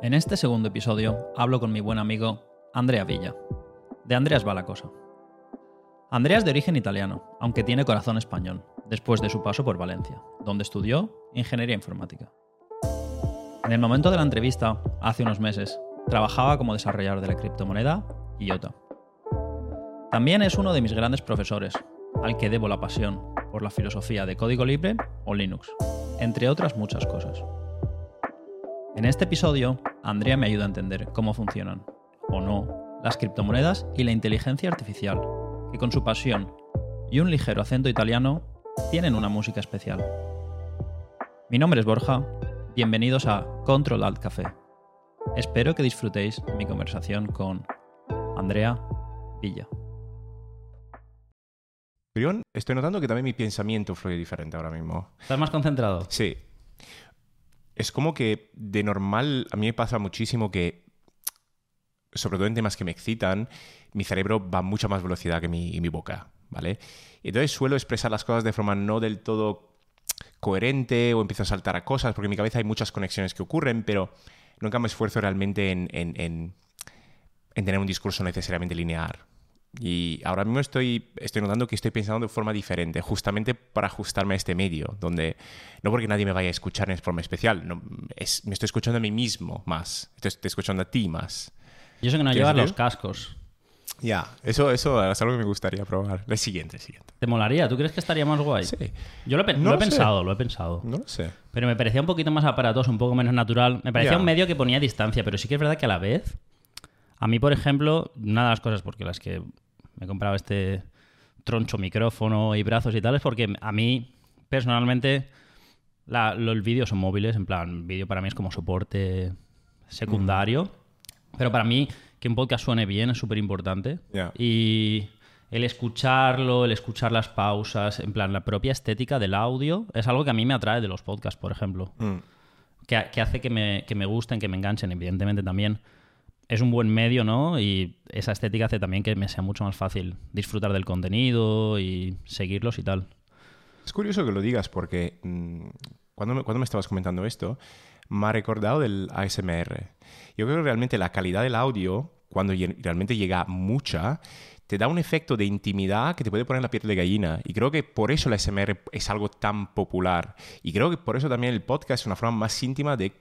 En este segundo episodio hablo con mi buen amigo Andrea Villa, de Andreas va la cosa. Andrea es de origen italiano, aunque tiene corazón español, después de su paso por Valencia, donde estudió ingeniería informática. En el momento de la entrevista, hace unos meses, trabajaba como desarrollador de la criptomoneda IOTA. También es uno de mis grandes profesores, al que debo la pasión por la filosofía de código libre o Linux, entre otras muchas cosas. En este episodio, Andrea me ayuda a entender cómo funcionan, o no, las criptomonedas y la inteligencia artificial, que con su pasión y un ligero acento italiano tienen una música especial. Mi nombre es Borja, bienvenidos a Control Alt Café. Espero que disfrutéis mi conversación con Andrea Villa. Estoy notando que también mi pensamiento fluye diferente ahora mismo. ¿Estás más concentrado? Sí. Es como que de normal a mí me pasa muchísimo que, sobre todo en temas que me excitan, mi cerebro va a mucha más velocidad que mi, boca, ¿vale? Entonces suelo expresar las cosas de forma no del todo coherente o empiezo a saltar a cosas, porque en mi cabeza hay muchas conexiones que ocurren, pero nunca me esfuerzo realmente en, en, en, en tener un discurso necesariamente lineal. Y ahora mismo estoy, estoy notando que estoy pensando de forma diferente, justamente para ajustarme a este medio, donde no porque nadie me vaya a escuchar en forma especial, no, es, me estoy escuchando a mí mismo más, estoy, estoy escuchando a ti más. Yo sé que no llevas los cascos. Ya, eso, eso es algo que me gustaría probar. El siguiente, el siguiente. ¿Te molaría? ¿Tú crees que estaría más guay? Sí. Yo lo, he, No lo he sé. pensado, lo he pensado. No lo sé. Pero me parecía un poquito más aparatoso, un poco menos natural. Me parecía un medio que ponía distancia, pero sí que es verdad que a la vez, a mí, por ejemplo, una de las cosas porque las que me he comprado este troncho micrófono y brazos y tal es porque a mí, personalmente, la- lo- el vídeo son móviles, en plan, vídeo para mí es como soporte secundario. Pero para mí, que un podcast suene bien es súper importante. Y el escucharlo, el escuchar las pausas, en plan, la propia estética del audio, es algo que a mí me atrae de los podcasts, por ejemplo. Mm. Que, que hace que me, que me gusten, que me enganchen, evidentemente también. Es un buen medio, ¿no? Y esa estética hace también que me sea mucho más fácil disfrutar del contenido y seguirlos y tal. Es curioso que lo digas porque mm, cuando, me, cuando me estabas comentando esto, me ha recordado del ASMR. Yo creo que realmente la calidad del audio, cuando realmente llega mucha, te da un efecto de intimidad que te puede poner la piel de gallina. Y creo que por eso el ASMR es algo tan popular. Y creo que por eso también el podcast es una forma más íntima de,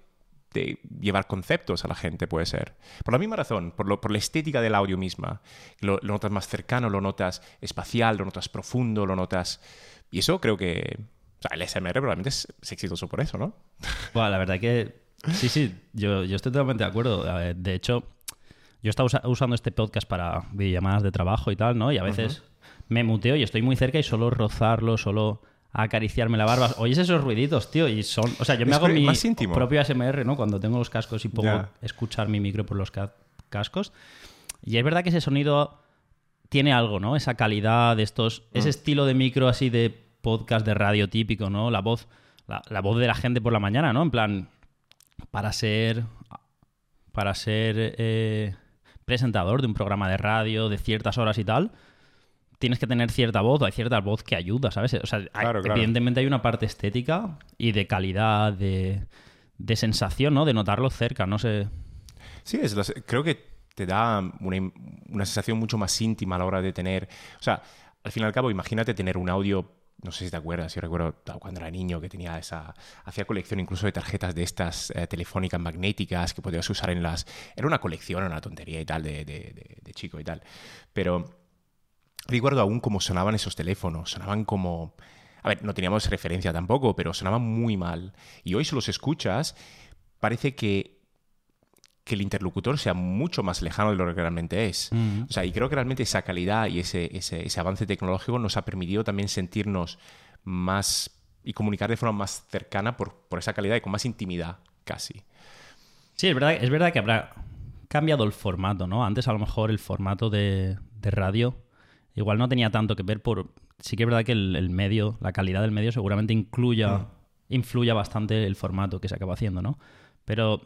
de llevar conceptos a la gente, puede ser. Por la misma razón, por, lo- por la estética del audio misma. Lo, lo notas más cercano, lo notas espacial, lo notas profundo, lo notas... Y eso creo que... O sea, el ASMR probablemente es, es exitoso por eso, ¿no? Bueno, la verdad que sí, sí, yo, yo estoy totalmente de acuerdo. Ver, De hecho, yo estaba usa- usando este podcast para videollamadas de trabajo y tal, ¿no? Y a veces me muteo y estoy muy cerca y solo rozarlo, solo acariciarme la barba. Oyes esos ruiditos, tío, y son... O sea, yo me Es hago mi íntimo. propio ASMR, ¿no? Cuando tengo los cascos y pongo Ya. escuchar mi micro por los ca- cascos. Y es verdad que ese sonido tiene algo, ¿no? Esa calidad de estos... Mm. Ese estilo de micro así de podcast de radio típico, ¿no? La voz... La, la voz de la gente por la mañana, ¿no? En plan, para ser para ser eh, presentador de un programa de radio de ciertas horas y tal tienes que tener cierta voz o hay cierta voz que ayuda sabes o sea hay- Claro, evidentemente hay una parte estética y de calidad de, de sensación no de notarlo cerca no sé. Sí, es creo que te da una, una sensación mucho más íntima a la hora de tener... O sea, al fin y al cabo, imagínate tener un audio... No sé si te acuerdas, yo recuerdo cuando era niño que tenía esa... Hacía colección incluso de tarjetas de estas eh, telefónicas magnéticas que podías usar en las... Era una colección, una tontería y tal de, de- de- de chico y tal. Pero recuerdo aún cómo sonaban esos teléfonos. Sonaban como... A ver, no teníamos referencia tampoco, pero sonaban muy mal. Y hoy si los escuchas, parece que que el interlocutor sea mucho más lejano de lo que realmente es. O sea, y creo que realmente esa calidad y ese, ese, ese avance tecnológico nos ha permitido también sentirnos más y comunicar de forma más cercana por, por esa calidad y con más intimidad, casi. sí es verdad es verdad que habrá cambiado el formato no antes a lo mejor el formato de, de radio igual no tenía tanto que ver por sí que es verdad que el, el medio la calidad del medio seguramente incluya influya bastante el formato que se acaba haciendo no pero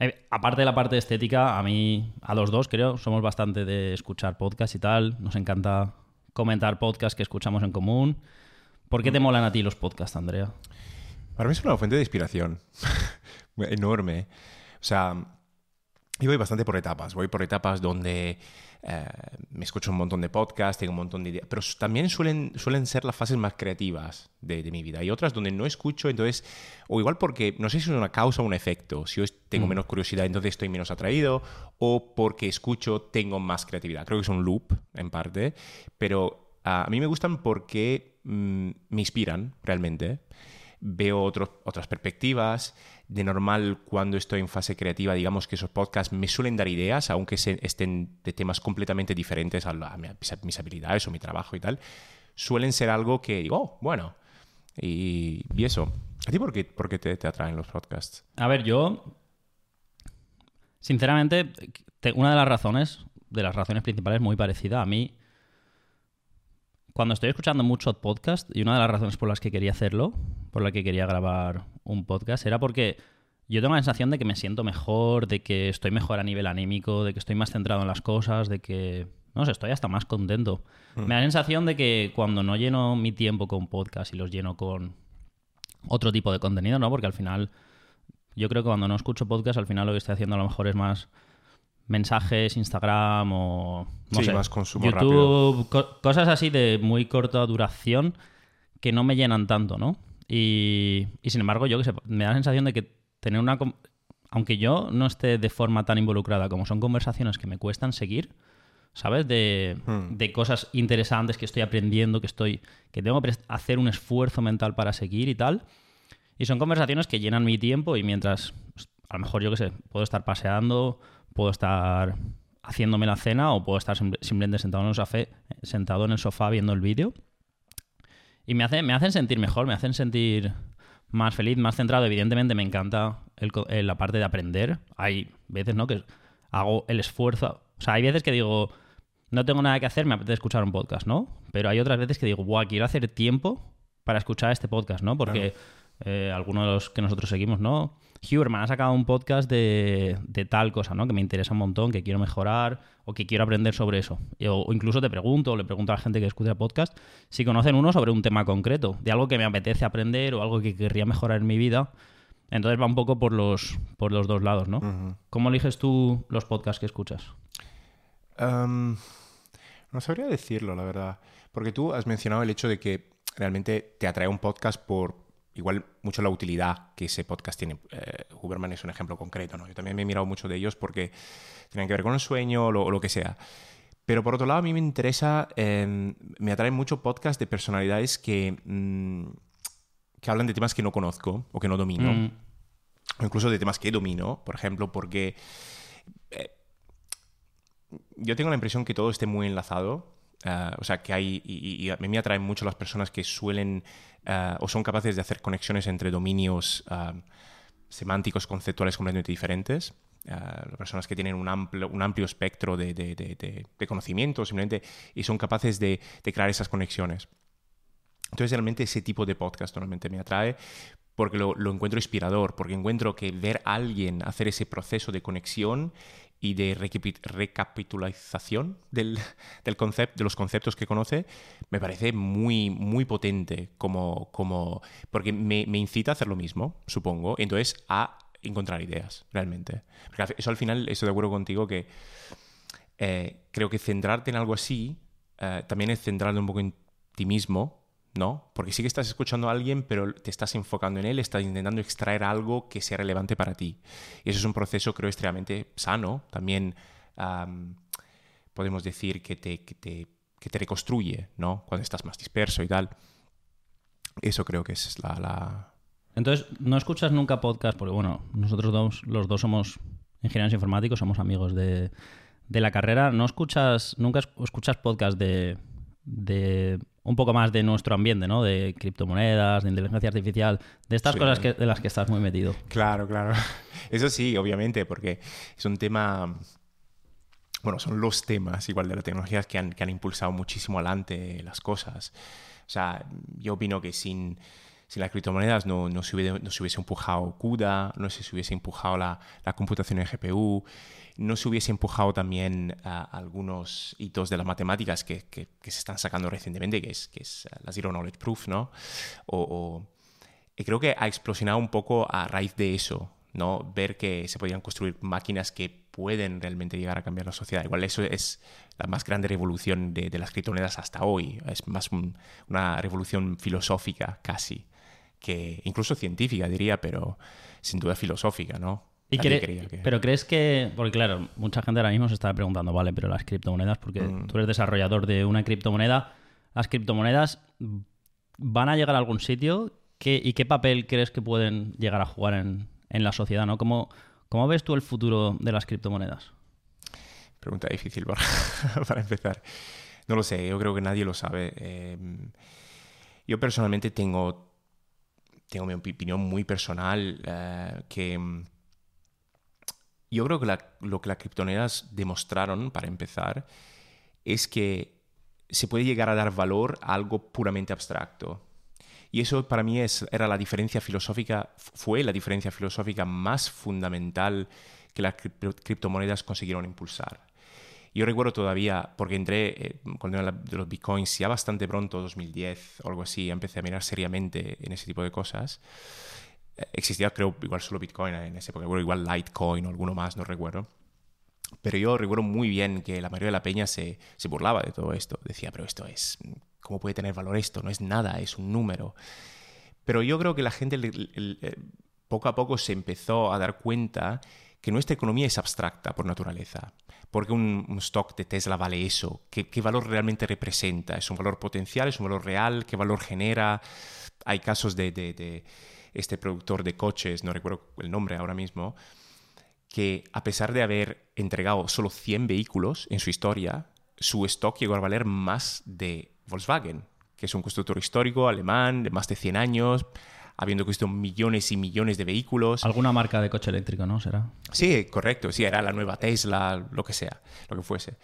Eh, aparte de la parte estética, a mí, a los dos creo, somos bastante de escuchar podcast y tal. Nos encanta comentar podcasts que escuchamos en común. ¿Por qué te molan a ti los podcasts, Andrea? Para mí es una fuente de inspiración enorme. O sea, yo voy bastante por etapas. Voy por etapas donde eh, me escucho un montón de podcasts, tengo un montón de ideas, pero también suelen, suelen ser las fases más creativas de, mi vida. Y otras donde no escucho, entonces, o igual porque, no sé si es una causa o un efecto, si yo tengo mm. menos curiosidad, entonces estoy menos atraído, o porque escucho, tengo más creatividad. Creo que es un loop, en parte, pero a mí me gustan porque mm, me inspiran realmente veo otras perspectivas. De normal, cuando estoy en fase creativa, digamos que esos podcasts me suelen dar ideas, aunque estén de temas completamente diferentes a, mis habilidades o mi trabajo y tal. Suelen ser algo que digo, oh, bueno, y, eso. ¿A ti por qué, te, atraen los podcasts? A ver, yo, sinceramente, una de las razones, de las razones principales muy parecida a mí, cuando estoy escuchando mucho podcast, y una de las razones por las que quería hacerlo, por la que quería grabar un podcast, era porque yo tengo la sensación de que me siento mejor, de que estoy mejor a nivel anímico, de que estoy más centrado en las cosas, de que, no sé, estoy hasta más contento. Mm. Me da la sensación de que cuando no lleno mi tiempo con podcast y los lleno con otro tipo de contenido, ¿no? Porque al final, yo creo que cuando no escucho podcast, al final lo que estoy haciendo a lo mejor es más mensajes, Instagram o no sé, más consumo YouTube, cosas así de muy corta duración que no me llenan tanto, ¿no? Y, sin embargo, yo que sé, me da la sensación de que tener una... Aunque yo no esté de forma tan involucrada como son conversaciones que me cuestan seguir, ¿sabes? De, hmm. de cosas interesantes que estoy aprendiendo, que estoy que tengo que hacer un esfuerzo mental para seguir y tal. Y son conversaciones que llenan mi tiempo y mientras, a lo mejor yo que sé, puedo estar paseando puedo estar haciéndome la cena o puedo estar simplemente sentado en el sofá, sentado en el sofá viendo el vídeo. Y me, hace, me hacen sentir mejor, me hacen sentir más feliz, más centrado. Evidentemente me encanta la parte de aprender. Hay veces, ¿no? Que hago el esfuerzo. O sea, hay veces que digo, no tengo nada que hacer, me apetece escuchar un podcast, ¿no? Pero hay otras veces que digo, guau, quiero hacer tiempo para escuchar este podcast, ¿no? Porque eh, algunos de los que nosotros seguimos, ¿no? Huberman ha sacado un podcast de, tal cosa, ¿no? Que me interesa un montón, que quiero mejorar o que quiero aprender sobre eso. O, incluso te pregunto, o le pregunto a la gente que escucha podcast, si conocen uno sobre un tema concreto, de algo que me apetece aprender o algo que querría mejorar en mi vida. Entonces va un poco por los, por los dos lados, ¿no? ¿Cómo eliges tú los podcasts que escuchas? Em, no sabría decirlo, la verdad. Porque tú has mencionado el hecho de que realmente te atrae un podcast por, igual mucho la utilidad que ese podcast tiene. Eh, Huberman es un ejemplo concreto, ¿no? Yo también me he mirado mucho de ellos porque tienen que ver con el sueño o lo, que sea. Pero por otro lado, a mí me interesa, em, me atraen mucho podcasts de personalidades que, mm, que hablan de temas que no conozco o que no domino. Mm. O incluso de temas que domino, por ejemplo, porque eh, yo tengo la impresión que todo esté muy enlazado. Eh, o sea, que hay, y, y, a mí me atraen mucho las personas que suelen eh, o son capaces de hacer conexiones entre dominios eh, semánticos, conceptuales completamente diferentes. Uh, personas que tienen un amplio, un amplio espectro de, de, de, conocimiento simplemente y son capaces de, crear esas conexiones. Entonces realmente ese tipo de podcast normalmente me atrae porque lo, lo, encuentro inspirador, porque encuentro que ver a alguien hacer ese proceso de conexión y de recapitulación del, del concepto, de los conceptos que conoce, me parece muy, muy potente como, como porque me, me incita a hacer lo mismo, supongo, entonces a encontrar ideas, realmente. Porque eso al final, estoy de acuerdo contigo que eh, creo que centrarte en algo así eh, también es centrarte un poco en ti mismo ¿no? Porque sí que estás escuchando a alguien, pero te estás enfocando en él, estás intentando extraer algo que sea relevante para ti. Y eso es un proceso, creo, extremadamente sano. También podemos decir que te, que te, que, te, reconstruye, ¿no? Cuando estás más disperso y tal. Eso creo que es la, la... Entonces, ¿no escuchas nunca podcast? Porque, bueno, nosotros dos, los dos somos ingenieros informáticos, somos amigos de, de la carrera. ¿No escuchas, nunca escuchas podcast de, de un poco más de nuestro ambiente, ¿no? De criptomonedas, de inteligencia artificial, de estas cosas que, de las que estás muy metido. Claro, claro. Eso sí, obviamente, porque es un tema... Bueno, son los temas igual de las tecnologías que han, que han impulsado muchísimo adelante las cosas. O sea, yo opino que sin, sin las criptomonedas no, no, se hubiese, no se hubiese empujado CUDA, no se hubiese empujado la, la computación en GPU no se hubiese empujado también algunos hitos de las matemáticas que, se están sacando recientemente, que es, que es la Zero Knowledge Proof, ¿no? O, Y creo que ha explosionado un poco a raíz de eso, ¿no? Ver que se podían construir máquinas que pueden realmente llegar a cambiar la sociedad. Igual eso es la más grande revolución de, las criptomonedas hasta hoy. Es más una revolución filosófica casi, que incluso científica diría, pero sin duda filosófica, ¿no? Pero crees que, porque claro, mucha gente ahora mismo se está preguntando, vale, pero las criptomonedas, porque mm. tú eres desarrollador de una criptomoneda, las criptomonedas van a llegar a algún sitio ¿y qué papel crees que pueden llegar a jugar en, la sociedad? ¿no? ¿Cómo, ¿Cómo, ves tú el futuro de las criptomonedas? Pregunta difícil para, empezar. No lo sé, yo creo que nadie lo sabe. Em, yo personalmente tengo, tengo mi opinión muy personal eh, que em, yo creo que lo que las criptomonedas demostraron, para empezar, es que se puede llegar a dar valor a algo puramente abstracto. Y eso para mí es, era la diferencia filosófica, fue la diferencia filosófica más fundamental que las criptomonedas consiguieron impulsar. Yo recuerdo todavía, porque entré eh, con el de los bitcoins ya bastante pronto, 2010 o algo así, empecé a mirar seriamente en ese tipo de cosas. Existía, creo, igual solo bitcoin en ese época, igual Litecoin o alguno más, no recuerdo. Pero yo recuerdo muy bien que la mayoría de la peña se, burlaba de todo esto. Decía, pero esto es ¿Cómo puede tener valor esto? No es nada, es un número. Pero yo creo que la gente eh, poco a poco se empezó a dar cuenta que nuestra economía es abstracta por naturaleza. Porque un, stock de Tesla vale eso? ¿Qué, ¿Qué, valor realmente representa? ¿Es un valor potencial? ¿Es un valor real? ¿Qué valor genera? Hay casos de este productor de coches, no recuerdo el nombre ahora mismo, que a pesar de haber entregado solo 100 vehículos en su historia, su stock llegó a valer más de Volkswagen, que es un constructor histórico alemán de más de 100 años, habiendo construido millones y millones de vehículos. Alguna marca de coche eléctrico, ¿no? ¿Será? Sí, correcto. Sí, era la nueva Tesla, lo que sea, lo que fuese.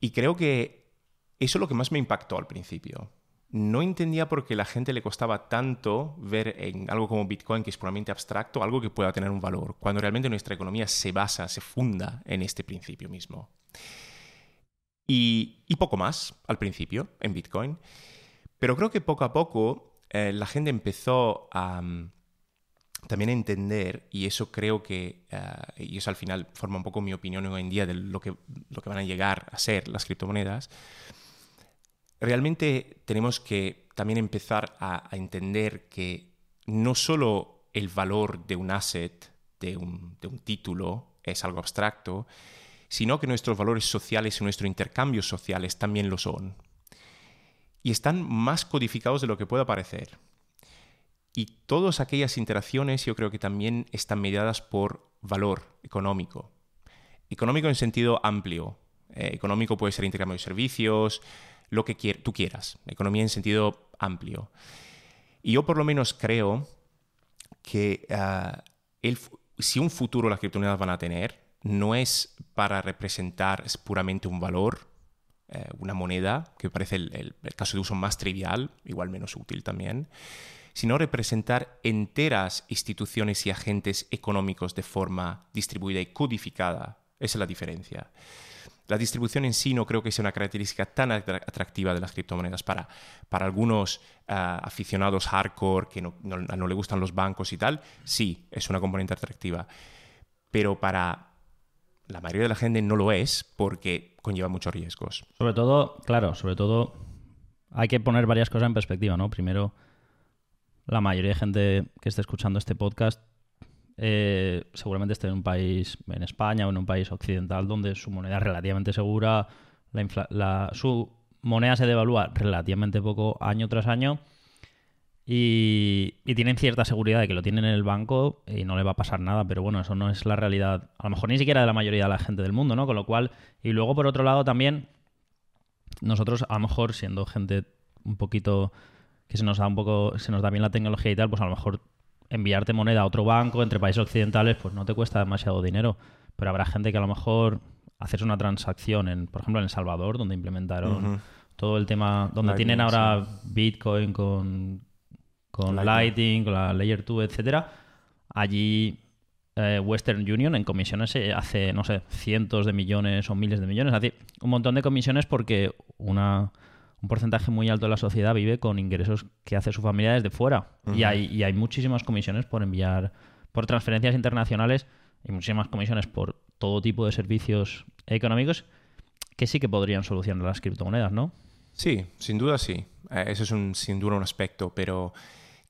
Y creo que eso es lo que más me impactó al principio. No entendía por qué la gente le costaba tanto ver en algo como Bitcoin, que es puramente abstracto, algo que pueda tener un valor, cuando realmente nuestra economía se basa, se funda en este principio mismo. Y, poco más al principio en Bitcoin. Pero creo que poco a poco eh, la gente empezó a mm, también a entender, y eso creo que, eh, y eso al final forma un poco mi opinión hoy en día de lo que, lo que van a llegar a ser las criptomonedas, realmente tenemos que también empezar a, entender que no solo el valor de un asset, de un, título, es algo abstracto, sino que nuestros valores sociales y nuestros intercambios sociales también lo son. Y están más codificados de lo que pueda parecer. Y todas aquellas interacciones yo creo que también están mediadas por valor económico. Económico en sentido amplio. Eh, económico puede ser intercambio de servicios, lo que tú quieras. Economía en sentido amplio. Y yo por lo menos creo que ah, si un futuro las criptomonedas van a tener, no es para representar puramente un valor, eh, una moneda, que parece el, caso de uso más trivial, igual menos útil también, sino representar enteras instituciones y agentes económicos de forma distribuida y codificada. Esa es la diferencia. La distribución en sí no creo que sea una característica tan atractiva de las criptomonedas para, para algunos ah, aficionados hardcore que no, no le gustan los bancos y tal. Sí, es una componente atractiva. Pero para la mayoría de la gente no lo es porque conlleva muchos riesgos. Sobre todo, claro, sobre todo hay que poner varias cosas en perspectiva, ¿no? Primero, la mayoría de gente que esté escuchando este podcast eh, seguramente esté en un país, en España o en un país occidental, donde su moneda es relativamente segura, su moneda se devalúa relativamente poco año tras año y, tienen cierta seguridad de que lo tienen en el banco y no le va a pasar nada, pero bueno, eso no es la realidad, a lo mejor ni siquiera de la mayoría de la gente del mundo, ¿no? Con lo cual, y luego por otro lado también, nosotros a lo mejor siendo gente un poquito que se nos da un poco, se nos da bien la tecnología y tal, pues a lo mejor enviarte moneda a otro banco entre países occidentales, pues no te cuesta demasiado dinero, pero habrá gente que a lo mejor haces una transacción en, por ejemplo, en El Salvador, donde implementaron todo el tema, donde tienen ahora Bitcoin con con Lighting. con la Layer 2, etcétera, allí eh, Western Union en comisiones hace, no sé, cientos de millones o miles de millones, hace un montón de comisiones porque una, un porcentaje muy alto de la sociedad vive con ingresos que hace su familia desde fuera. y, hay, y hay muchísimas comisiones por enviar, por transferencias internacionales y muchísimas comisiones por todo tipo de servicios económicos que sí que podrían solucionar las criptomonedas, ¿no? Sí, sin duda sí. Eh, eso es un, sin duda un aspecto, pero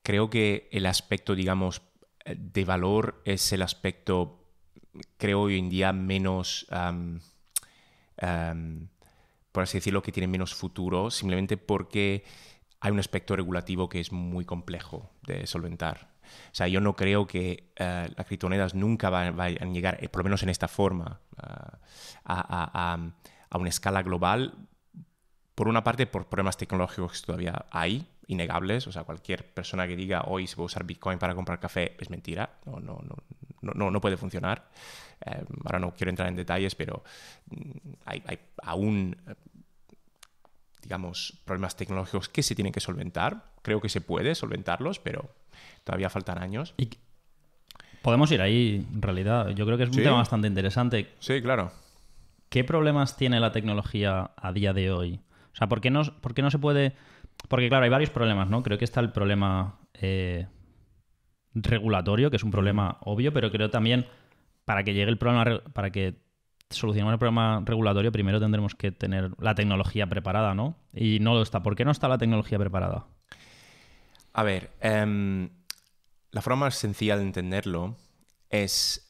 creo que el aspecto, digamos, de valor es el aspecto, creo hoy en día, menos, por así decirlo, que tiene menos futuro, simplemente porque hay un aspecto regulativo que es muy complejo de solventar. O sea, yo no creo que eh, las criptomonedas nunca vayan a llegar, eh, por lo menos en esta forma, a, a, una escala global. Por una parte, por problemas tecnológicos que todavía hay, innegables. O sea, cualquier persona que diga hoy se puede usar Bitcoin para comprar café es mentira. No, no, no, no, puede funcionar. Eh, ahora no quiero entrar en detalles, pero mm, hay, hay aún digamos, problemas tecnológicos que se tienen que solventar. Creo que se puede solventarlos, pero todavía faltan años. Y podemos ir ahí, en realidad. Yo creo que es un tema bastante interesante. Sí, claro. ¿Qué problemas tiene la tecnología a día de hoy? O sea, ¿por qué no, por qué no se puede...? Porque, claro, hay varios problemas, ¿no? Creo que está el problema eh, regulatorio, que es un problema obvio, pero creo también para que llegue el problema, para que solucionemos el problema regulatorio, primero tendremos que tener la tecnología preparada, ¿no? Y no lo está. ¿Por qué no está la tecnología preparada? A ver, em, la forma más sencilla de entenderlo es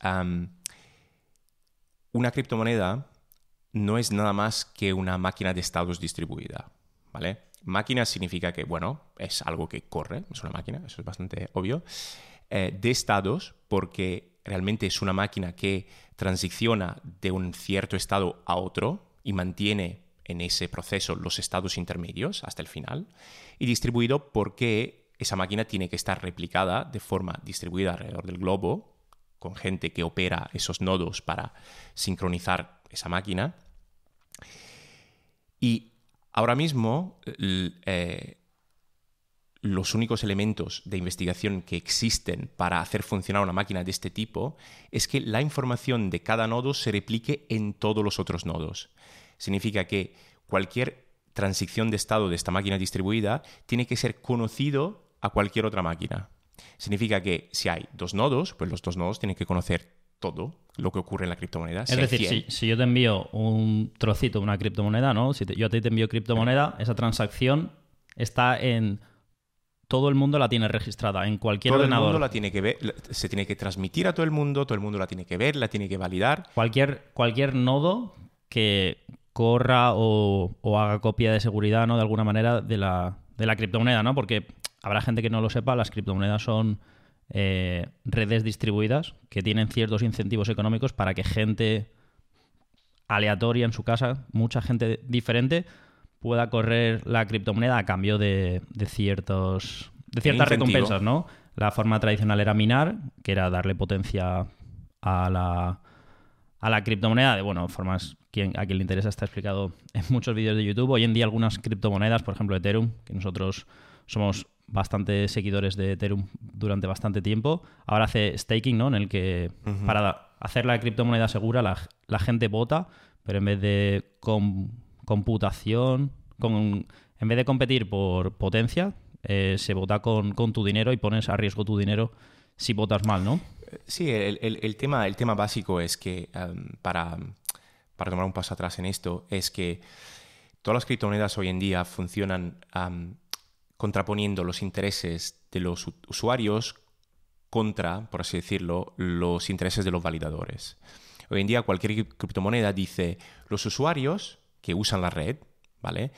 una criptomoneda no es nada más que una máquina de estados distribuida, ¿vale? Máquina significa que, bueno, es algo que corre, es una máquina, eso es bastante obvio, eh, de estados porque realmente es una máquina que transiciona de un cierto estado a otro y mantiene en ese proceso los estados intermedios hasta el final, y distribuido porque esa máquina tiene que estar replicada de forma distribuida alrededor del globo, con gente que opera esos nodos para sincronizar esa máquina. Y ahora mismo eh, los únicos elementos de investigación que existen para hacer funcionar una máquina de este tipo es que la información de cada nodo se replique en todos los otros nodos. Significa que cualquier transición de estado de esta máquina distribuida tiene que ser conocido a cualquier otra máquina. Significa que si hay dos nodos, pues los dos nodos tienen que conocer todo lo que ocurre en la criptomoneda. Es decir, si, yo te envío un trocito de una criptomoneda, ¿no? Si yo a ti te envío criptomoneda, esa transacción está en todo el mundo la tiene registrada en cualquier ordenador. Todo el mundo la tiene que ver, se tiene que transmitir a todo el mundo, todo el mundo la tiene que ver, la tiene que validar. Cualquier, cualquier nodo que corra o, o haga copia de seguridad, ¿no? De alguna manera de la, de la criptomoneda, ¿no? Porque habrá gente que no lo sepa, las criptomonedas son eh, redes distribuidas que tienen ciertos incentivos económicos para que gente aleatoria en su casa, mucha gente diferente, pueda correr la criptomoneda a cambio de, ciertos de ciertas recompensas, ¿no? La forma tradicional era minar, que era darle potencia a la, a la criptomoneda de, bueno, formas quien, a quien le interesa está explicado en muchos vídeos de YouTube. Hoy en día algunas criptomonedas, por ejemplo Ethereum, que nosotros somos bastante seguidores de Ethereum durante bastante tiempo. Ahora hace staking, ¿no? En el que para hacer la criptomoneda segura la, gente vota, pero en vez de computación, con, en vez de competir por potencia, eh, se vota con, tu dinero y pones a riesgo tu dinero si votas mal, ¿no? Sí, el, tema, el tema básico es que um, para, para tomar un paso atrás en esto, es que todas las criptomonedas hoy en día funcionan um, contraponiendo los intereses de los usuarios contra, por así decirlo, los intereses de los validadores. Hoy en día cualquier criptomoneda dice los usuarios que usan la red, ¿vale?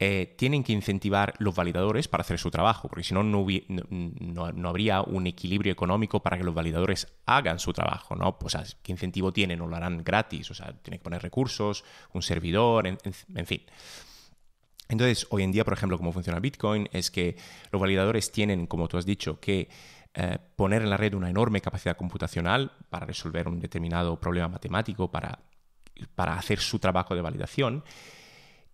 Eh, tienen que incentivar los validadores para hacer su trabajo, porque si no, no, habría un equilibrio económico para que los validadores hagan su trabajo, ¿no? Pues, ¿qué incentivo tienen? No lo harán gratis, o sea, tienen que poner recursos, un servidor, en fin. Entonces, hoy en día, por ejemplo, cómo funciona Bitcoin es que los validadores tienen, como tú has dicho, que eh, poner en la red una enorme capacidad computacional para resolver un determinado problema matemático, para, para hacer su trabajo de validación,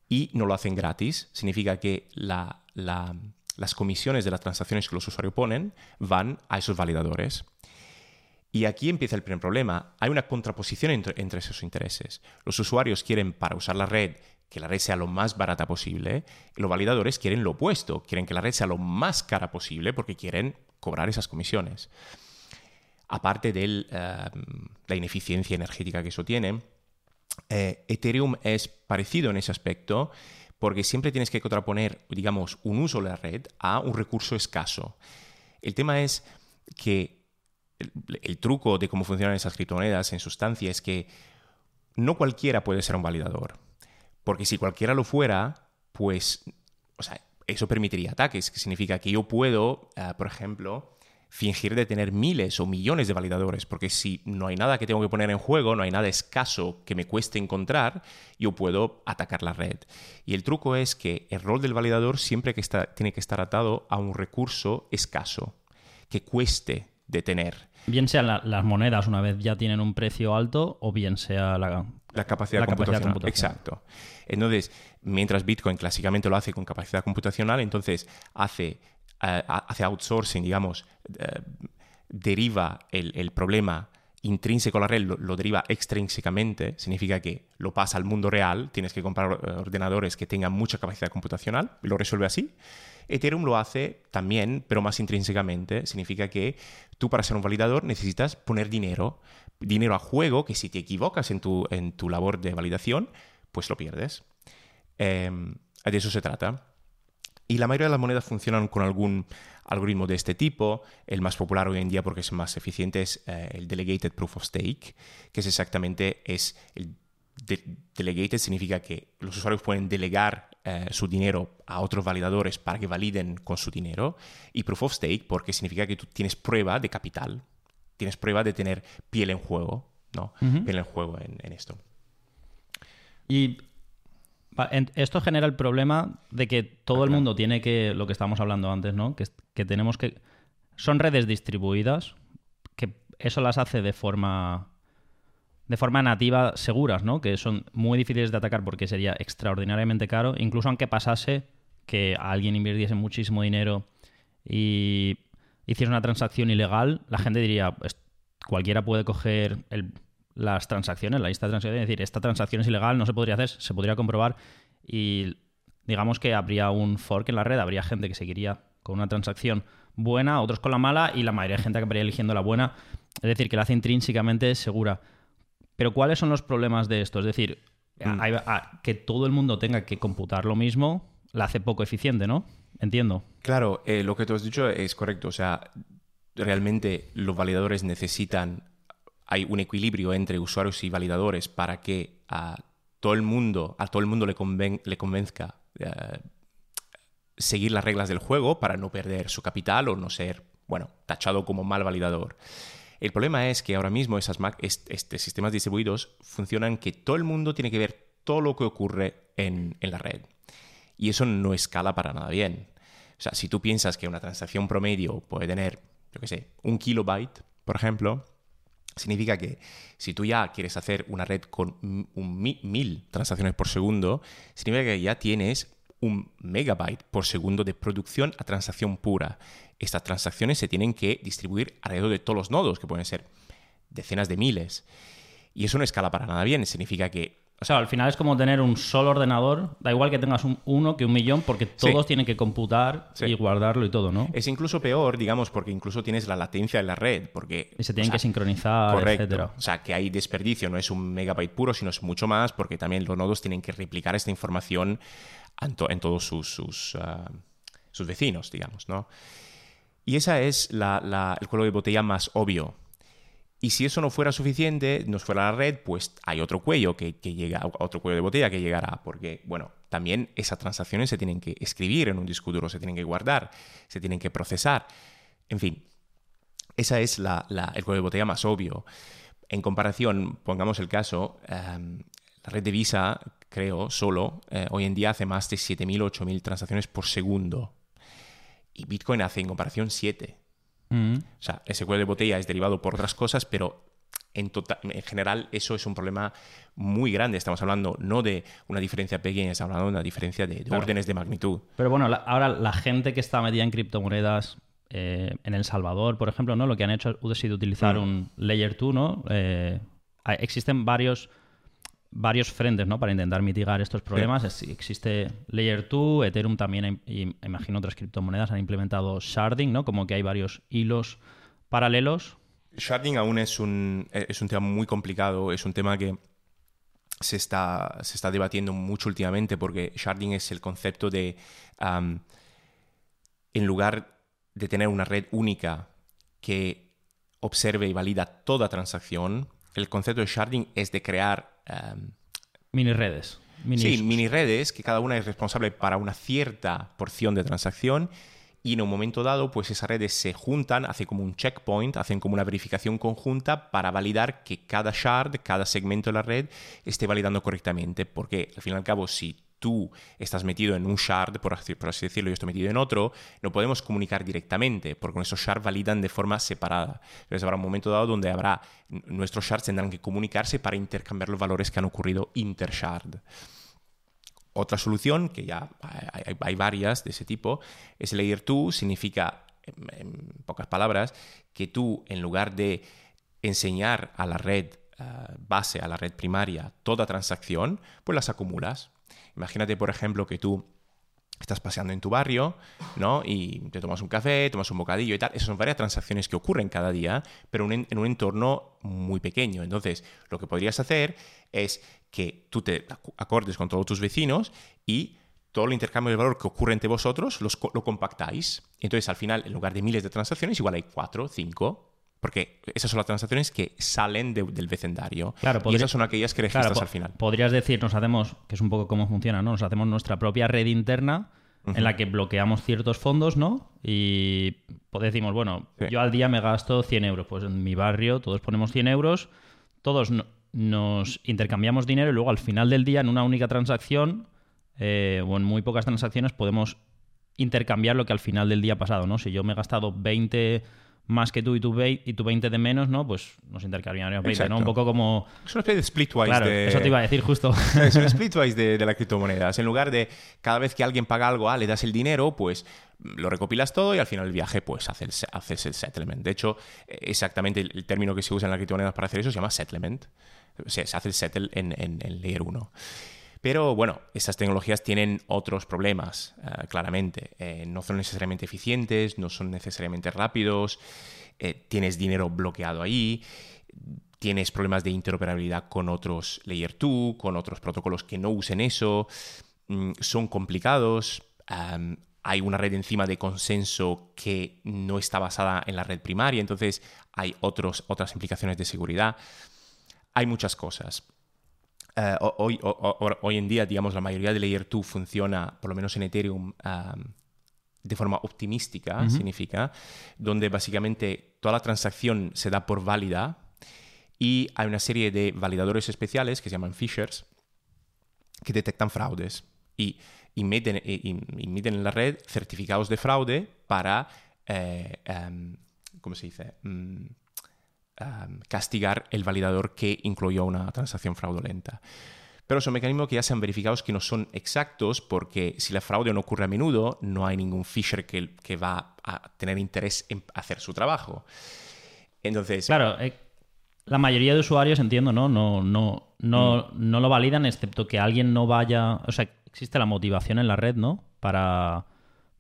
y no lo hacen gratis. Significa que las comisiones de las transacciones que los usuarios ponen van a esos validadores. Y aquí empieza el primer problema. Hay una contraposición entre, entre, esos intereses. Los usuarios quieren, para usar la red, que la red sea lo más barata posible. Los validadores quieren lo opuesto, quieren que la red sea lo más cara posible porque quieren cobrar esas comisiones. Aparte de eh, la ineficiencia energética que eso tiene, eh, Ethereum es parecido en ese aspecto porque siempre tienes que contraponer, digamos, un uso de la red a un recurso escaso. El tema es que el, truco de cómo funcionan esas criptomonedas en sustancia es que no cualquiera puede ser un validador. Porque si cualquiera lo fuera, pues, o sea, eso permitiría ataques, que significa que yo puedo, eh, por ejemplo, fingir de tener miles o millones de validadores, porque si no hay nada que tengo que poner en juego, no hay nada escaso que me cueste encontrar, yo puedo atacar la red. Y el truco es que el rol del validador siempre que está, tiene que estar atado a un recurso escaso, que cueste de tener. Bien sean las monedas una vez ya tienen un precio alto o bien sea la, capacidad, computacional. Exacto. Entonces, mientras Bitcoin clásicamente lo hace con capacidad computacional, entonces hace hace outsourcing, digamos, eh, deriva el, problema intrínseco a la red, lo, deriva extrínsecamente, significa que lo pasa al mundo real, tienes que comprar eh, ordenadores que tengan mucha capacidad computacional, y lo resuelve así. Ethereum lo hace también, pero más intrínsecamente, significa que tú para ser un validador necesitas poner dinero, dinero a juego, que si te equivocas en tu, en tu labor de validación, pues lo pierdes. Em, de eso se trata. Y la mayoría de las monedas funcionan con algún algoritmo de este tipo. El más popular hoy en día porque es más eficiente es eh, el Delegated Proof of Stake, que es exactamente es el delegated significa que los usuarios pueden delegar eh, su dinero a otros validadores para que validen con su dinero. Y Proof of Stake porque significa que tú tienes prueba de capital, tienes prueba de tener piel en juego, ¿no? Piel en juego en, en esto. Y esto genera el problema de que todo el mundo tiene que, lo que estábamos hablando antes, ¿no? Que, que, tenemos que... Son redes distribuidas, que eso las hace de forma de forma nativa seguras, ¿no? Que son muy difíciles de atacar porque sería extraordinariamente caro, incluso aunque pasase que alguien invirtiese muchísimo dinero y hiciese una transacción ilegal, la gente diría, cualquiera puede coger el, las transacciones, la lista de transacciones, es decir, esta transacción es ilegal, no se podría hacer, se podría comprobar y digamos que habría un fork en la red, habría gente que seguiría con una transacción buena, otros con la mala y la mayoría de gente acabaría eligiendo la buena, es decir, que la hace intrínsecamente segura. Pero ¿cuáles son los problemas de esto? Es decir, mm. que todo el mundo tenga que computar lo mismo, la hace poco eficiente, ¿no? Entiendo. Claro, eh, lo que tú has dicho es correcto. O sea, realmente los validadores necesitan hay un equilibrio entre usuarios y validadores para que a todo el mundo, a todo el mundo le, le convenzca eh, seguir las reglas del juego para no perder su capital o no ser, bueno, tachado como mal validador. El problema es que ahora mismo esas este, sistemas distribuidos funcionan que todo el mundo tiene que ver todo lo que ocurre en, en la red. Y eso no escala para nada bien. O sea, si tú piensas que una transacción promedio puede tener, yo qué sé, un kilobyte, por ejemplo, Significa que si tú ya quieres hacer una red con un mil transacciones por segundo, significa que ya tienes un megabyte por segundo de producción a transacción pura. Estas transacciones se tienen que distribuir alrededor de todos los nodos, que pueden ser decenas de miles. Y eso no escala para nada bien. Significa que o sea, al final es como tener un solo ordenador, da igual que tengas un, uno que un millón, porque todos tienen que computar y guardarlo y todo, ¿no? Es incluso peor, digamos, porque incluso tienes la latencia en la red, porque... Y se tienen que sincronizar, correcto. O sea, que hay desperdicio, no es un megabyte puro, sino es mucho más, porque también los nodos tienen que replicar esta información en, todos sus, sus, ah, sus, vecinos, digamos, ¿no? Y esa es la, el cuello de botella más obvio y si eso no fuera suficiente, no fuera la red, pues hay otro cuello que, llega, otro cuello de botella que llegará, porque, bueno, también esas transacciones se tienen que escribir en un disco duro, se tienen que guardar, se tienen que procesar. En fin, esa es el cuello de botella más obvio. En comparación, pongamos el caso, em, la red de Visa, creo, solo, eh, hoy en día hace más de 7.000 o 8.000 transacciones por segundo. Y Bitcoin hace en comparación 7. O sea, ese cuello de botella es derivado por otras cosas, pero en, tota-, en general eso es un problema muy grande. Estamos hablando no de una diferencia pequeña, estamos hablando de una diferencia de, órdenes de magnitud. Pero bueno, ahora la gente que está metida en criptomonedas eh, en El Salvador, por ejemplo, ¿no? lo que han hecho ha sido utilizar mm. un Layer 2, ¿no? Eh, existen varios varios frentes ¿no? para intentar mitigar estos problemas. Existe Layer 2, Ethereum también, y imagino otras criptomonedas han implementado sharding, ¿no? como que hay varios hilos paralelos. Sharding aún es un, es un tema muy complicado, es un tema que se está, se está debatiendo mucho últimamente porque sharding es el concepto de, en lugar de tener una red única que observe y valida toda transacción, el concepto de sharding es de crear am, Mini redes. Mini Sí, mini redes que cada una es responsable para una cierta porción de transacción y en un momento dado, pues esas redes se juntan, hacen como un checkpoint, hacen como una verificación conjunta para validar que cada shard, cada segmento de la red esté validando correctamente, porque al fin y al cabo, si tú estás metido en un shard, por así, por así decirlo, yo estoy metido en otro, no podemos comunicar directamente, porque esos shards validan de forma separada. Entonces habrá un momento dado donde habrá, nuestros shards tendrán que comunicarse para intercambiar los valores que han ocurrido intershard. Otra solución, que ya hay, varias de ese tipo, es el Layer 2, significa, en, pocas palabras, que tú, en lugar de enseñar a la red ah, base, a la red primaria, toda transacción, pues las acumulas. Imagínate, por ejemplo, que tú estás paseando en tu barrio, ¿no? Y te tomas un café, tomas un bocadillo y tal. Esas son varias transacciones que ocurren cada día, pero en, un entorno muy pequeño. Entonces, lo que podrías hacer es que tú te acordes con todos tus vecinos y todo el intercambio de valor que ocurre entre vosotros lo compactáis. Entonces, al final, en lugar de miles de transacciones, igual hay cuatro, cinco, porque esas son las transacciones que salen de- del vecindario. Claro, y esas son aquellas que registras Claro, al final. Podrías decir, nos hacemos, que es un poco cómo funciona, ¿no? Nos hacemos nuestra propia red interna en la que bloqueamos ciertos fondos, ¿no? Y pues decimos, bueno, Sí. yo al día me gasto 100 euros. Pues en mi barrio todos ponemos 100 euros, todos no- nos intercambiamos dinero y luego al final del día, en una única transacción eh, o en muy pocas transacciones, podemos intercambiar lo que al final del día ha pasado, ¿no? Si yo me he gastado 20 más que tú y vei- y tú 20 de menos, ¿no? Pues nos intercambiaríamos 20, ¿no? Un poco como... Es una especie de splitwise Claro, de... eso te iba a decir justo. es un splitwise de, de las criptomonedas. En lugar de cada vez que alguien paga algo, ah, le das el dinero, pues lo recopilas todo y al final del viaje, pues haces el, haces el settlement. De hecho, exactamente el, el término que se usa en las criptomonedas para hacer eso se llama settlement. O sea, se hace el settle en, en, en Layer 1. Pero bueno, estas tecnologías tienen otros problemas, eh, claramente. Eh, no son necesariamente eficientes, no son necesariamente rápidos, eh, tienes dinero bloqueado ahí, tienes problemas de interoperabilidad con otros Layer 2, con otros protocolos que no usen eso, mm, son complicados, hay una red encima de consenso que no está basada en la red primaria, entonces hay otros, otras implicaciones de seguridad. Hay muchas cosas. Eh, ho- hoy, ho- ho- hoy en día, digamos, la mayoría de Layer 2 funciona, por lo menos en Ethereum, de forma optimística, significa, donde básicamente toda la transacción se da por válida y hay una serie de validadores especiales que se llaman phishers que detectan fraudes y y- y- emiten en la red certificados de fraude para, eh, em, ¿cómo se dice? Mm, castigar el validador que incluyó una transacción fraudulenta. Pero son mecanismos que ya se han verificado que no son exactos porque si la fraude no ocurre a menudo, no hay ningún fisher que, que va a tener interés en hacer su trabajo. Entonces, Claro, eh, la mayoría de usuarios, entiendo, ¿no? No, no, no, no lo validan, excepto que alguien no vaya. O sea, existe la motivación en la red, ¿no? Para,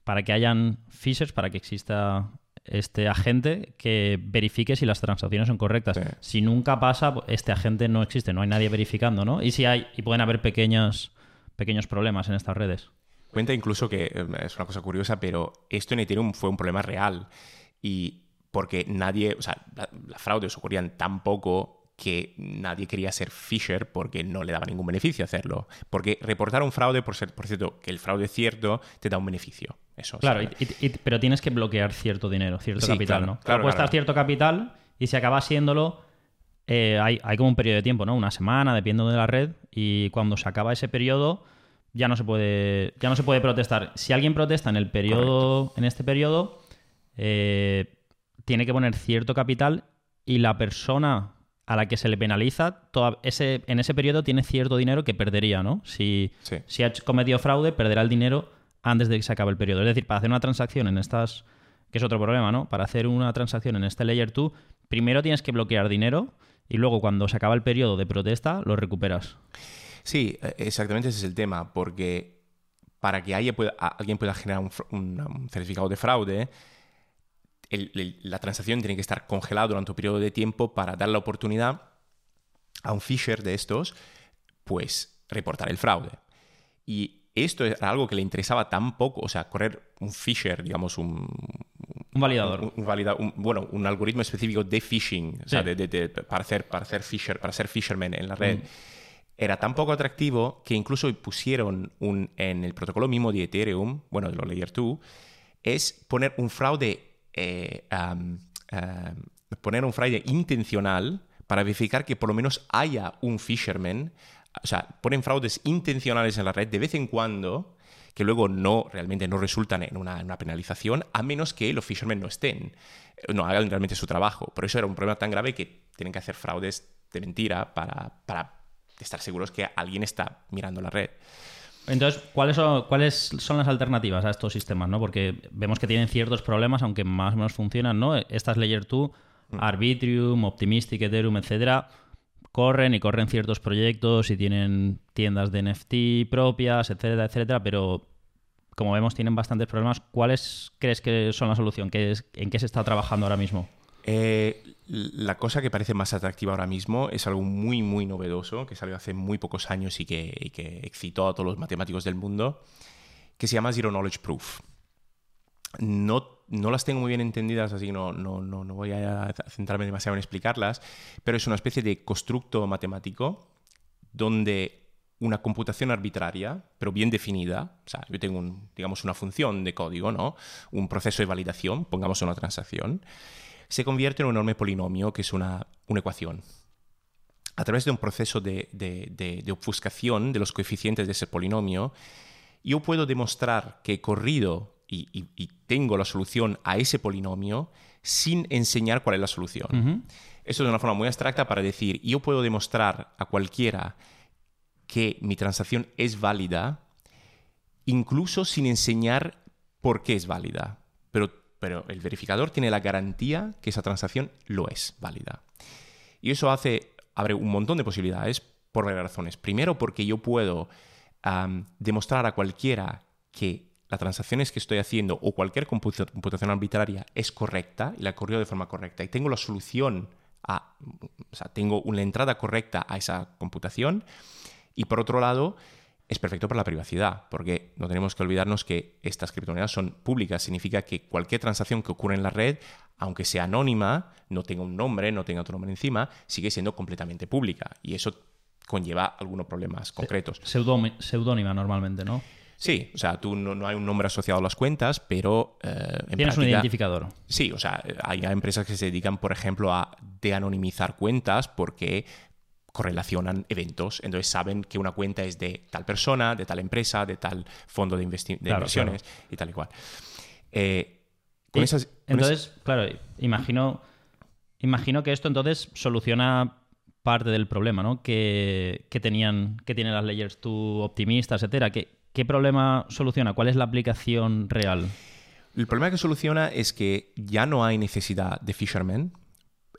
para que hayan phishers, para que exista este agente que verifique si las transacciones son correctas. Sí. Si nunca pasa, este agente no existe, no hay nadie verificando, ¿no? Y si hay, y pueden haber pequeñas, pequeños problemas en estas redes. Cuenta incluso que eh, es una cosa curiosa, pero esto en Ethereum fue un problema real. Y porque nadie, o sea, la- las fraudes ocurrían tan poco que nadie quería ser Fisher porque no le daba ningún beneficio hacerlo. Porque reportar un fraude, por, ser, por cierto, que el fraude es cierto, te da un beneficio. Eso, o sea, Claro, pero tienes que bloquear cierto dinero, cierto Sí, capital, claro, ¿no? claro, Apuestas claro. cierto capital y si acaba siéndolo, eh, hay, hay como un periodo de tiempo, ¿no? Una semana, dependiendo de la red, y cuando se acaba ese periodo, ya no se puede, ya no se puede protestar. Si alguien protesta en el periodo, en este periodo, eh, tiene que poner cierto capital y la persona a la que se le penaliza, toda- ese, en ese periodo tiene cierto dinero que perdería, ¿no? Si, Sí. si ha cometido fraude, perderá el dinero antes de que se acabe el periodo. Es decir, para hacer una transacción en estas, que es otro problema, ¿no? Para hacer una transacción en este Layer 2, primero tienes que bloquear dinero y luego cuando se acaba el periodo de protesta lo recuperas. Sí, e, exactamente ese es el tema, porque para que alguien pueda generar un, certificado de fraude, la transacción tiene que estar congelada durante un periodo de tiempo para dar la oportunidad a un fisher de estos, pues, reportar el fraude. Y esto era algo que le interesaba tan poco, o sea, correr un fisher, digamos, un... Un validador. Un, bueno, un algoritmo específico de phishing, o sea, para, hacer, para, hacer fisher, para ser fisherman en la red. Mm. Era tan poco atractivo que incluso pusieron un, en el protocolo mismo de Ethereum, bueno, de los Layer 2, es poner un fraude, eh, poner un fraude intencional para verificar que por lo menos haya un fisherman o sea, ponen fraudes intencionales en la red de vez en cuando que luego no realmente no resultan en una, penalización a menos que los fishermen no estén, no hagan realmente su trabajo. Por eso era un problema tan grave que tienen que hacer fraudes de mentira para estar seguros que alguien está mirando la red. Entonces, ¿cuáles son, ¿cuáles son las alternativas a estos sistemas? ¿no? Porque vemos que tienen ciertos problemas, aunque más o menos funcionan, ¿no? Estas Layer 2, mm. Arbitrium, Optimistic, Ethereum, etcétera, corren y corren ciertos proyectos y tienen tiendas de NFT propias, etcétera, etcétera, pero como vemos tienen bastantes problemas. ¿Cuáles crees que son la solución? ¿En qué se está trabajando ahora mismo? Eh, la cosa que parece más atractiva ahora mismo es algo muy, muy novedoso, que salió hace muy pocos años y que, excitó a todos los matemáticos del mundo, que se llama Zero Knowledge Proof. No no las tengo muy bien entendidas, así que no, no, no, voy a centrarme demasiado en explicarlas, pero es una especie de constructo matemático donde una computación arbitraria, pero bien definida, o sea, yo tengo, digamos, una función de código, ¿no? Un proceso de validación, pongamos una transacción, se convierte en un enorme polinomio que es una, ecuación. A través de un proceso de, de, obfuscación de los coeficientes de ese polinomio, yo puedo demostrar que he corrido y, tengo la solución a ese polinomio sin enseñar cuál es la solución. Eso es una forma muy abstracta para decir, yo puedo demostrar a cualquiera que mi transacción es válida, incluso sin enseñar por qué es válida. Pero, el verificador tiene la garantía que esa transacción lo es válida. Y eso hace, abre un montón de posibilidades por varias razones. Primero, porque yo puedo demostrar a cualquiera que las transacciones que estoy haciendo o cualquier computación arbitraria es correcta y la corrido de forma correcta y tengo la solución a, o sea, tengo una entrada correcta a esa computación y por otro lado es perfecto para la privacidad, porque no tenemos que olvidarnos que estas criptomonedas son públicas. Significa que cualquier transacción que ocurre en la red, aunque sea anónima, no tenga un nombre, no tenga otro nombre encima, sigue siendo completamente pública. Y eso conlleva algunos problemas concretos. Seudónima normalmente, ¿no? Sí, o sea, tú no, hay un nombre asociado a las cuentas, pero... Eh, Tienes un identificador. Sí, o sea, hay empresas que se dedican, por ejemplo, a de-anonimizar cuentas porque correlacionan eventos. Entonces saben que una cuenta es de tal persona, de tal empresa, de tal fondo de, inversiones y tal y cual. Eh, entonces, claro, imagino, imagino que esto entonces soluciona parte del problema, ¿no? Que, tenían, que tienen las layers tú optimistas, etcétera. Que, ¿Qué problema soluciona? ¿Cuál es la aplicación real? El problema que soluciona es que ya no hay necesidad de Fisherman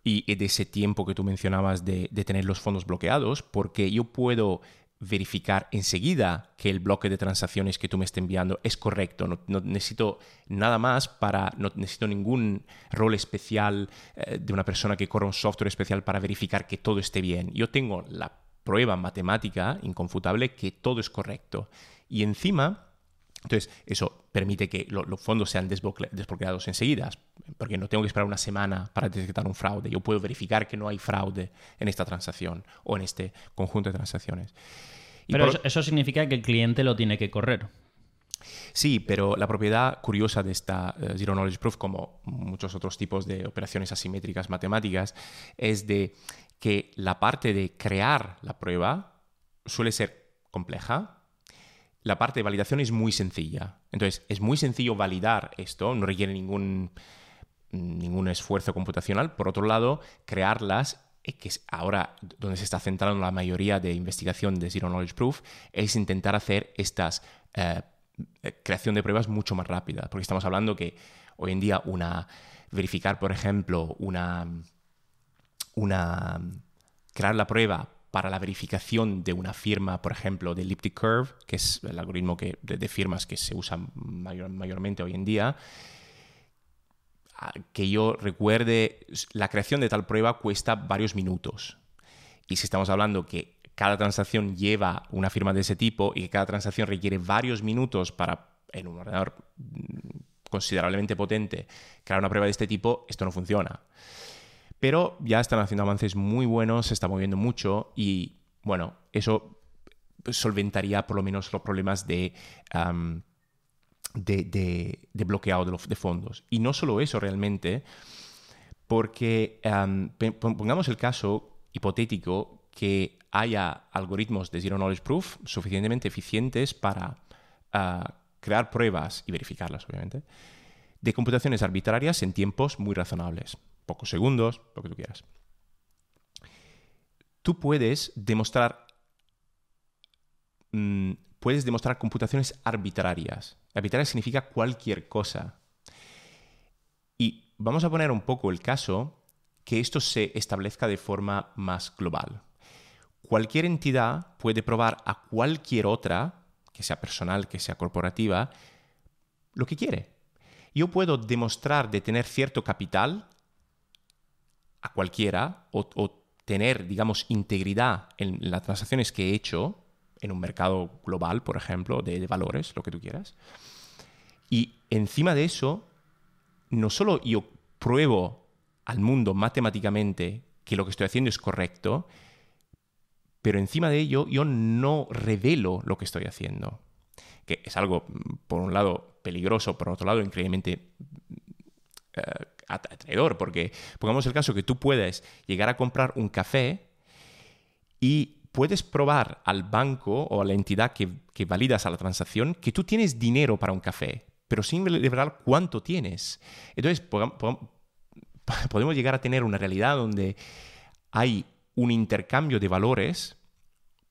y de ese tiempo que tú mencionabas de, tener los fondos bloqueados, porque yo puedo verificar enseguida que el bloque de transacciones que tú me estás enviando es correcto. No, necesito nada más para, no necesito ningún rol especial eh, de una persona que corra un software especial para verificar que todo esté bien. Yo tengo la prueba matemática inconfutable que todo es correcto. Y encima, entonces eso permite que los fondos sean desbloqueados enseguida, porque no tengo que esperar una semana para detectar un fraude. Yo puedo verificar que no hay fraude en esta transacción o en este conjunto de transacciones. pero eso significa que el cliente lo tiene que correr. Sí, pero la propiedad curiosa de esta eh, Zero Knowledge Proof, como muchos otros tipos de operaciones asimétricas matemáticas, es de que la parte de crear la prueba suele ser compleja, la parte de validación es muy sencilla. Entonces, es muy sencillo validar esto, no requiere ningún, ningún esfuerzo computacional. Por otro lado, crearlas, eh, que es ahora donde se está centrando la mayoría de investigación de Zero Knowledge Proof, es intentar hacer estas, eh, eh, creación de pruebas mucho más rápida, porque estamos hablando que hoy en día una verificar, por ejemplo, una, una crear la prueba para la verificación de una firma, por ejemplo, de elliptic curve, que es el algoritmo que, de, firmas que se usa mayormente hoy en día, que yo recuerde, la creación de tal prueba cuesta varios minutos. Y si estamos hablando que cada transacción lleva una firma de ese tipo y que cada transacción requiere varios minutos para, en un ordenador mm, considerablemente potente, crear una prueba de este tipo, esto no funciona. Pero ya están haciendo avances muy buenos, se está moviendo mucho y, bueno, eso solventaría por lo menos los problemas de de, bloqueado de, fondos. Y no solo eso realmente, porque pongamos el caso hipotético que haya algoritmos de Zero Knowledge Proof suficientemente eficientes para ah, crear pruebas y verificarlas, obviamente, de computaciones arbitrarias en tiempos muy razonables, pocos segundos, lo que tú quieras. Tú puedes demostrar mm, puedes demostrar computaciones arbitrarias. Arbitraria significa cualquier cosa. Y vamos a poner un poco el caso que esto se establezca de forma más global. Cualquier entidad puede probar a cualquier otra, que sea personal, que sea corporativa, lo que quiere. Yo puedo demostrar de tener cierto capital a cualquiera o, tener, digamos, integridad en las transacciones que he hecho en un mercado global, por ejemplo, de, valores, lo que tú quieras. Y encima de eso, no solo yo pruebo al mundo matemáticamente que lo que estoy haciendo es correcto, pero encima de ello yo no revelo lo que estoy haciendo. Que es algo, por un lado, peligroso, por otro lado, increíblemente eh, porque pongamos el caso que tú puedes llegar a comprar un café y puedes probar al banco o a la entidad que, validas a la transacción que tú tienes dinero para un café, pero sin revelar cuánto tienes. Entonces, podemos llegar a tener una realidad donde hay un intercambio de valores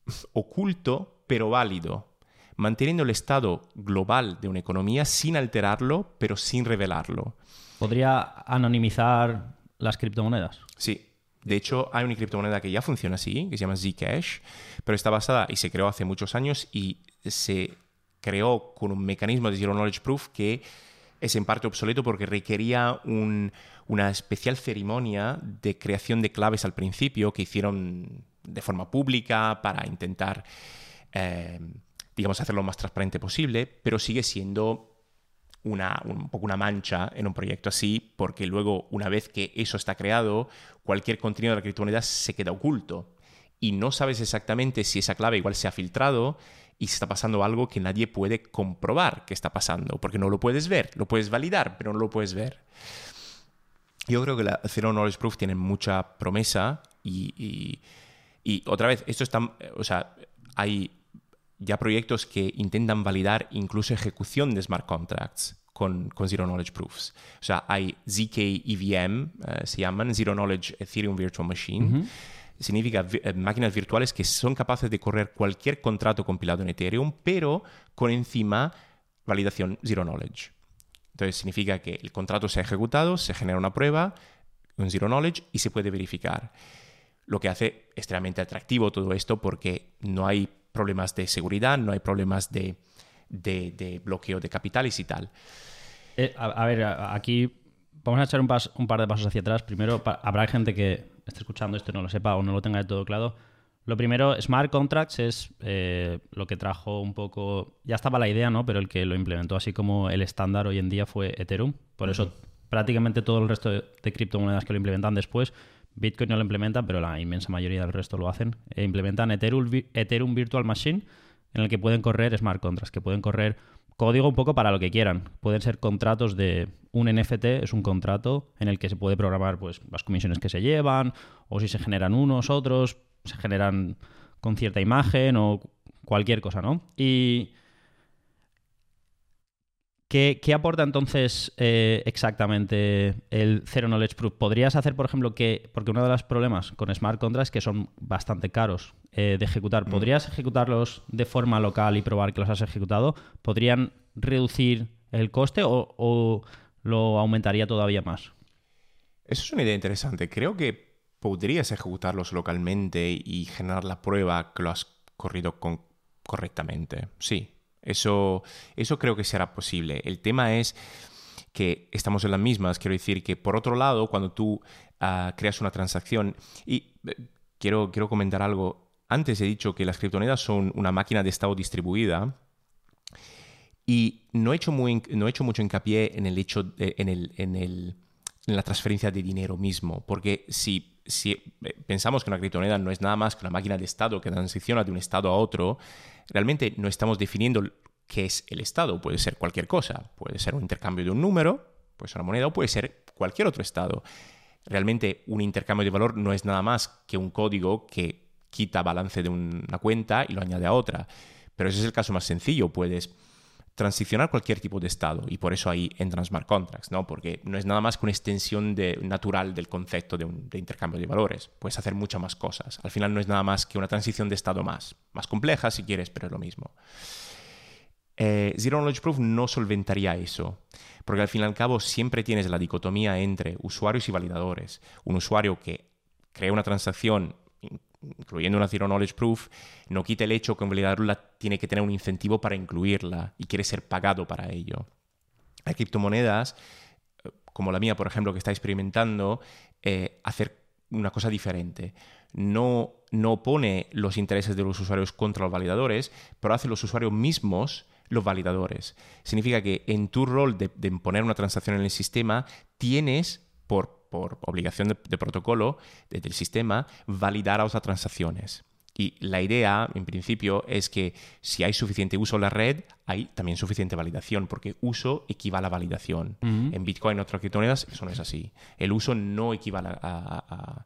oculto pero válido, manteniendo el estado global de una economía sin alterarlo, pero sin revelarlo. ¿Podría anonimizar las criptomonedas? Sí, de hecho, hay una criptomoneda que ya funciona así, que se llama Zcash, pero está basada y se creó hace muchos años y se creó con un mecanismo de Zero Knowledge Proof que es en parte obsoleto porque requería una especial ceremonia de creación de claves al principio que hicieron de forma pública para intentar, eh, digamos, hacerlo lo más transparente posible, pero sigue siendo una, un poco una mancha en un proyecto así, porque luego, una vez que eso está creado, cualquier contenido de la criptomoneda se queda oculto. Y no sabes exactamente si esa clave igual se ha filtrado y se está pasando algo que nadie puede comprobar que está pasando, porque no lo puedes ver, lo puedes validar, pero no lo puedes ver. Yo creo que la Zero Knowledge Proof tiene mucha promesa y, y otra vez, esto está, o sea, hay ya proyectos que intentan validar incluso ejecución de smart contracts con, Zero Knowledge Proofs. O sea, hay ZK EVM, eh, se llaman Zero Knowledge Ethereum Virtual Machine. Significa eh, máquinas virtuales que son capaces de correr cualquier contrato compilado en Ethereum, pero con encima validación Zero Knowledge. Entonces significa que el contrato se ha ejecutado, se genera una prueba, un Zero Knowledge y se puede verificar. Lo que hace extremadamente atractivo todo esto porque no hay problemas de seguridad, no hay problemas de, bloqueo de capitales y tal. Eh, a, ver, aquí vamos a echar un, un, par de pasos hacia atrás. Primero, habrá gente que esté escuchando esto y no lo sepa o no lo tenga de todo claro. Lo primero, Smart Contracts es eh, lo que trajo un poco. Ya estaba la idea, ¿no? Pero el que lo implementó así como el estándar hoy en día fue Ethereum. Por eso, prácticamente todo el resto de criptomonedas que lo implementan después Bitcoin no lo implementa, pero la inmensa mayoría del resto lo hacen. E implementan Ethereum, Ethereum Virtual Machine, en el que pueden correr smart contracts, que pueden correr código un poco para lo que quieran. Pueden ser contratos de un NFT, es un contrato en el que se puede programar pues, las comisiones que se llevan, o si se generan unos, otros, se generan con cierta imagen o cualquier cosa, ¿no? Y ¿Qué, aporta entonces eh, exactamente el Zero Knowledge Proof? ¿Podrías hacer, por ejemplo, que, porque uno de los problemas con smart contracts es que son bastante caros eh, de ejecutar, mm. ¿podrías ejecutarlos de forma local y probar que los has ejecutado? ¿Podrían reducir el coste o, lo aumentaría todavía más? Eso es una idea interesante. Creo que podrías ejecutarlos localmente y generar la prueba que lo has corrido correctamente. Sí, eso, eso creo que será posible. El tema es que estamos en las mismas. Quiero decir que, por otro lado, cuando tú ah, creas una transacción, y eh, quiero, quiero comentar algo, antes he dicho que las criptomonedas son una máquina de estado distribuida. Y no he hecho, muy, no he hecho mucho hincapié en el hecho en, el, en, el, en la transferencia de dinero mismo, porque si, si eh, pensamos que una criptomoneda no es nada más que una máquina de estado que transiciona de un estado a otro, realmente no estamos definiendo qué es el Estado. Puede ser cualquier cosa. Puede ser un intercambio de un número, puede ser una moneda o puede ser cualquier otro Estado. Realmente un intercambio de valor no es nada más que un código que quita balance de una cuenta y lo añade a otra. Pero ese es el caso más sencillo. Puedes transicionar cualquier tipo de estado y por eso ahí entran smart contracts, ¿no? Porque no es nada más que una extensión natural del concepto de, un, intercambio de valores. Puedes hacer muchas más cosas. Al final no es nada más que una transición de estado más, más compleja si quieres, pero es lo mismo. Eh, Zero Knowledge Proof no solventaría eso, porque al fin y al cabo siempre tienes la dicotomía entre usuarios y validadores. Un usuario que crea una transacción incluyendo una Zero Knowledge Proof, no quita el hecho que un validador tiene que tener un incentivo para incluirla y quiere ser pagado para ello. Hay criptomonedas, eh, como la mía, por ejemplo, que está experimentando, eh, hacer una cosa diferente. No, no pone los intereses de los usuarios contra los validadores, pero hace los usuarios mismos los validadores. Significa que en tu rol de, de poner una transacción en el sistema, tienes por por obligación de, protocolo del sistema, validar a otras transacciones. Y la idea, en principio, es que si hay suficiente uso en la red, hay también suficiente validación, porque uso equivale a validación. En Bitcoin y otras criptomonedas eso no es así. El uso no equivale a,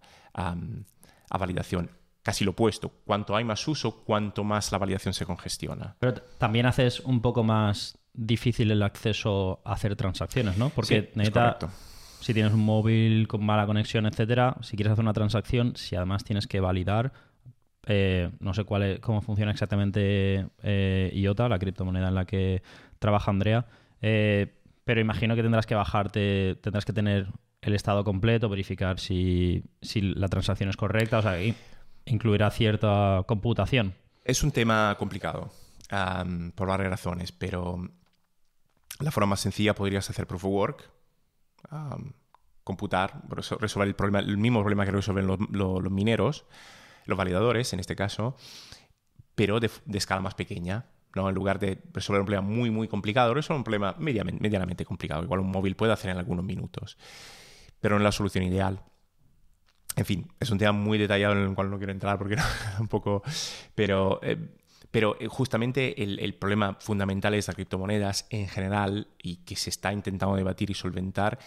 validación. Casi lo opuesto. Cuanto hay más uso, cuanto más la validación se congestiona. Pero también haces un poco más difícil el acceso a hacer transacciones, ¿no? Porque necesita si tienes un móvil con mala conexión, etcétera, si quieres hacer una transacción, si además tienes que validar, eh, no sé cuál es, cómo funciona exactamente eh, IOTA, la criptomoneda en la que trabaja Andrea, eh, pero imagino que tendrás que bajarte, tendrás que tener el estado completo, verificar si, la transacción es correcta, o sea, incluirá cierta computación. Es un tema complicado por varias razones, pero la forma más sencilla podrías hacer proof of work, computar, resolver el, problema, el mismo problema que resuelven los, mineros, los validadores en este caso, pero de, escala más pequeña. ¿no? En lugar de resolver un problema muy, muy complicado, resolver un problema medianamente, complicado. Igual un móvil puede hacer en algunos minutos, pero no es la solución ideal. En fin, es un tema muy detallado en el cual no quiero entrar porque un poco... Pero eh, pero eh, justamente el, problema fundamental de las criptomonedas en general y que se está intentando debatir y solventar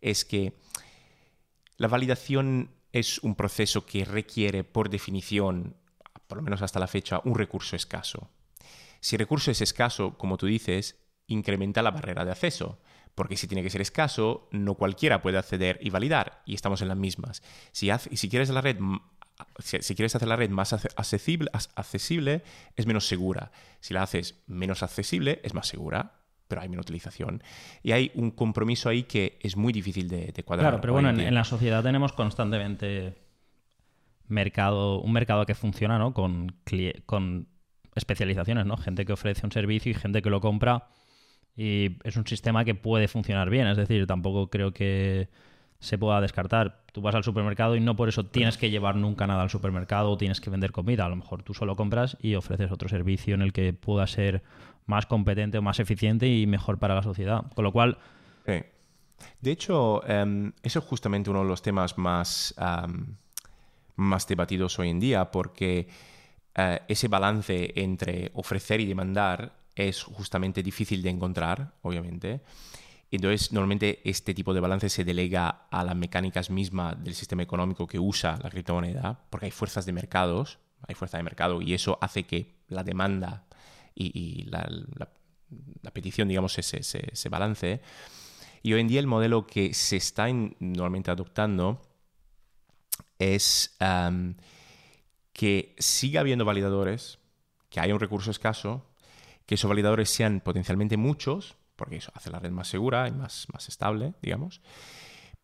es que la validación es un proceso que requiere, por definición, por lo menos hasta la fecha, un recurso escaso. Si el recurso es escaso, como tú dices, incrementa la barrera de acceso, porque si tiene que ser escaso, no cualquiera puede acceder y validar, y estamos en las mismas. Si, si quieres la red si, quieres hacer la red más accesible, accesible, es menos segura. Si la haces menos accesible, es más segura, pero hay menos utilización. Y hay un compromiso ahí que es muy difícil de, cuadrar. Claro, pero bueno, en, la sociedad tenemos constantemente mercado, un mercado que funciona ¿no? con, con especializaciones, ¿no? Gente que ofrece un servicio y gente que lo compra. Y es un sistema que puede funcionar bien. Es decir, tampoco creo que se pueda descartar. Tú vas al supermercado y no por eso tienes que llevar nunca nada al supermercado o tienes que vender comida. A lo mejor tú solo compras y ofreces otro servicio en el que pueda ser más competente o más eficiente y mejor para la sociedad. Con lo cual... De hecho, em, eso es justamente uno de los temas más, más debatidos hoy en día porque eh, ese balance entre ofrecer y demandar es justamente difícil de encontrar, obviamente. Entonces, normalmente este tipo de balance se delega a las mecánicas mismas del sistema económico que usa la criptomoneda, porque hay fuerzas de mercados, hay fuerza de mercado, y eso hace que la demanda y, la, petición, digamos, ese, balance. Y hoy en día el modelo que se está normalmente adoptando es que siga habiendo validadores, que haya un recurso escaso, que esos validadores sean potencialmente muchos, porque eso hace la red más segura y más, más estable, digamos.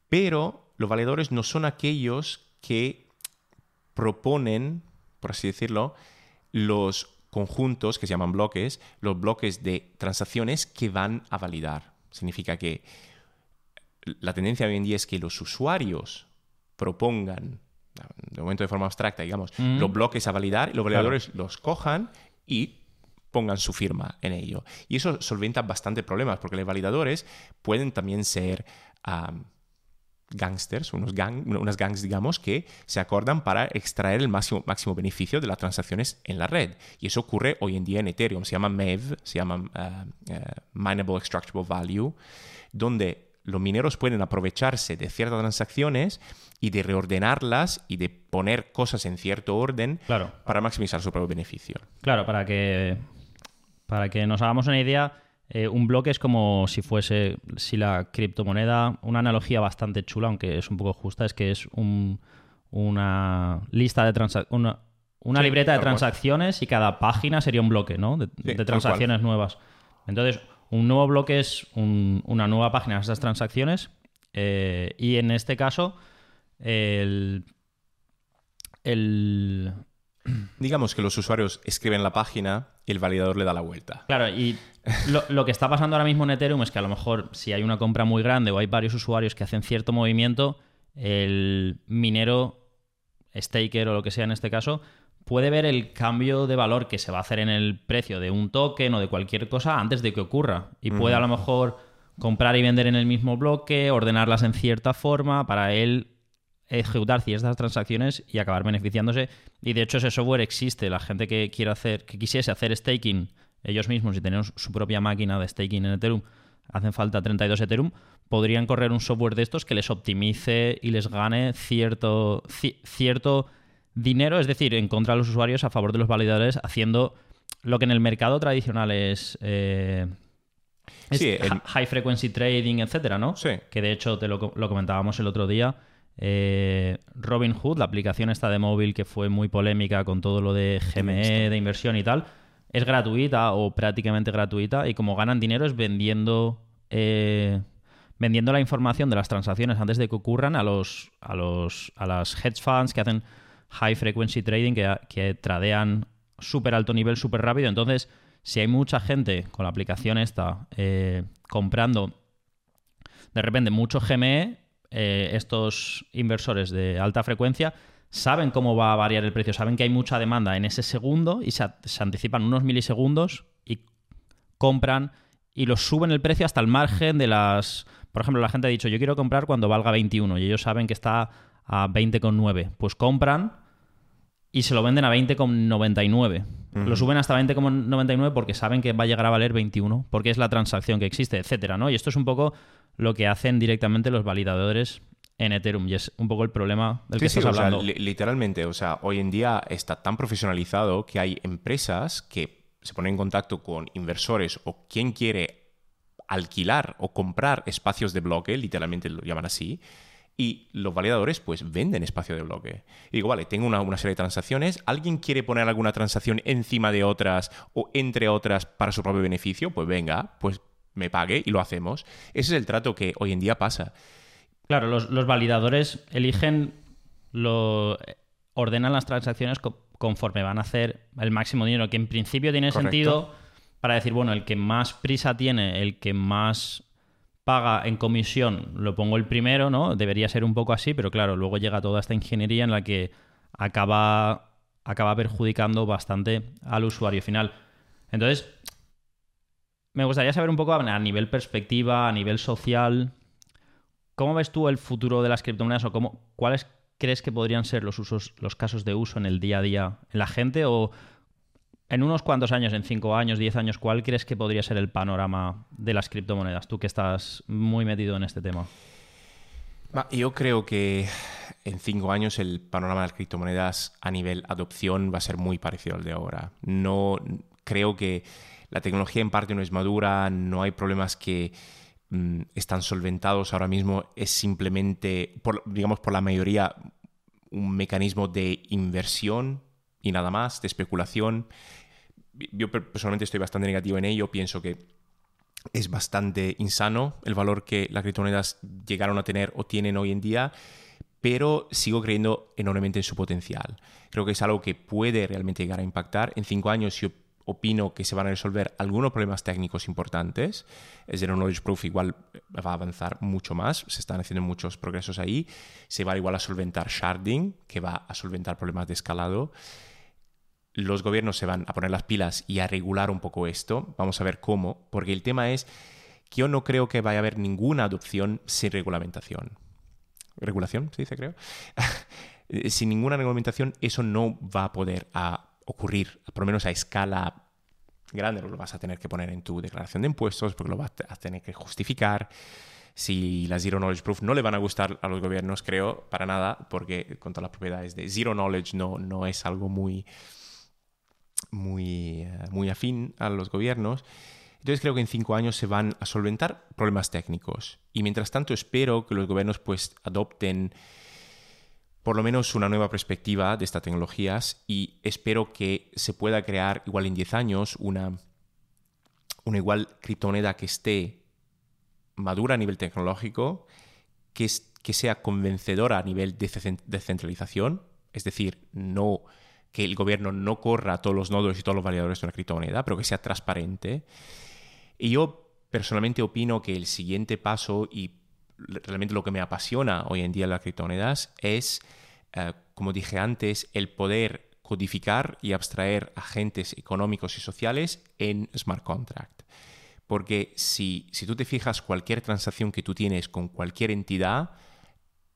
Pero los validadores no son aquellos que proponen, por así decirlo, los conjuntos que se llaman bloques, los bloques de transacciones que van a validar. Significa que la tendencia hoy en día es que los usuarios propongan, de momento de forma abstracta, digamos, mm. los bloques a validar y los validadores los cojan y pongan su firma en ello. Y eso solventa bastante problemas, porque los validadores pueden también ser gangsters, unos gang, unas gangs, digamos, que se acordan para extraer el máximo, máximo beneficio de las transacciones en la red. Y eso ocurre hoy en día en Ethereum. Se llama MEV, se llama uh, uh, Mineable Extractable Value, donde los mineros pueden aprovecharse de ciertas transacciones y de reordenarlas y de poner cosas en cierto orden para maximizar su propio beneficio. Claro, para que, para que nos hagamos una idea, eh, un bloque es como si fuese, si la criptomoneda, una analogía bastante chula, aunque es un poco justa, es que es una lista de transacciones, una, libreta de transacciones y cada página sería un bloque, ¿no? De, transacciones nuevas. Entonces, un nuevo bloque es una nueva página de esas transacciones eh, y en este caso, el, el, Digamos que los usuarios escriben la página y el validador le da la vuelta. Claro, y lo, que está pasando ahora mismo en Ethereum es que a lo mejor si hay una compra muy grande o hay varios usuarios que hacen cierto movimiento, el minero, staker o lo que sea en este caso, puede ver el cambio de valor que se va a hacer en el precio de un token o de cualquier cosa antes de que ocurra. Y puede a lo mejor comprar y vender en el mismo bloque, ordenarlas en cierta forma para él ejecutar ciertas transacciones y acabar beneficiándose. Y de hecho ese software existe. La gente que quiera hacer, que quisiese hacer staking ellos mismos y tener su propia máquina de staking en Ethereum, hacen falta 32 Ethereum, podrían correr un software de estos que les optimice y les gane cierto, cierto dinero, es decir, en contra de los usuarios a favor de los validadores, haciendo lo que en el mercado tradicional es... Eh, high frequency trading, etcétera, ¿no? Sí. Que de hecho te lo, lo comentábamos el otro día eh, Robinhood, la aplicación esta de móvil que fue muy polémica con todo lo de GME, de inversión y tal, es gratuita o prácticamente gratuita y como ganan dinero es vendiendo eh, vendiendo la información de las transacciones antes de que ocurran a los a los a las hedge funds que hacen high frequency trading que, que tradean súper alto nivel súper rápido. Entonces si hay mucha gente con la aplicación esta eh, comprando de repente mucho GME eh, estos inversores de alta frecuencia saben cómo va a variar el precio, saben que hay mucha demanda en ese segundo y se, anticipan unos milisegundos y compran y los suben el precio hasta el margen de las... Por ejemplo, la gente ha dicho, yo quiero comprar cuando valga 21 y ellos saben que está a 20,9. Pues compran y se lo venden a 20,99. Lo suben hasta 20,99 porque saben que va a llegar a valer 21, porque es la transacción que existe, etcétera, ¿no? Y esto es un poco lo que hacen directamente los validadores en Ethereum y es un poco el problema del que estás hablando. literalmente, o sea, hoy en día está tan profesionalizado que hay empresas que se ponen en contacto con inversores o quien quiere alquilar o comprar espacios de bloque, literalmente lo llaman así, y los validadores pues venden espacio de bloque. Y digo, vale, tengo una, una, serie de transacciones, ¿alguien quiere poner alguna transacción encima de otras o entre otras para su propio beneficio? Pues venga, pues me pague y lo hacemos. Ese es el trato que hoy en día pasa. Claro, los, validadores eligen, lo, ordenan las transacciones conforme van a hacer el máximo dinero, que en principio tiene sentido para decir, bueno, el que más prisa tiene, el que más paga en comisión, lo pongo el primero, ¿no? Debería ser un poco así, pero claro, luego llega toda esta ingeniería en la que acaba, acaba perjudicando bastante al usuario final. Entonces, me gustaría saber un poco a nivel perspectiva, a nivel social, ¿cómo ves tú el futuro de las criptomonedas o cómo, cuáles crees que podrían ser los usos, los casos de uso en el día a día en la gente o en unos cuantos años, en cinco años, diez años, ¿cuál crees que podría ser el panorama de las criptomonedas? Tú que estás muy metido en este tema. Yo creo que en cinco años el panorama de las criptomonedas a nivel adopción va a ser muy parecido al de ahora. No creo que la tecnología en parte no es madura, no hay problemas que mm, están solventados ahora mismo, es simplemente, digamos, por la mayoría un mecanismo de inversión y nada más, de especulación. Yo personalmente estoy bastante negativo en ello, pienso que es bastante insano el valor que las criptomonedas llegaron a tener o tienen hoy en día, pero sigo creyendo enormemente en su potencial. Creo que es algo que puede realmente llegar a impactar. En cinco años yo opino que se van a resolver algunos problemas técnicos importantes. El Zero Knowledge Proof igual va a avanzar mucho más, se están haciendo muchos progresos ahí. Se va igual a solventar sharding, que va a solventar problemas de escalado los gobiernos se van a poner las pilas y a regular un poco esto. Vamos a ver cómo, porque el tema es que yo no creo que vaya a haber ninguna adopción sin regulamentación. ¿Regulación? Se dice, creo. sin ninguna regulamentación, eso no va a poder ocurrir, por lo menos a escala grande. Lo vas a tener que poner en tu declaración de impuestos, porque lo vas a tener que justificar. Si las Zero Knowledge Proof no le van a gustar a los gobiernos, creo, para nada, porque con todas las propiedades de Zero Knowledge no, no es algo muy muy, eh, muy afín a los gobiernos. Entonces creo que en cinco años se van a solventar problemas técnicos. Y mientras tanto espero que los gobiernos pues adopten por lo menos una nueva perspectiva de estas tecnologías y espero que se pueda crear igual en 10 años una, una igual criptomoneda que esté madura a nivel tecnológico, que, que sea convencedora a nivel de descentralización, es decir, no que el gobierno no corra todos los nodos y todos los validadores de una criptomoneda, pero que sea transparente. Y yo personalmente opino que el siguiente paso y realmente lo que me apasiona hoy en día en las criptomonedas es, eh, como dije antes, el poder codificar y abstraer agentes económicos y sociales en smart contract. Porque si, si tú te fijas, cualquier transacción que tú tienes con cualquier entidad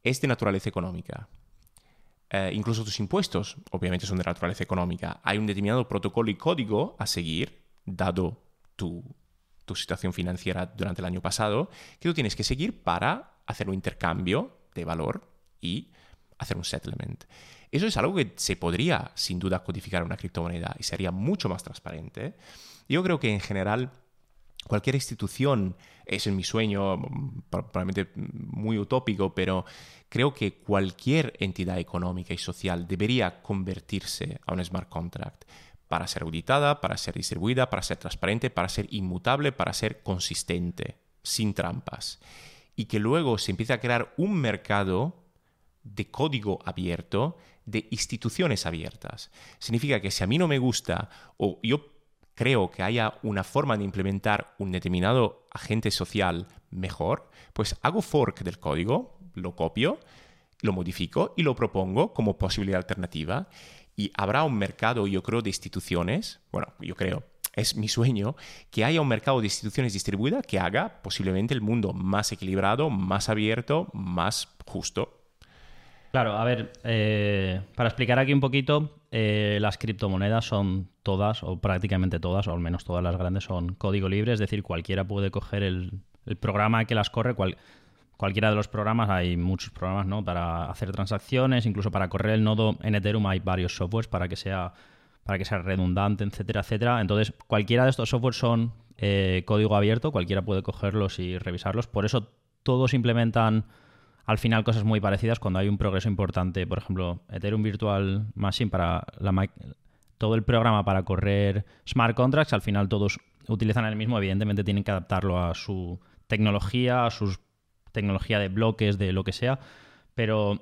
es de naturaleza económica. Eh, incluso tus impuestos, obviamente, son de naturaleza económica. Hay un determinado protocolo y código a seguir, dado tu, situación financiera durante el año pasado, que tú tienes que seguir para hacer un intercambio de valor y hacer un settlement. Eso es algo que se podría, sin duda, codificar en una criptomoneda y sería mucho más transparente. Yo creo que en general cualquier institución, es en mi sueño, probablemente muy utópico, pero creo que cualquier entidad económica y social debería convertirse a un smart contract para ser auditada, para ser distribuida, para ser transparente, para ser inmutable, para ser consistente, sin trampas. Y que luego se empiece a crear un mercado de código abierto, de instituciones abiertas. Significa que si a mí no me gusta o yo creo que haya una forma de implementar un determinado agente social mejor, pues hago fork del código, lo copio, lo modifico y lo propongo como posibilidad alternativa. Y habrá un mercado, yo creo, de instituciones, bueno, yo creo, es mi sueño, que haya un mercado de instituciones distribuidas que haga posiblemente el mundo más equilibrado, más abierto, más justo. Claro, a ver, eh, para explicar aquí un poquito, eh, las criptomonedas son todas, o prácticamente todas, o al menos todas las grandes, son código libre, es decir, cualquiera puede coger el, programa que las corre, cualquiera de los programas, hay muchos programas ¿no? para hacer transacciones, incluso para correr el nodo en Ethereum hay varios softwares para que sea, para que sea redundante, etcétera, etcétera. Entonces, cualquiera de estos softwares son eh, código abierto, cualquiera puede cogerlos y revisarlos, por eso todos implementan al final cosas muy parecidas cuando hay un progreso importante. Por ejemplo, Ethereum Virtual Machine para la, todo el programa para correr smart contracts, al final todos utilizan el mismo, evidentemente tienen que adaptarlo a su tecnología, a su tecnología de bloques, de lo que sea, pero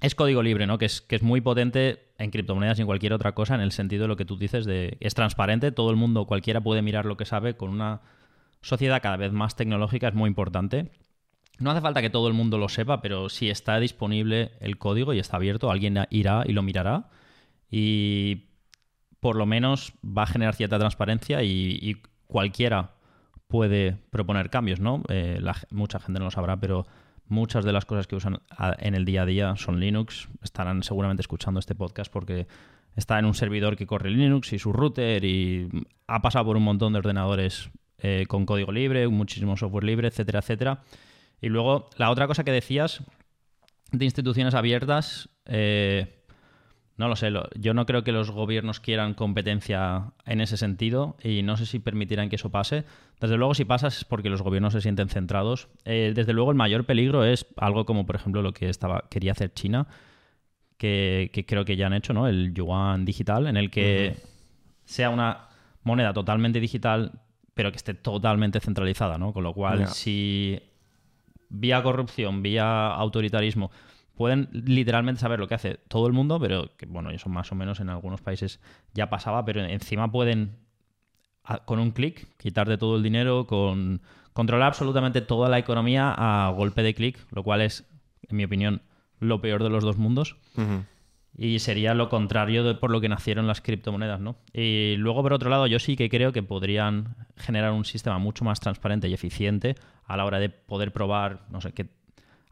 es código libre, ¿no? Que es, que es muy potente en criptomonedas y en cualquier otra cosa, en el sentido de lo que tú dices de es transparente, todo el mundo, cualquiera puede mirar lo que sabe con una sociedad cada vez más tecnológica, es muy importante. No hace falta que todo el mundo lo sepa, pero si está disponible el código y está abierto, alguien irá y lo mirará y por lo menos va a generar cierta transparencia y, cualquiera puede proponer cambios, ¿no? Eh, mucha gente no lo sabrá, pero muchas de las cosas que usan en el día a día son Linux. Estarán seguramente escuchando este podcast porque está en un servidor que corre Linux y su router y ha pasado por un montón de ordenadores eh, con código libre, muchísimo software libre, etcétera, etcétera. Y luego, la otra cosa que decías de instituciones abiertas, eh, No lo sé, yo no creo que los gobiernos quieran competencia en ese sentido y no sé si permitirán que eso pase. Desde luego, si pasa es porque los gobiernos se sienten centrados. Eh, desde luego, el mayor peligro es algo como, por ejemplo, lo que estaba, quería hacer China, que, creo que ya han hecho, ¿no? El yuan digital, en el que sea una moneda totalmente digital, pero que esté totalmente centralizada, ¿no? Con lo cual, si vía corrupción, vía autoritarismo, pueden literalmente saber lo que hace todo el mundo, pero que bueno, eso más o menos en algunos países ya pasaba, pero encima pueden con un clic quitarte todo el dinero, con controlar absolutamente toda la economía a golpe de clic, lo cual es, en mi opinión, lo peor de los dos mundos. Y sería lo contrario de por lo que nacieron las criptomonedas, ¿no? Y luego, por otro lado, yo sí que creo que podrían generar un sistema mucho más transparente y eficiente a la hora de poder probar, no sé, qué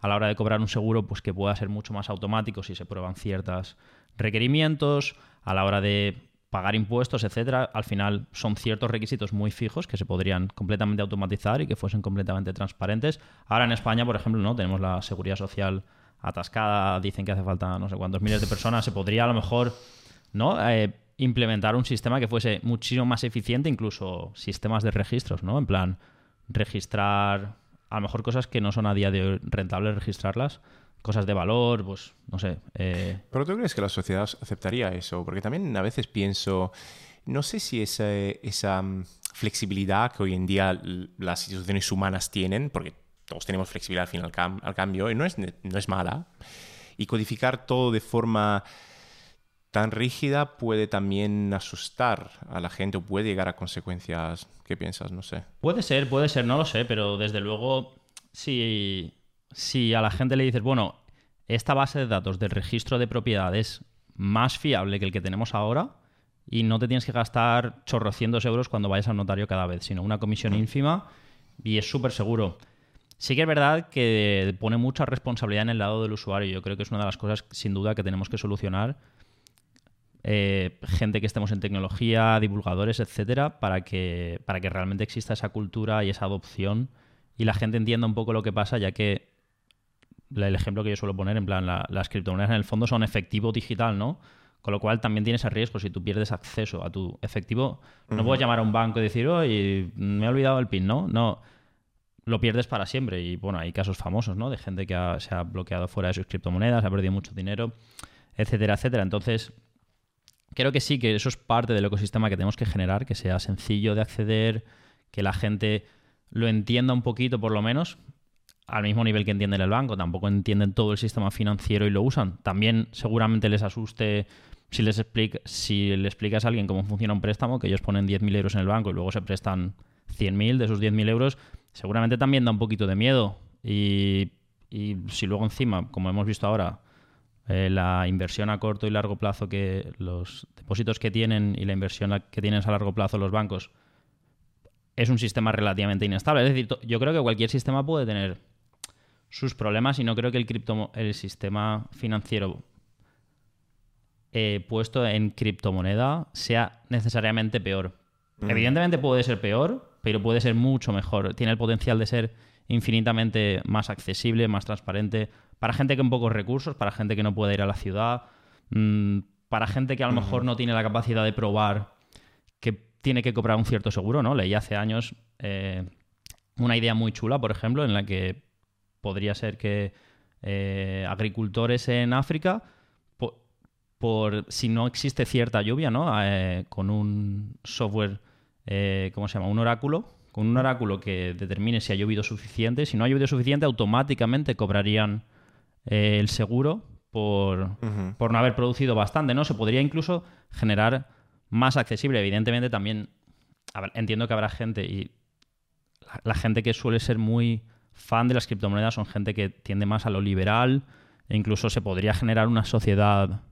a la hora de cobrar un seguro, pues que pueda ser mucho más automático si se prueban ciertos requerimientos, a la hora de pagar impuestos, etcétera, al final son ciertos requisitos muy fijos que se podrían completamente automatizar y que fuesen completamente transparentes. Ahora en España, por ejemplo, no tenemos la seguridad social atascada, dicen que hace falta no sé cuántos miles de personas, se podría a lo mejor ¿no? Eh, implementar un sistema que fuese muchísimo más eficiente, incluso sistemas de registros, ¿no? En plan, registrar a lo mejor cosas que no son a día de hoy rentables registrarlas, cosas de valor, pues no sé. Eh. Pero tú crees que la sociedad aceptaría eso, porque también a veces pienso, no sé si esa, esa mm, flexibilidad que hoy en día las instituciones humanas tienen, porque todos tenemos flexibilidad al al, cambio, y no es, no es mala, y codificar todo de forma tan rígida puede también asustar a la gente o puede llegar a consecuencias. ¿Qué piensas? No sé. Puede ser, puede ser, no lo sé, pero desde luego, si, si a la gente le dices, bueno, esta base de datos del registro de propiedad es más fiable que el que tenemos ahora y no te tienes que gastar chorrocientos euros cuando vayas al notario cada vez, sino una comisión ínfima y es súper seguro. Sí que es verdad que pone mucha responsabilidad en el lado del usuario. Yo creo que es una de las cosas sin duda que tenemos que solucionar eh, gente que estemos en tecnología, divulgadores, etcétera, para que, para que realmente exista esa cultura y esa adopción y la gente entienda un poco lo que pasa, ya que el ejemplo que yo suelo poner, en plan, las criptomonedas en el fondo son efectivo digital, ¿no? Con lo cual también tienes el riesgo si tú pierdes acceso a tu efectivo. No puedes llamar a un banco y decir, oye, me he olvidado el PIN, ¿no? No. Lo pierdes para siempre. Y bueno, hay casos famosos, ¿no? De gente que se ha bloqueado fuera de sus criptomonedas, ha perdido mucho dinero, etcétera, etcétera. Entonces, creo que sí, que eso es parte del ecosistema que tenemos que generar, que sea sencillo de acceder, que la gente lo entienda un poquito por lo menos, al mismo nivel que entienden el banco, tampoco entienden todo el sistema financiero y lo usan. También seguramente les asuste si les explica, si le explicas a alguien cómo funciona un préstamo, que ellos ponen 10.000 euros en el banco y luego se prestan 100.000 de esos 10.000 euros, seguramente también da un poquito de miedo. Y, y si luego encima, como hemos visto ahora, eh, la inversión a corto y largo plazo que los depósitos que tienen y la inversión que tienen a largo plazo los bancos es un sistema relativamente inestable. Es decir, yo creo que cualquier sistema puede tener sus problemas y no creo que el, cripto, el sistema financiero eh, puesto en criptomoneda sea necesariamente peor. Mm. Evidentemente puede ser peor, pero puede ser mucho mejor. Tiene el potencial de ser infinitamente más accesible, más transparente, para gente con pocos recursos, para gente que no puede ir a la ciudad, mm, para gente que a lo mejor no tiene la capacidad de probar que tiene que cobrar un cierto seguro, ¿no? Leí hace años eh, una idea muy chula, por ejemplo, en la que podría ser que eh, agricultores en África, por, si no existe cierta lluvia, ¿no? Eh, con un software, ¿cómo se llama? Un oráculo, con un oráculo que determine si ha llovido suficiente. Si no ha llovido suficiente, automáticamente cobrarían eh, el seguro por, no haber producido bastante, ¿no? Se podría incluso generar más accesible. Evidentemente también entiendo que habrá gente y la, gente que suele ser muy fan de las criptomonedas son gente que tiende más a lo liberal e incluso se podría generar una sociedad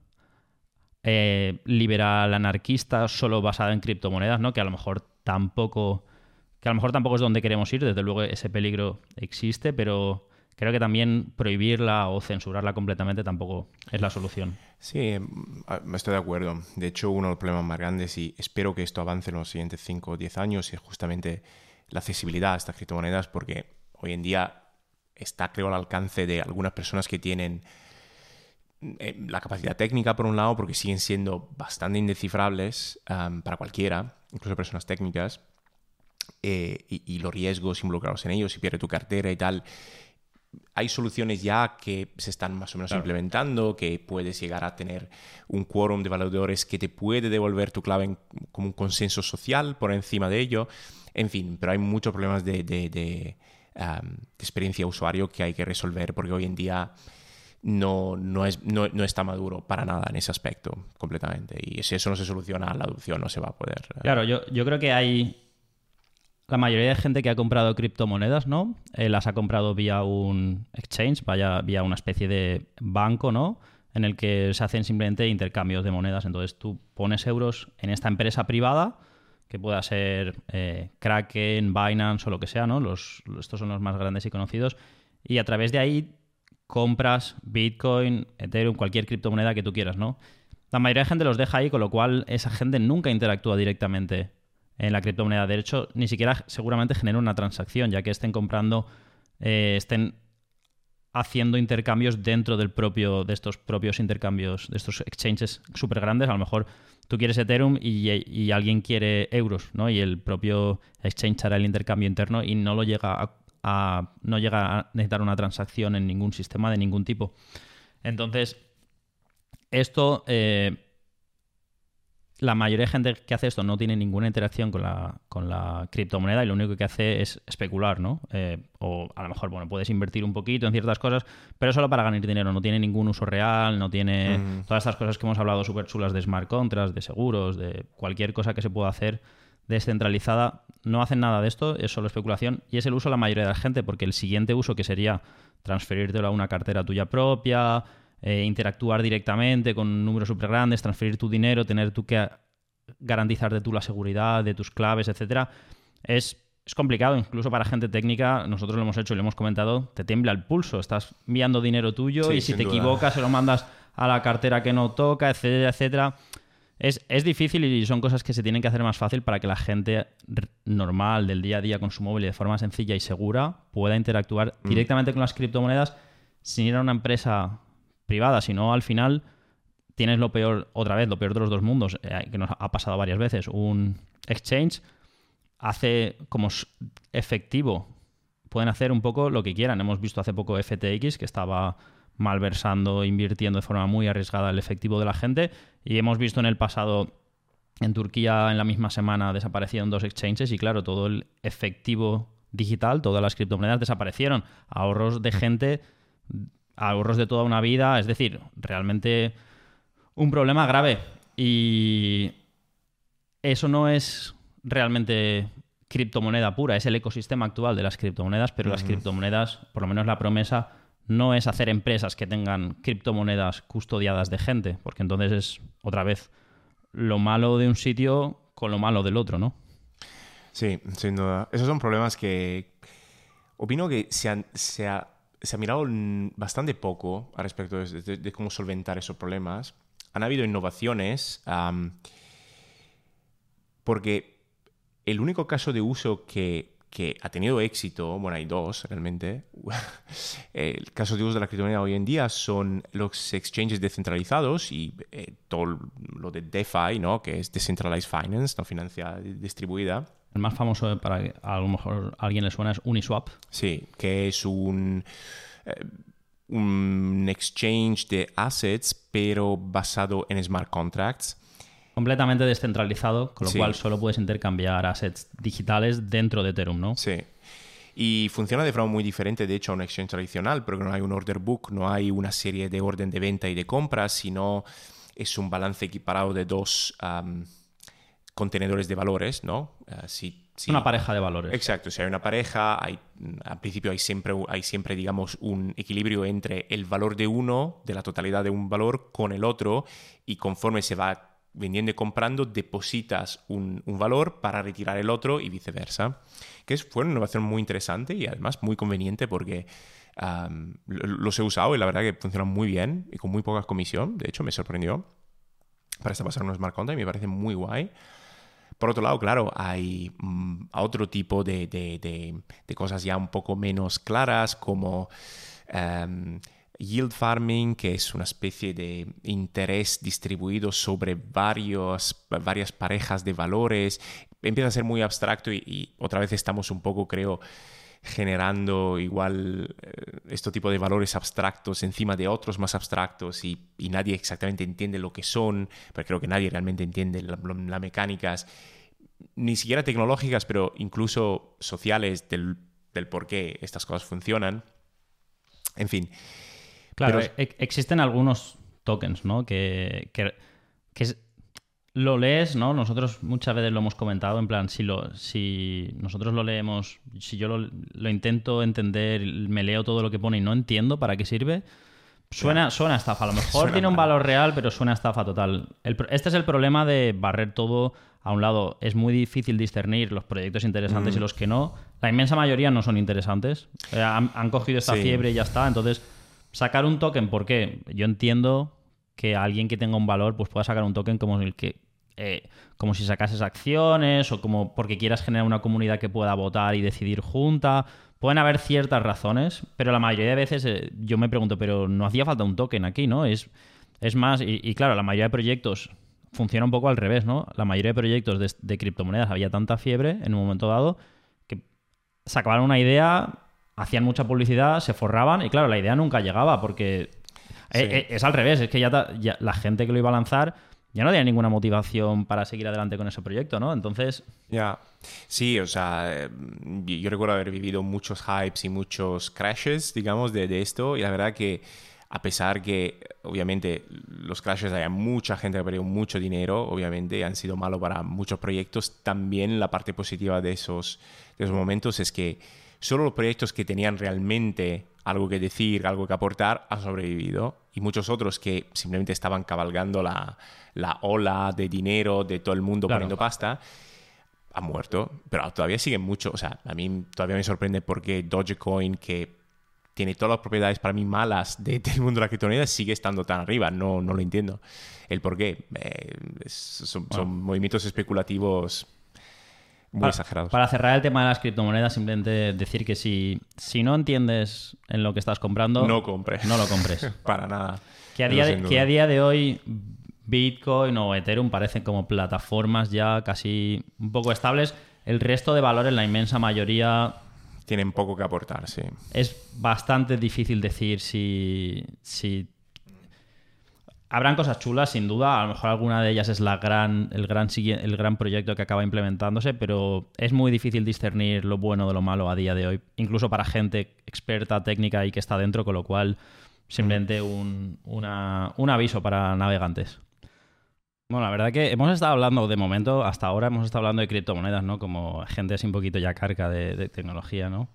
eh, liberal anarquista solo basada en criptomonedas, ¿no? Que a lo mejor tampoco que a lo mejor tampoco es donde queremos ir, desde luego ese peligro existe, pero creo que también prohibirla o censurarla completamente tampoco es la solución. Sí, me estoy de acuerdo. De hecho, uno de los problemas más grandes, y espero que esto avance en los siguientes 5 o 10 años, es justamente la accesibilidad a estas criptomonedas, porque hoy en día está, creo, al alcance de algunas personas que tienen eh, la capacidad técnica, por un lado, porque siguen siendo bastante indescifrables para cualquiera, incluso personas técnicas, eh, y, los riesgos involucrados en ellos, si pierde tu cartera y tal. Hay soluciones ya que se están más o menos implementando, que puedes llegar a tener un quórum de validadores que te puede devolver tu clave como un consenso social por encima de ello. En fin, pero hay muchos problemas de, de experiencia usuario que hay que resolver porque hoy en día no, no, es, no, está maduro para nada en ese aspecto completamente. Y si eso no se soluciona, la adopción no se va a poder. Eh. Claro, yo, yo creo que hay. La mayoría de gente que ha comprado criptomonedas, ¿no? Eh, las ha comprado vía un exchange, vaya, vía una especie de banco, ¿no? En el que se hacen simplemente intercambios de monedas. Entonces tú pones euros en esta empresa privada, que pueda ser eh, Kraken, Binance o lo que sea, ¿no? Los, estos son los más grandes y conocidos. Y a través de ahí compras Bitcoin, Ethereum, cualquier criptomoneda que tú quieras, ¿no? La mayoría de gente los deja ahí, con lo cual esa gente nunca interactúa directamente en la criptomoneda. De hecho, ni siquiera seguramente genera una transacción, ya que estén comprando, eh, estén haciendo intercambios dentro del propio, de estos propios intercambios, de estos exchanges súper grandes. A lo mejor tú quieres Ethereum y, y, alguien quiere euros, ¿no? Y el propio exchange hará el intercambio interno y no lo llega a no llega a necesitar una transacción en ningún sistema de ningún tipo. Entonces, esto, eh, la mayoría de gente que hace esto no tiene ninguna interacción con la, con la criptomoneda y lo único que hace es especular, ¿no? Eh, o a lo mejor, bueno, puedes invertir un poquito en ciertas cosas, pero solo para ganar dinero, no tiene ningún uso real, no tiene todas estas cosas que hemos hablado súper chulas de smart contracts, de seguros, de cualquier cosa que se pueda hacer descentralizada no hacen nada de esto, es solo especulación y es el uso de la mayoría de la gente, porque el siguiente uso que sería transferírtelo a una cartera tuya propia, eh, interactuar directamente con números súper grandes, transferir tu dinero, tener tú que garantizar de tú la seguridad de tus claves, etcétera, es, es complicado, incluso para gente técnica, nosotros lo hemos hecho y lo hemos comentado, te tiembla el pulso, estás enviando dinero tuyo y si te equivocas se lo mandas a la cartera que no toca, etcétera, etcétera. Es, difícil y son cosas que se tienen que hacer más fácil para que la gente normal del día a día con su móvil de forma sencilla y segura pueda interactuar mm. directamente con las criptomonedas sin ir a una empresa privada, sino al final tienes lo peor, otra vez, lo peor de los dos mundos, eh, que nos ha pasado varias veces. Un exchange hace como efectivo, pueden hacer un poco lo que quieran. Hemos visto hace poco FTX, que estaba malversando, invirtiendo de forma muy arriesgada el efectivo de la gente. Y hemos visto en el pasado, en Turquía, en la misma semana desaparecieron dos exchanges y claro, todo el efectivo digital, todas las criptomonedas desaparecieron. Ahorros de gente, ahorros de toda una vida, es decir, realmente un problema grave. Y eso no es realmente criptomoneda pura, es el ecosistema actual de las criptomonedas, pero las criptomonedas, por lo menos la promesa, no es hacer empresas que tengan criptomonedas custodiadas de gente, porque entonces es otra vez lo malo de un sitio con lo malo del otro, ¿no? Sí, sin duda. Esos son problemas que opino que se, ha, mirado bastante poco al respecto de, cómo solventar esos problemas. Han habido innovaciones porque el único caso de uso que que ha tenido éxito, bueno, hay dos realmente. El caso de uso de la criptomoneda hoy en día son los exchanges descentralizados y eh, todo lo de DeFi, ¿no? que es Decentralized Finance, no financia distribuida. El más famoso para a lo mejor a alguien le suena es Uniswap. Sí, que es un, eh, un exchange de assets, pero basado en smart contracts completamente descentralizado, con lo cual solo puedes intercambiar assets digitales dentro de Ethereum, ¿no? Sí. Y funciona de forma muy diferente, de hecho, a un exchange tradicional, porque no hay un order book, no hay una serie de orden de venta y de compra, sino es un balance equiparado de dos contenedores de valores, ¿no? Uh, una pareja de valores. Exacto, si hay una pareja, hay, al principio hay siempre, hay siempre, digamos, un equilibrio entre el valor de uno, de la totalidad de un valor, con el otro, y conforme se va vendiendo y comprando, depositas un, valor para retirar el otro y viceversa. Que es, fue una innovación muy interesante y además muy conveniente porque los he usado y la verdad que funcionan muy bien y con muy poca comisión. De hecho, me sorprendió. Para esta pasar un smart contract y me parece muy guay. Por otro lado, claro, hay mm, otro tipo de, cosas ya un poco menos claras como yield farming, que es una especie de interés distribuido sobre varios, varias parejas de valores. Empieza a ser muy abstracto y, otra vez estamos un poco, creo, generando igual eh, este tipo de valores abstractos encima de otros más abstractos y, nadie exactamente entiende lo que son, pero creo que nadie realmente entiende las mecánicas, ni siquiera tecnológicas, pero incluso sociales del, del por qué estas cosas funcionan. En fin. Claro, e-, existen algunos tokens, ¿no? Que, que, lo lees, ¿no? Nosotros muchas veces lo hemos comentado, en plan, si, lo, si nosotros lo leemos, si yo lo, intento entender, me leo todo lo que pone y no entiendo para qué sirve, suena, suena estafa. A lo mejor tiene un valor real, pero suena estafa total. este es el problema de barrer todo a un lado. Es muy difícil discernir los proyectos interesantes y mm. los que no. La inmensa mayoría no son interesantes. Eh, han, cogido esta fiebre y ya está. Entonces, sacar un token, ¿por qué? Yo entiendo que alguien que tenga un valor pues pueda sacar un token como el que eh, como si sacases acciones o como porque quieras generar una comunidad que pueda votar y decidir junta. Pueden haber ciertas razones, pero la mayoría de veces eh, yo me pregunto, pero no hacía falta un token aquí, ¿no? Es, es más, y, claro, la mayoría de proyectos funciona un poco al revés, ¿no? La mayoría de proyectos de, de criptomonedas había tanta fiebre en un momento dado que sacaban una idea, hacían mucha publicidad, se forraban y claro, la idea nunca llegaba porque eh, eh, es, al revés, es que ya, la gente que lo iba a lanzar ya no tenía ninguna motivación para seguir adelante con ese proyecto, ¿no? Entonces... Ya, sí, o sea, eh, yo recuerdo haber vivido muchos hypes y muchos crashes, digamos, de, de esto y la verdad que a pesar que obviamente los crashes hay mucha gente que ha perdido mucho dinero, obviamente han sido malos para muchos proyectos, también la parte positiva de esos, de esos momentos es que solo los proyectos que tenían realmente algo que decir, algo que aportar, han sobrevivido. Y muchos otros que simplemente estaban cabalgando la, ola de dinero de todo el mundo poniendo pasta, han muerto. Pero todavía siguen mucho. O sea, a mí todavía me sorprende porque Dogecoin, que tiene todas las propiedades para mí malas del mundo de la criptomoneda, sigue estando tan arriba. No, no lo entiendo. El por qué. Eh, son, son movimientos especulativos muy para, Para cerrar el tema de las criptomonedas, simplemente decir que si, si no entiendes en lo que estás comprando, no compres. No lo compres. para nada. Que a, día de, que a día de hoy Bitcoin o Ethereum parecen como plataformas ya casi un poco estables. El resto de valores, la inmensa mayoría... Tienen poco que aportar, sí. Es bastante difícil decir si, si Habrán cosas chulas, sin duda. A lo mejor alguna de ellas es la gran, el, gran, el gran proyecto que acaba implementándose, pero es muy difícil discernir lo bueno de lo malo a día de hoy, incluso para gente experta, técnica y que está dentro, con lo cual simplemente un, un aviso para navegantes. Bueno, la verdad que hemos estado hablando, de momento, hasta ahora hemos estado hablando de criptomonedas, ¿no? Como gente así un poquito ya carca de, tecnología, ¿no?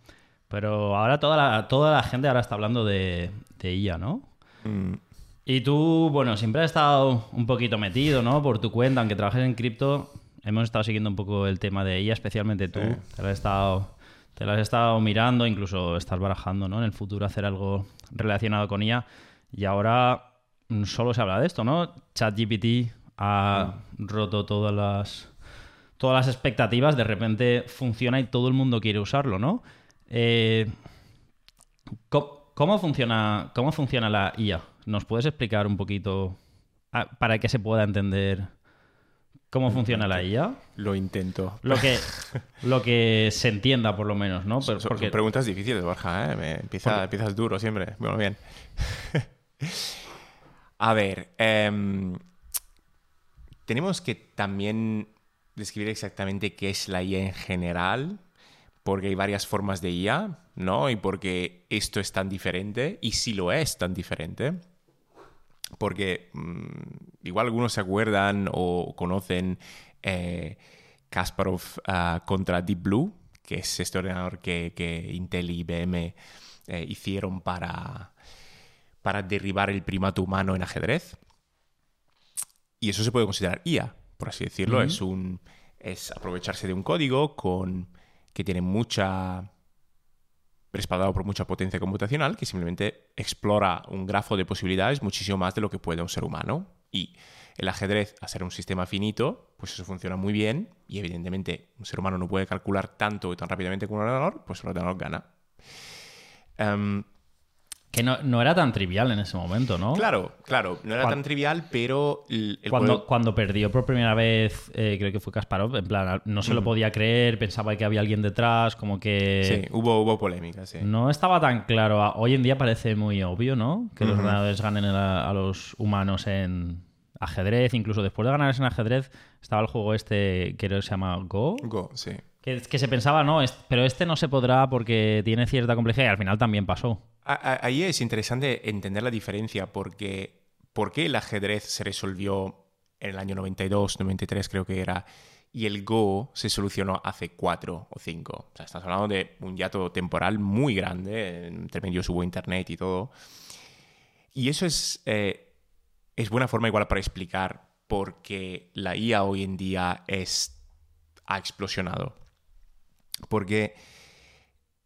Pero ahora toda la, toda la gente ahora está hablando de, de IA, ¿no? Mm. Y tú, bueno, siempre has estado un poquito metido, ¿no? Por tu cuenta, aunque trabajes en cripto, hemos estado siguiendo un poco el tema de ella, especialmente tú. Te, lo has estado, te has estado mirando, incluso estás barajando, ¿no? En el futuro hacer algo relacionado con ella. Y ahora solo se habla de esto, ¿no? ChatGPT ha roto todas las, todas las expectativas, de repente funciona y todo el mundo quiere usarlo, ¿no? Eh, ¿cómo, funciona, ¿Cómo funciona la IA? ¿Nos puedes explicar un poquito ah, para que se pueda entender cómo funciona la IA? Lo intento. Lo que, lo que se entienda, por lo menos, ¿no? Pero, son, porque... preguntas difíciles, Borja, ¿eh? empiezas duro siempre. Bueno, bien. A ver, em, tenemos que también describir exactamente qué es la IA en general, porque hay varias formas de IA, ¿no? Y porque esto es tan diferente, y si lo es tan diferente porque mm, igual algunos se acuerdan o conocen eh, Kasparov ah, contra Deep Blue, que es este ordenador que, Intel y IBM eh, hicieron para, para derribar el primato humano en ajedrez. Y eso se puede considerar IA, por así decirlo. es, un, es aprovecharse de un código con, que tiene mucha respaldado por mucha potencia computacional que simplemente explora un grafo de posibilidades muchísimo más de lo que puede un ser humano. Y el ajedrez, a ser un sistema finito, pues eso funciona muy bien y evidentemente un ser humano no puede calcular tanto y tan rápidamente como un ordenador, pues el ordenador gana. Em, Que no, no, era tan trivial en ese momento, ¿no? Claro, claro, no era tan trivial, pero el, cuando, cuando perdió por primera vez, eh, creo que fue Kasparov, en plan, no se lo podía creer, pensaba que había alguien detrás, como que... Sí, hubo, hubo polémica, sí. No estaba tan claro. Hoy en día parece muy obvio, ¿no? Que los ordenadores ganen a, los humanos en ajedrez, incluso después de ganar en ajedrez, estaba el juego este que se llama Go. Go, sí. Que, que se pensaba, no, pero este no se podrá porque tiene cierta complejidad y al final también pasó. Ahí es interesante entender la diferencia porque ¿por qué el ajedrez se resolvió en el año 92, 93 creo que era, y el Go se solucionó hace cuatro o cinco? O sea, estamos hablando de un hiato temporal muy grande, entre medio hubo internet y todo. Y eso es, eh, es buena forma igual para explicar por qué la IA hoy en día es, ha explosionado. Porque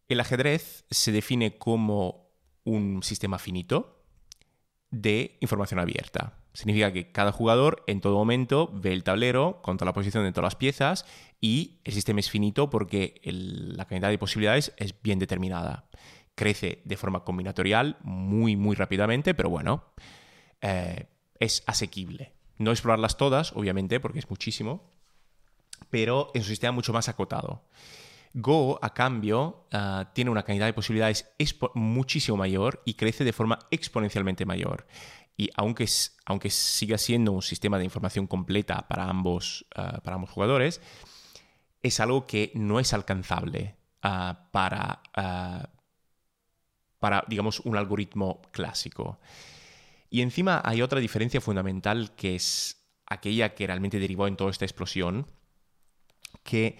el ajedrez se define como un sistema finito de información abierta. Significa que cada jugador en todo momento ve el tablero con toda la posición de todas las piezas y el sistema es finito porque la cantidad de posibilidades es bien determinada. Crece de forma combinatorial muy, muy rápidamente, pero bueno, eh, es asequible. No explorarlas todas, obviamente, porque es muchísimo, pero es un sistema mucho más acotado. Go, a cambio, ah, tiene una cantidad de posibilidades muchísimo mayor y crece de forma exponencialmente mayor. Y aunque, aunque siga siendo un sistema de información completa para ambos, ah, para ambos jugadores, es algo que no es alcanzable ah, para, para, digamos, un algoritmo clásico. Y encima hay otra diferencia fundamental que es aquella que realmente derivó en toda esta explosión, que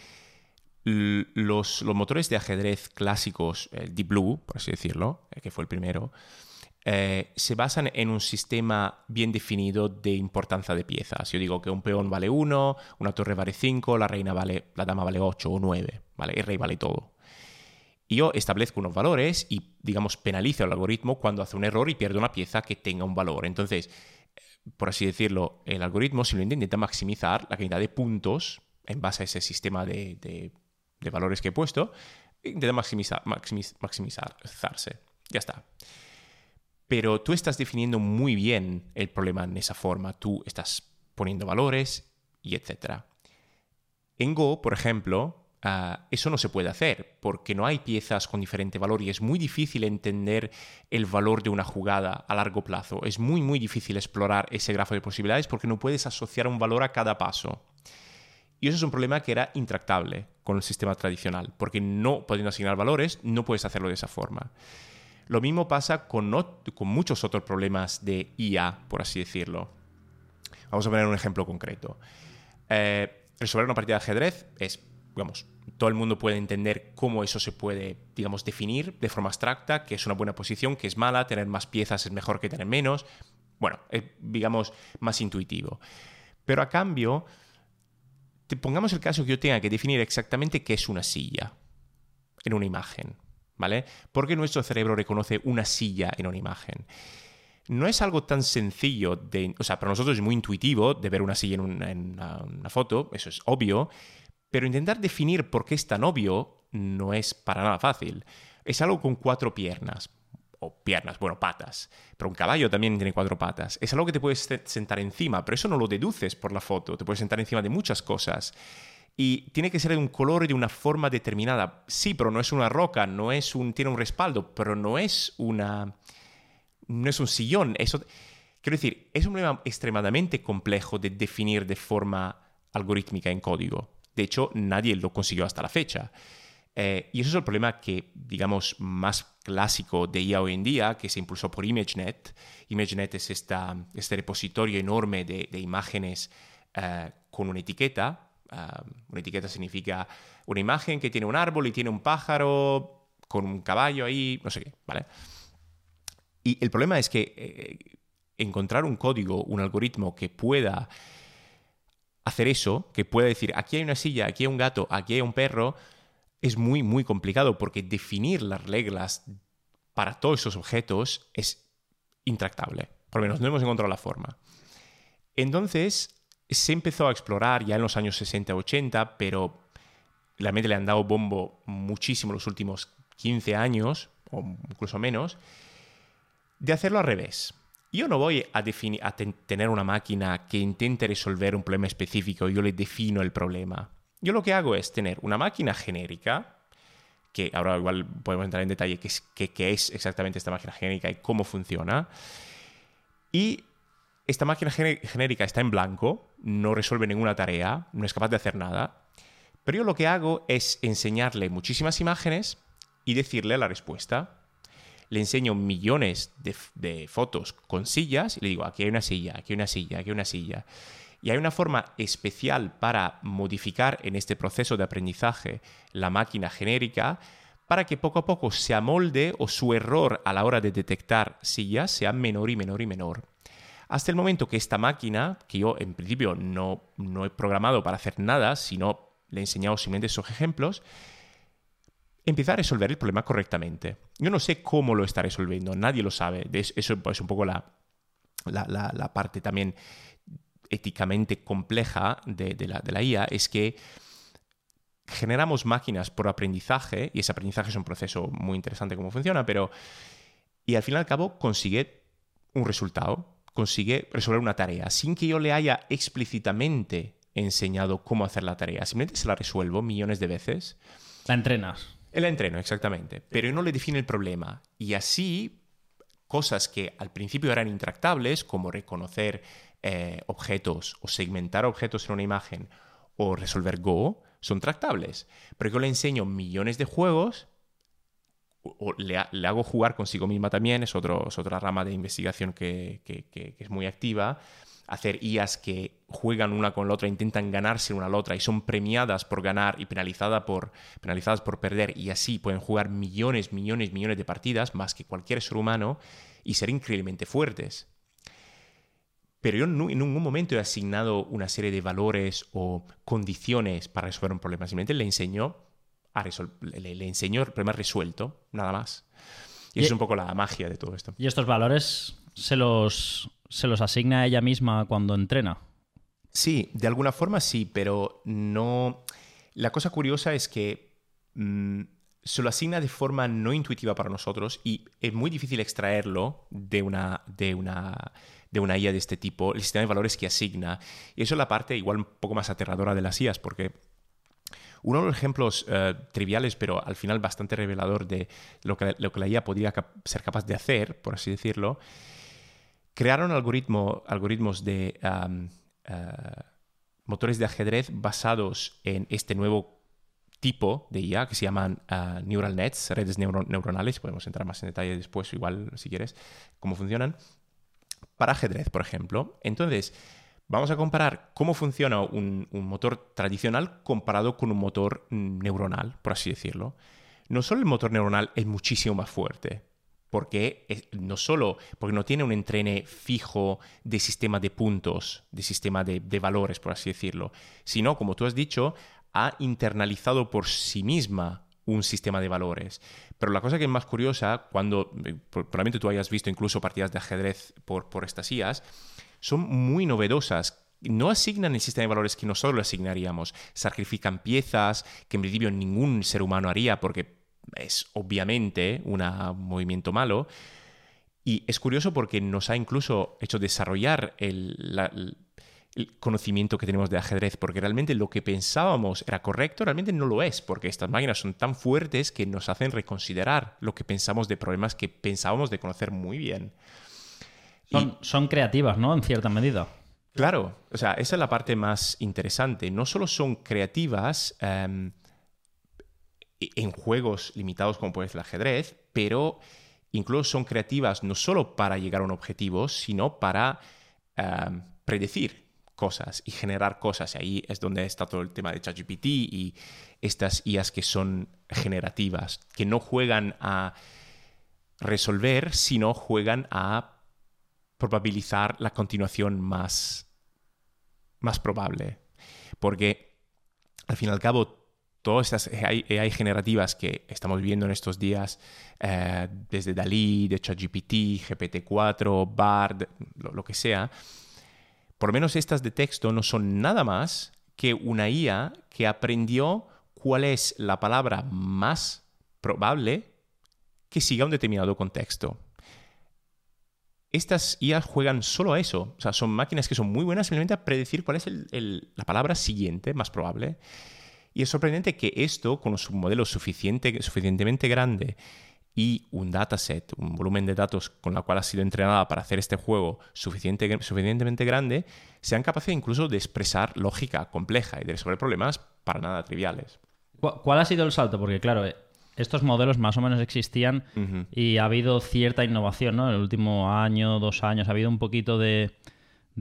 los, motores de ajedrez clásicos, el Deep Blue, por así decirlo, eh, que fue el primero, eh, se basan en un sistema bien definido de importancia de piezas. Yo digo que un peón vale 1, una torre vale 5, la reina vale, la dama vale 8 o 9, ¿vale? El rey vale todo. Y yo establezco unos valores y, digamos, penalizo al algoritmo cuando hace un error y pierde una pieza que tenga un valor. Entonces, por así decirlo, el algoritmo simplemente intenta maximizar la cantidad de puntos en base a ese sistema de valores que he puesto, intenta maximizar, maximizarse. Ya está. Pero tú estás definiendo muy bien el problema en esa forma. Tú estás poniendo valores y etcétera. En Go, por ejemplo, ah, eso no se puede hacer porque no hay piezas con diferente valor y es muy difícil entender el valor de una jugada a largo plazo. Es muy, muy difícil explorar ese grafo de posibilidades porque no puedes asociar un valor a cada paso. Y eso es un problema que era intractable con el sistema tradicional, porque no pudiendo asignar valores, no puedes hacerlo de esa forma. Lo mismo pasa con, muchos otros problemas de IA, por así decirlo. Vamos a poner un ejemplo concreto. Eh, resolver una partida de ajedrez es, digamos, todo el mundo puede entender cómo eso se puede, digamos, definir de forma abstracta, que es una buena posición, que es mala, tener más piezas es mejor que tener menos. Bueno, es, digamos, más intuitivo. Pero a cambio, pongamos el caso que yo tenga que definir exactamente qué es una silla en una imagen, ¿vale? Porque nuestro cerebro reconoce una silla en una imagen. No es algo tan sencillo de... O sea, para nosotros es muy intuitivo de ver una silla en una foto, eso es obvio, pero intentar definir por qué es tan obvio no es para nada fácil. Es algo con cuatro piernas o piernas, bueno, patas. Pero un caballo también tiene cuatro patas. Es algo que te puedes sentar encima, pero eso no lo deduces por la foto. Te puedes sentar encima de muchas cosas. Y tiene que ser de un color y de una forma determinada. Sí, pero no es una roca, no es un, tiene un respaldo, pero no es una, no es un sillón. Eso, quiero decir, es un problema extremadamente complejo de definir de forma algorítmica en código. De hecho, nadie lo consiguió hasta la fecha. Eh, y eso es el problema que, digamos, más clásico de IA hoy en día, que se impulsó por ImageNet. ImageNet es esta, este repositorio enorme de, imágenes eh, con una etiqueta. Ah, una etiqueta significa una imagen que tiene un árbol y tiene un pájaro con un caballo ahí, no sé qué, ¿vale? Y el problema es que eh, encontrar un código, un algoritmo que pueda hacer eso, que pueda decir, aquí hay una silla, aquí hay un gato, aquí hay un perro, es muy, muy complicado porque definir las reglas para todos esos objetos es intractable. Por lo menos no hemos encontrado la forma. Entonces, se empezó a explorar ya en los años 60-80, pero realmente le han dado bombo muchísimo los últimos 15 años, o incluso menos, de hacerlo al revés. Yo no voy a, a tener una máquina que intente resolver un problema específico, yo le defino el problema. Yo lo que hago es tener una máquina genérica, que ahora igual podemos entrar en detalle qué es, exactamente esta máquina genérica y cómo funciona. Y esta máquina genérica está en blanco, no resuelve ninguna tarea, no es capaz de hacer nada. Pero yo lo que hago es enseñarle muchísimas imágenes y decirle la respuesta le enseño millones de, fotos con sillas y le digo, aquí hay una silla, aquí hay una silla, aquí hay una silla. Y hay una forma especial para modificar en este proceso de aprendizaje la máquina genérica para que poco a poco se amolde o su error a la hora de detectar sillas sea menor y menor y menor. Hasta el momento que esta máquina, que yo en principio no, no he programado para hacer nada, sino le he enseñado simplemente esos ejemplos, empieza a resolver el problema correctamente. Yo no sé cómo lo está resolviendo, nadie lo sabe. Eso es un poco la, la, parte también éticamente compleja de, la, de la IA, es que generamos máquinas por aprendizaje, y ese aprendizaje es un proceso muy interesante cómo funciona, pero... Y al fin y al cabo consigue un resultado, consigue resolver una tarea, sin que yo le haya explícitamente enseñado cómo hacer la tarea. Simplemente se la resuelvo millones de veces. La entrenas. El entreno, exactamente. Pero no le define el problema. Y así, cosas que al principio eran intractables, como reconocer eh, objetos o segmentar objetos en una imagen o resolver Go, son tractables. Pero yo le enseño millones de juegos o le, hago jugar consigo misma también, es, otra rama de investigación que es muy activa, hacer IAs que juegan una con la otra, intentan ganarse una a la otra y son premiadas por ganar y por, penalizadas por perder y así pueden jugar millones, millones, millones de partidas más que cualquier ser humano y ser increíblemente fuertes. Pero yo en ningún momento he asignado una serie de valores o condiciones para resolver un problema. Simplemente le enseño, a le, le enseño el problema resuelto, nada más. Y, es un poco la magia de todo esto. ¿Y estos valores se los se los asigna a ella misma cuando entrena. Sí, de alguna forma sí, pero no. La cosa curiosa es que mm, se lo asigna de forma no intuitiva para nosotros y es muy difícil extraerlo de una, de una, de una IA de este tipo, el sistema de valores que asigna. Y eso es la parte igual un poco más aterradora de las IAs, porque uno de los ejemplos eh, triviales, pero al final bastante revelador de lo que, lo que la IA podría ser capaz de hacer, por así decirlo, crearon algoritmos de eh, motores de ajedrez basados en este nuevo tipo de IA que se llaman uh, neural nets, redes neuronales, podemos entrar más en detalle después, igual si quieres, cómo funcionan, para ajedrez, por ejemplo. Entonces, vamos a comparar cómo funciona un, motor tradicional comparado con un motor neuronal, por así decirlo. No solo el motor neuronal es muchísimo más fuerte, porque no solo porque no tiene un entrene fijo de sistema de puntos, de sistema de, valores, por así decirlo, sino, como tú has dicho, ha internalizado por sí misma un sistema de valores. Pero la cosa que es más curiosa, cuando eh, probablemente tú hayas visto incluso partidas de ajedrez por, por estas son muy novedosas no asignan el sistema de valores que nosotros le asignaríamos. Sacrifican piezas que en principio ningún ser humano haría porque es obviamente un movimiento malo. Y es curioso porque nos ha incluso hecho desarrollar el, conocimiento que tenemos de ajedrez, porque realmente lo que pensábamos era correcto, realmente no lo es, porque estas máquinas son tan fuertes que nos hacen reconsiderar lo que pensamos de problemas que pensábamos de conocer muy bien. Son, creativas, ¿no? En cierta medida. Claro, o sea, esa es la parte más interesante. No solo son creativas, em, en juegos limitados como puede ser el ajedrez, pero incluso son creativas no solo para llegar a un objetivo, sino para em, predecir cosas y generar cosas. Y ahí es donde está todo el tema de ChatGPT y estas IAs que son generativas, que no juegan a resolver, sino juegan a probabilizar la continuación más, más probable. Porque al fin y al cabo todas estas AI, generativas que estamos viendo en estos días, eh, desde Dalí, de ChatGPT, GPT-4, BARD, lo, que sea, por lo menos estas de texto no son nada más que una IA que aprendió cuál es la palabra más probable que siga un determinado contexto. estas IAs juegan solo a eso. O sea, son máquinas que son muy buenas simplemente a predecir cuál es la palabra siguiente, más probable. Y es sorprendente que esto, con un modelo suficiente, suficientemente grande y un dataset, un volumen de datos con la cual ha sido entrenada para hacer este juego suficiente, suficientemente grande, sean capaces incluso de expresar lógica compleja y de resolver problemas para nada triviales. ¿Cuál ha sido el salto? Porque claro, estos modelos más o menos existían y ha habido cierta innovación, ¿no? En el último año, dos años, ha habido un poquito de,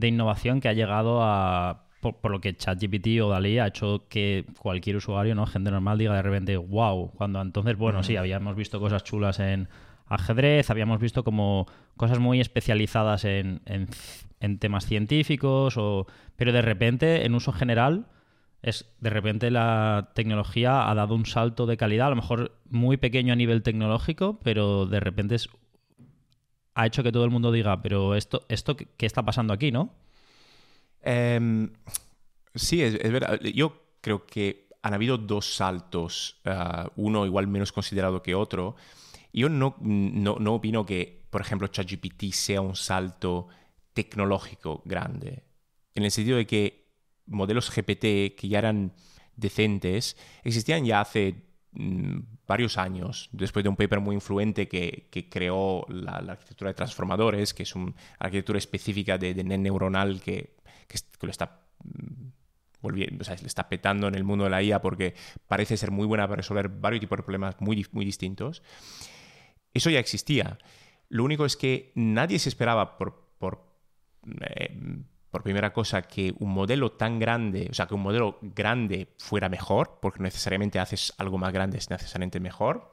innovación que ha llegado a, por, lo que ChatGPT o Dalí ha hecho que cualquier usuario, ¿no? Gente normal diga de repente, wow, cuando entonces, bueno, sí, habíamos visto cosas chulas en ajedrez, habíamos visto como cosas muy especializadas en, en temas científicos, o, pero de repente, en uso general es de repente la tecnología ha dado un salto de calidad, a lo mejor muy pequeño a nivel tecnológico, pero de repente es, ha hecho que todo el mundo diga, pero esto, esto ¿qué está pasando aquí, no? Em, sí, es, verdad. Yo creo que han habido dos saltos, eh, uno igual menos considerado que otro. Yo no, no, no opino que, por ejemplo, ChatGPT sea un salto tecnológico grande, en el sentido de que modelos GPT que ya eran decentes existían ya hace mm, varios años, después de un paper muy influente que, creó la, arquitectura de transformadores, que es una arquitectura específica de, net neuronal que, lo está mm, volviendo, o sea, le está petando en el mundo de la IA porque parece ser muy buena para resolver varios tipos de problemas muy, muy distintos. Eso ya existía. Lo único es que nadie se esperaba por, por eh, por primera cosa, que un modelo tan grande, o sea, que un modelo grande fuera mejor, porque necesariamente haces algo más grande es necesariamente mejor.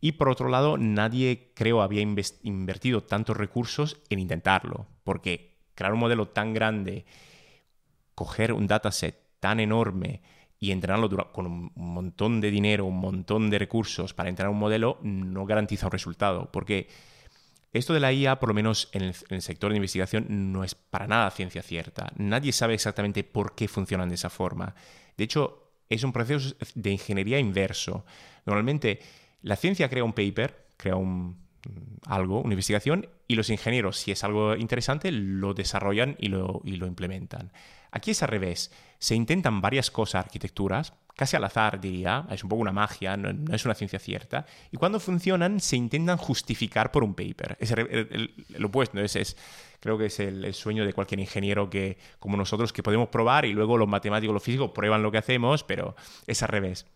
Y por otro lado, nadie, creo, había invertido tantos recursos en intentarlo, porque crear un modelo tan grande, coger un dataset tan enorme y entrenarlo con un montón de dinero, un montón de recursos para entrenar un modelo, no garantiza un resultado, porque esto de la IA, por lo menos en el, sector de investigación, no es para nada ciencia cierta. Nadie sabe exactamente por qué funcionan de esa forma. De hecho, es un proceso de ingeniería inverso. Normalmente, la ciencia crea un paper, crea un, algo, una investigación, y los ingenieros, si es algo interesante, lo desarrollan y lo, y lo implementan. Aquí es al revés. Se intentan varias cosas, arquitecturas, casi al azar, diría, es un poco una magia, no, es una ciencia cierta, y cuando funcionan se intentan justificar por un paper. Es lo opuesto, es, creo que es el, sueño de cualquier ingeniero que, como nosotros, que podemos probar y luego los matemáticos, los físicos prueban lo que hacemos, pero es al revés.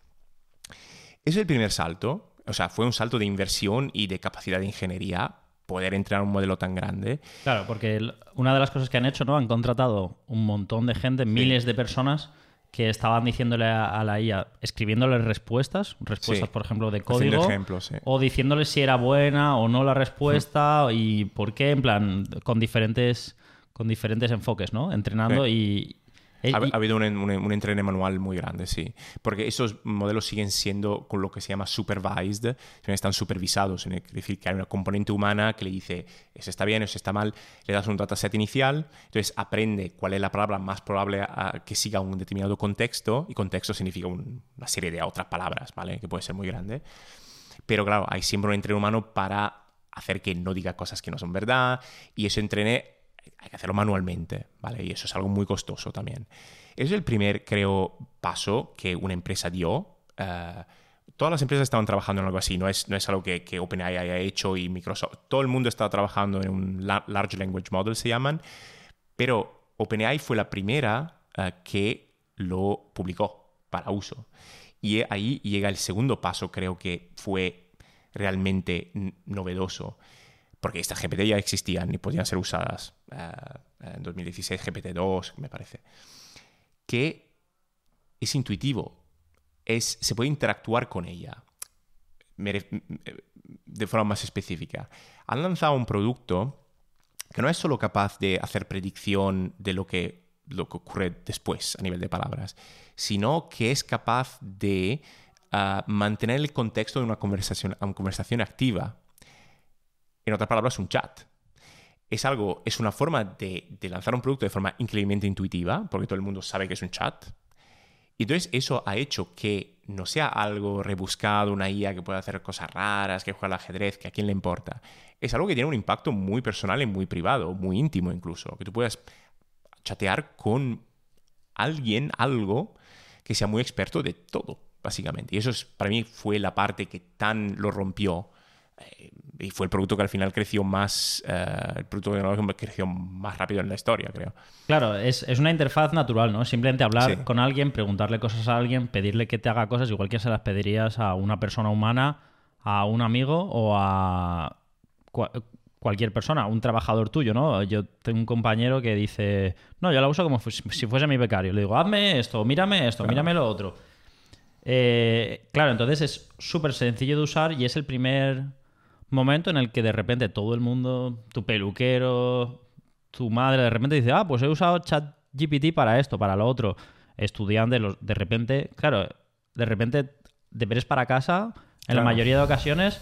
Es el primer salto, o sea, fue un salto de inversión y de capacidad de ingeniería poder entrenar un modelo tan grande. Claro, porque una de las cosas que han hecho, ¿no? Han contratado un montón de gente, miles de personas que estaban diciéndole a, la IA, escribiéndole respuestas, respuestas, por ejemplo, de código, o diciéndole si era buena o no la respuesta y por qué, en plan, con diferentes, con diferentes enfoques, ¿no? Entrenando y, ha, habido un, un, manual muy grande, sí. Porque esos modelos siguen siendo con lo que se llama supervised, están supervisados. Es decir, que hay una componente humana que le dice, eso está bien, eso está mal. Le das un dataset inicial, entonces aprende cuál es la palabra más probable a que siga un determinado contexto, y contexto significa una serie de otras palabras, ¿vale? Que puede ser muy grande. Pero claro, hay siempre un entreno humano para hacer que no diga cosas que no son verdad, y eso entrene hay que hacerlo manualmente, ¿vale? Y eso es algo muy costoso también. Es el primer, creo, paso que una empresa dio. Eh, todas las empresas estaban trabajando en algo así, no es, no es algo que, que OpenAI haya hecho y Microsoft. Todo el mundo estaba trabajando en un Large Language Model, se llaman, pero OpenAI fue la primera eh, que lo publicó para uso. Y ahí llega el segundo paso, creo que fue realmente novedoso porque estas GPT ya existían y podían ser usadas eh, en 2016, GPT-2, me parece, que es intuitivo, es, se puede interactuar con ella de forma más específica. Han lanzado un producto que no es solo capaz de hacer predicción de lo que, lo que ocurre después a nivel de palabras, sino que es capaz de ah, mantener el contexto de una conversación, una conversación activa en otras palabras, un chat. Es algo, es una forma de, lanzar un producto de forma increíblemente intuitiva, porque todo el mundo sabe que es un chat. Y entonces eso ha hecho que no sea algo rebuscado, una IA que pueda hacer cosas raras, que juega al ajedrez, que a quién le importa. Es algo que tiene un impacto muy personal y muy privado, muy íntimo incluso, que tú puedas chatear con alguien, algo que sea muy experto de todo, básicamente. Y eso es, para mí fue la parte que tan lo rompió y fue el producto que al final creció más, eh, el producto tecnológico creció más rápido en la historia, creo. Claro, es, es una interfaz natural, ¿no? Simplemente hablar con alguien, preguntarle cosas a alguien, pedirle que te haga cosas, igual que se las pedirías a una persona humana, a un amigo o a cualquier persona, un trabajador tuyo, ¿no? Yo tengo un compañero que dice, no, yo la uso como si fuese mi becario. Le digo, hazme esto, mírame esto, mírame lo otro. Eh, claro, entonces es súper sencillo de usar y es el primer momento en el que de repente todo el mundo, tu peluquero, tu madre, de repente dice, ah, pues he usado ChatGPT para esto, para lo otro. Estudiante, de repente, claro, de repente deberes para casa, en la mayoría de ocasiones,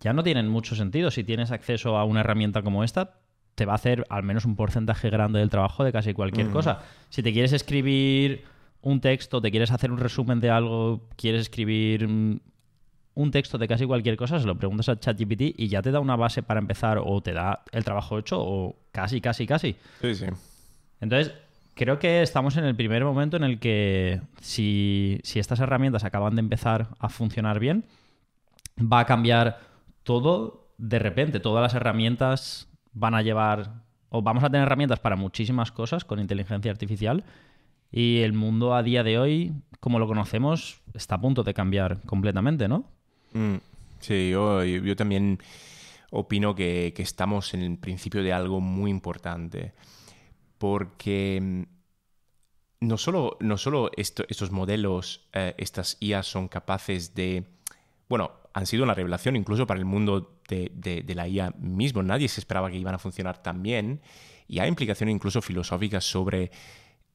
ya no tienen mucho sentido. Si tienes acceso a una herramienta como esta, te va a hacer al menos un porcentaje grande del trabajo de casi cualquier mm. cosa. Si te quieres escribir un texto, te quieres hacer un resumen de algo, quieres escribir un texto de casi cualquier cosa, se lo preguntas a ChatGPT y ya te da una base para empezar o te da el trabajo hecho o casi, casi, casi. Sí, sí. Entonces, creo que estamos en el primer momento en el que si, estas herramientas acaban de empezar a funcionar bien, va a cambiar todo de repente. Todas las herramientas van a llevar o vamos a tener herramientas para muchísimas cosas con inteligencia artificial y el mundo a día de hoy, como lo conocemos, está a punto de cambiar completamente, ¿no? Mm, sí, yo, también opino que, estamos en el principio de algo muy importante, porque mm, no solo, no solo estos modelos, eh, estas IAs son capaces de, bueno, han sido una revelación incluso para el mundo de, la IA mismo, nadie se esperaba que iban a funcionar tan bien, y hay implicaciones incluso filosóficas sobre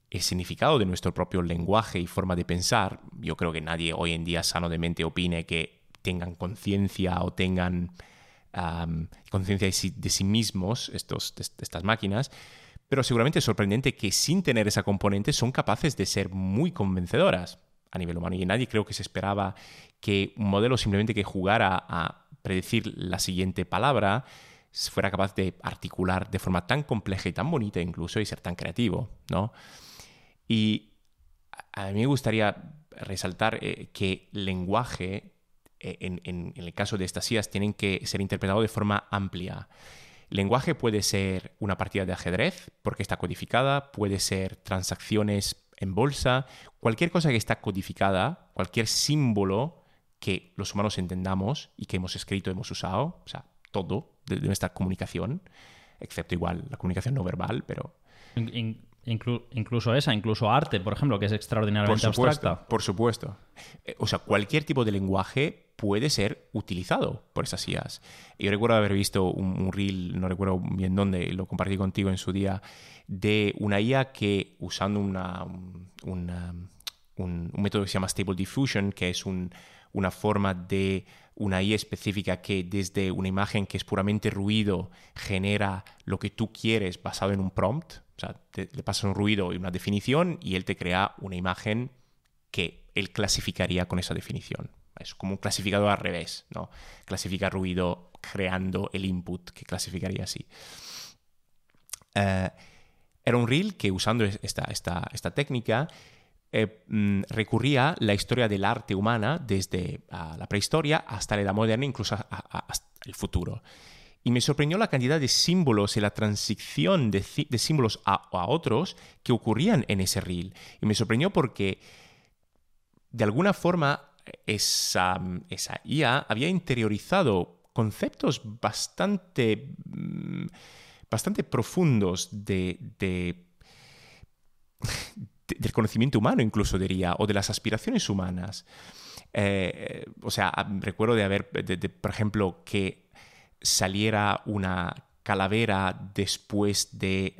el significado de nuestro propio lenguaje y forma de pensar. Yo creo que nadie hoy en día sano de mente opine que tengan conciencia o tengan conciencia de, sí, mismos estos, estas máquinas, pero seguramente es sorprendente que sin tener esa componente son capaces de ser muy convencedoras a nivel humano. Y nadie creo que se esperaba que un modelo simplemente que jugara a predecir la siguiente palabra fuera capaz de articular de forma tan compleja y tan bonita incluso y ser tan creativo, ¿no? Y a mí me gustaría resaltar eh, que lenguaje eh, en, el caso de estas IAS tienen que ser interpretado de forma amplia. Lenguaje puede ser una partida de ajedrez porque está codificada, puede ser transacciones en bolsa, cualquier cosa que está codificada, cualquier símbolo que los humanos entendamos y que hemos escrito, hemos usado, o sea, todo de, nuestra comunicación, excepto igual la comunicación no verbal, pero incluso esa, incluso arte, por ejemplo, que es extraordinariamente por supuesto, abstracta. Por supuesto. Eh, o sea, cualquier tipo de lenguaje puede ser utilizado por esas IAs. Yo recuerdo haber visto un, reel, no recuerdo bien dónde, lo compartí contigo en su día, de una IA que usando una, un, método que se llama Stable Diffusion, que es una forma de una IA específica que desde una imagen que es puramente ruido genera lo que tú quieres basado en un prompt, o sea, le pasas un ruido y una definición y él te crea una imagen que él clasificaría con esa definición. Es como un clasificador al revés, ¿no? Clasifica ruido creando el input que clasificaría así. Eh, era un reel que usando esta, esta, esta técnica eh, mm, recurría la historia del arte humana desde ah, la prehistoria hasta la edad moderna, incluso hasta el futuro. Y me sorprendió la cantidad de símbolos y la transición de, símbolos a, otros que ocurrían en ese reel. Y me sorprendió porque, de alguna forma, esa, esa IA había interiorizado conceptos bastante, mm, bastante profundos de, del conocimiento humano, incluso diría, o de las aspiraciones humanas. Eh, o sea, recuerdo de haber, por ejemplo, que saliera una calavera después de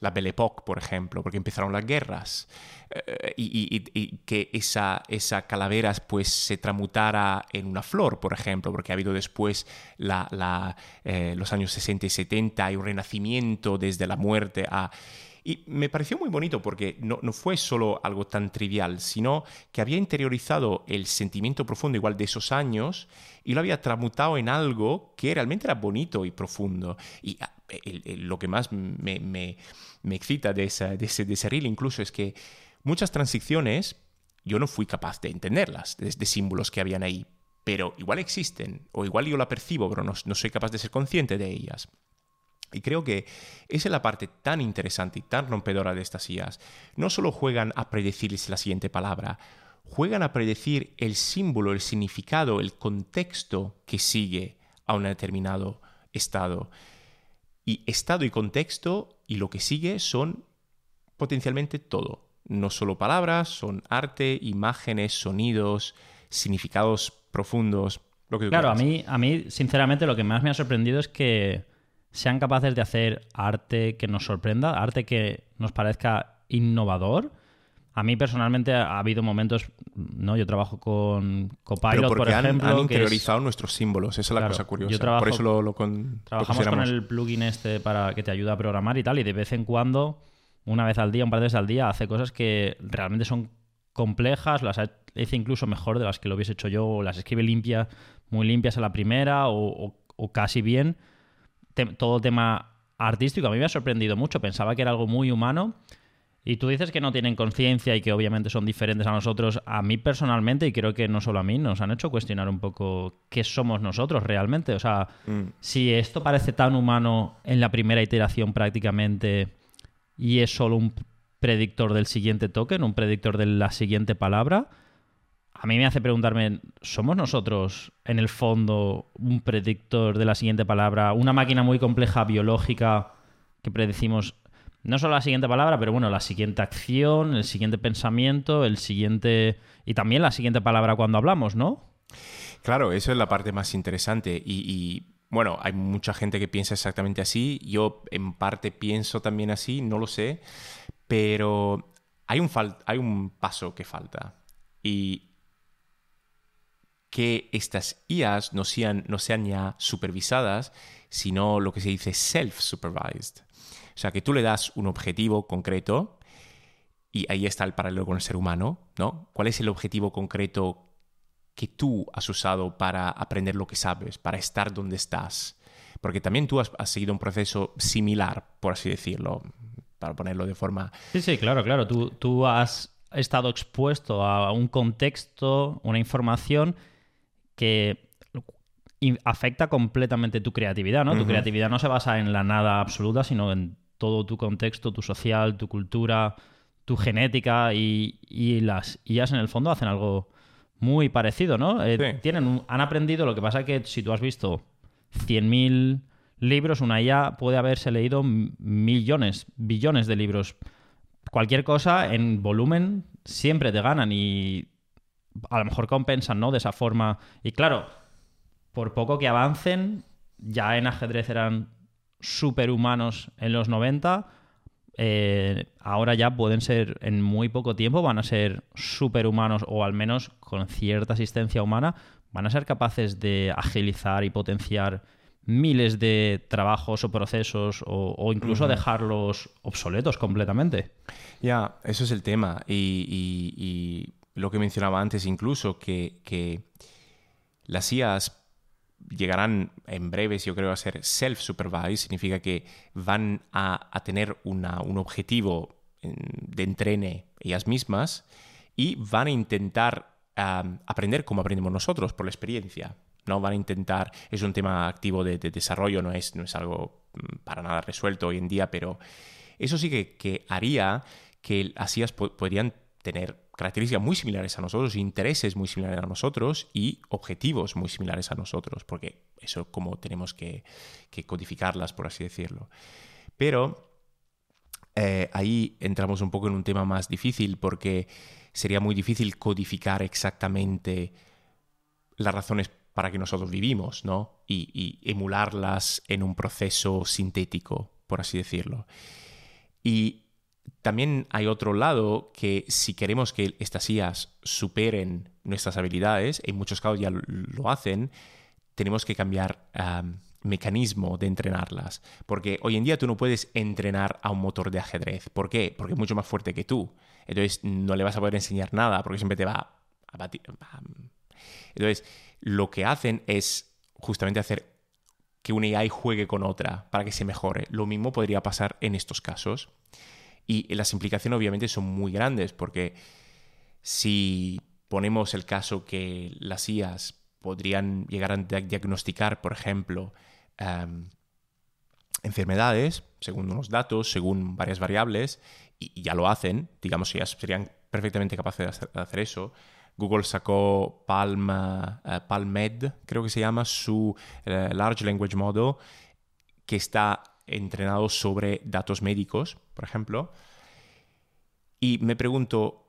la Belle Époque, por ejemplo, porque empezaron las guerras. Eh, y, que esa, esa calavera pues, se tramutara en una flor, por ejemplo, porque ha habido después la, eh, los años 60 y 70 y un renacimiento desde la muerte a... Y me pareció muy bonito porque no, no, fue solo algo tan trivial, sino que había interiorizado el sentimiento profundo igual de esos años y lo había tramutado en algo que realmente era bonito y profundo. Y ah, lo que más me, me, me excita de, esa, de, ese, de ese reel incluso es que muchas transiciones yo no fui capaz de entenderlas, de, símbolos que habían ahí, pero igual existen, o igual yo la percibo, pero no, no soy capaz de ser consciente de ellas. Y creo que esa es la parte tan interesante y tan rompedora de estas IAs. No solo juegan a predecir la siguiente palabra, juegan a predecir el símbolo, el significado, el contexto que sigue a un determinado estado. Y estado y contexto y lo que sigue son potencialmente todo. No solo palabras, son arte, imágenes, sonidos, significados profundos. Lo que claro, a mí, a mí, sinceramente, lo que más me ha sorprendido es que sean capaces de hacer arte que nos sorprenda, arte que nos parezca innovador. A mí personalmente ha habido momentos, ¿no? Yo trabajo con Copilot, por ejemplo. Han, interiorizado nuestros símbolos, esa es la cosa curiosa. por eso lo, con, Trabajamos con el plugin este para que te ayude a programar y tal, y de vez en cuando, una vez al día, un par de veces al día, hace cosas que realmente son complejas, las hace incluso mejor de las que lo hubiese hecho yo, o las escribe limpias, muy limpias a la primera, o, o casi bien todo tema artístico a mí me ha sorprendido mucho. Pensaba que era algo muy humano. Y tú dices que no tienen conciencia y que obviamente son diferentes a nosotros. A mí personalmente, y creo que no solo a mí, nos han hecho cuestionar un poco qué somos nosotros realmente. O sea, mm. si esto parece tan humano en la primera iteración prácticamente y es solo un predictor del siguiente token, un predictor de la siguiente palabra, a mí me hace preguntarme, ¿somos nosotros en el fondo un predictor de la siguiente palabra, una máquina muy compleja biológica que predecimos no solo la siguiente palabra, pero bueno, la siguiente acción, el siguiente pensamiento, el siguiente y también la siguiente palabra cuando hablamos, ¿no? Claro, eso es la parte más interesante y, bueno, hay mucha gente que piensa exactamente así, yo en parte pienso también así, no lo sé, pero hay un, hay un paso que falta. Y que estas IAs no sean, no sean ya supervisadas, sino lo que se dice self-supervised. O sea, que tú le das un objetivo concreto y ahí está el paralelo con el ser humano, ¿no? ¿Cuál es el objetivo concreto que tú has usado para aprender lo que sabes, para estar donde estás? Porque también tú has, seguido un proceso similar, por así decirlo, para ponerlo de forma... Sí, sí, claro, claro. Tú, tú has estado expuesto a un contexto, una información que afecta completamente tu creatividad, ¿no? Tu creatividad no se basa en la nada absoluta, sino en todo tu contexto, tu social, tu cultura, tu genética y, las IAs en el fondo hacen algo muy parecido, ¿no? Eh, tienen han aprendido, lo que pasa es que si tú has visto 100.000 libros, una IA puede haberse leído millones, billones de libros. Cualquier cosa en volumen siempre te ganan y a lo mejor compensan, ¿no? De esa forma. Y claro, por poco que avancen, ya en ajedrez eran superhumanos en los 90, eh, ahora ya pueden ser, en muy poco tiempo, van a ser superhumanos o al menos con cierta asistencia humana, van a ser capaces de agilizar y potenciar miles de trabajos o procesos o, incluso dejarlos obsoletos completamente. Ya, eso es el tema. y, lo que mencionaba antes incluso, que, las IAs llegarán en breves, yo creo, a ser self-supervised, significa que van a, tener un objetivo de entrene ellas mismas y van a intentar aprender como aprendemos nosotros, por la experiencia. No van a intentar, es un tema activo de, desarrollo, no es, no es algo mm, para nada resuelto hoy en día, pero eso sí que, haría que las IAs podrían tener características muy similares a nosotros, intereses muy similares a nosotros y objetivos muy similares a nosotros, porque eso es como tenemos que, codificarlas, por así decirlo. Pero eh, ahí entramos un poco en un tema más difícil, porque sería muy difícil codificar exactamente las razones para que nosotros vivimos, ¿no? Y, y emularlas en un proceso sintético, por así decirlo. Y también hay otro lado que si queremos que estas IAs superen nuestras habilidades, en muchos casos ya lo hacen, tenemos que cambiar mecanismo de entrenarlas. Porque hoy en día tú no puedes entrenar a un motor de ajedrez. ¿Por qué? Porque es mucho más fuerte que tú. Entonces no le vas a poder enseñar nada porque siempre te va a batir. Entonces lo que hacen es justamente hacer que una AI juegue con otra para que se mejore. Lo mismo podría pasar en estos casos. Y las implicaciones obviamente son muy grandes porque si ponemos el caso que las IAs podrían llegar a diagnosticar, por ejemplo, em, enfermedades, según unos datos, según varias variables, y, ya lo hacen, digamos ya serían perfectamente capaces de hacer, eso. Google sacó Palm, eh, PalmMed, creo que se llama, su eh, Large Language Model, que está entrenado sobre datos médicos, por ejemplo. Y me pregunto,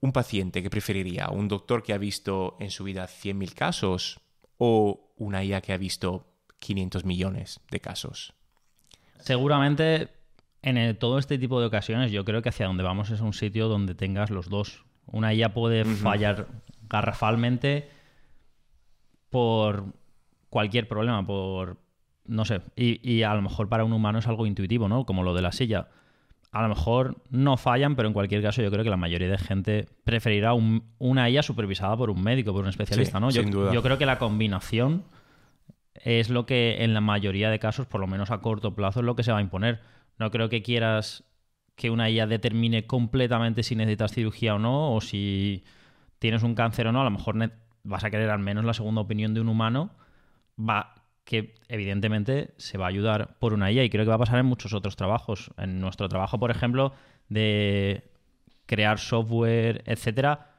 un paciente que preferiría, un doctor que ha visto en su vida 100.000 casos o una IA que ha visto 500 millones de casos? Seguramente en todo este tipo de ocasiones yo creo que hacia donde vamos es un sitio donde tengas los dos. Una IA puede fallar garrafalmente por cualquier problema, por no sé, y, y, a lo mejor para un humano es algo intuitivo, ¿no? Como lo de la silla a lo mejor no fallan, pero en cualquier caso yo creo que la mayoría de gente preferirá una IA supervisada por un médico, por un especialista, ¿no? Yo, yo creo que la combinación es lo que en la mayoría de casos, por lo menos a corto plazo, es lo que se va a imponer. No creo que quieras que una IA determine completamente si necesitas cirugía o no, o si tienes un cáncer o no. A lo mejor vas a querer al menos la segunda opinión de un humano. Va, que evidentemente se va a ayudar por una IA y creo que va a pasar en muchos otros trabajos. En nuestro trabajo, por ejemplo, de crear software, etcétera,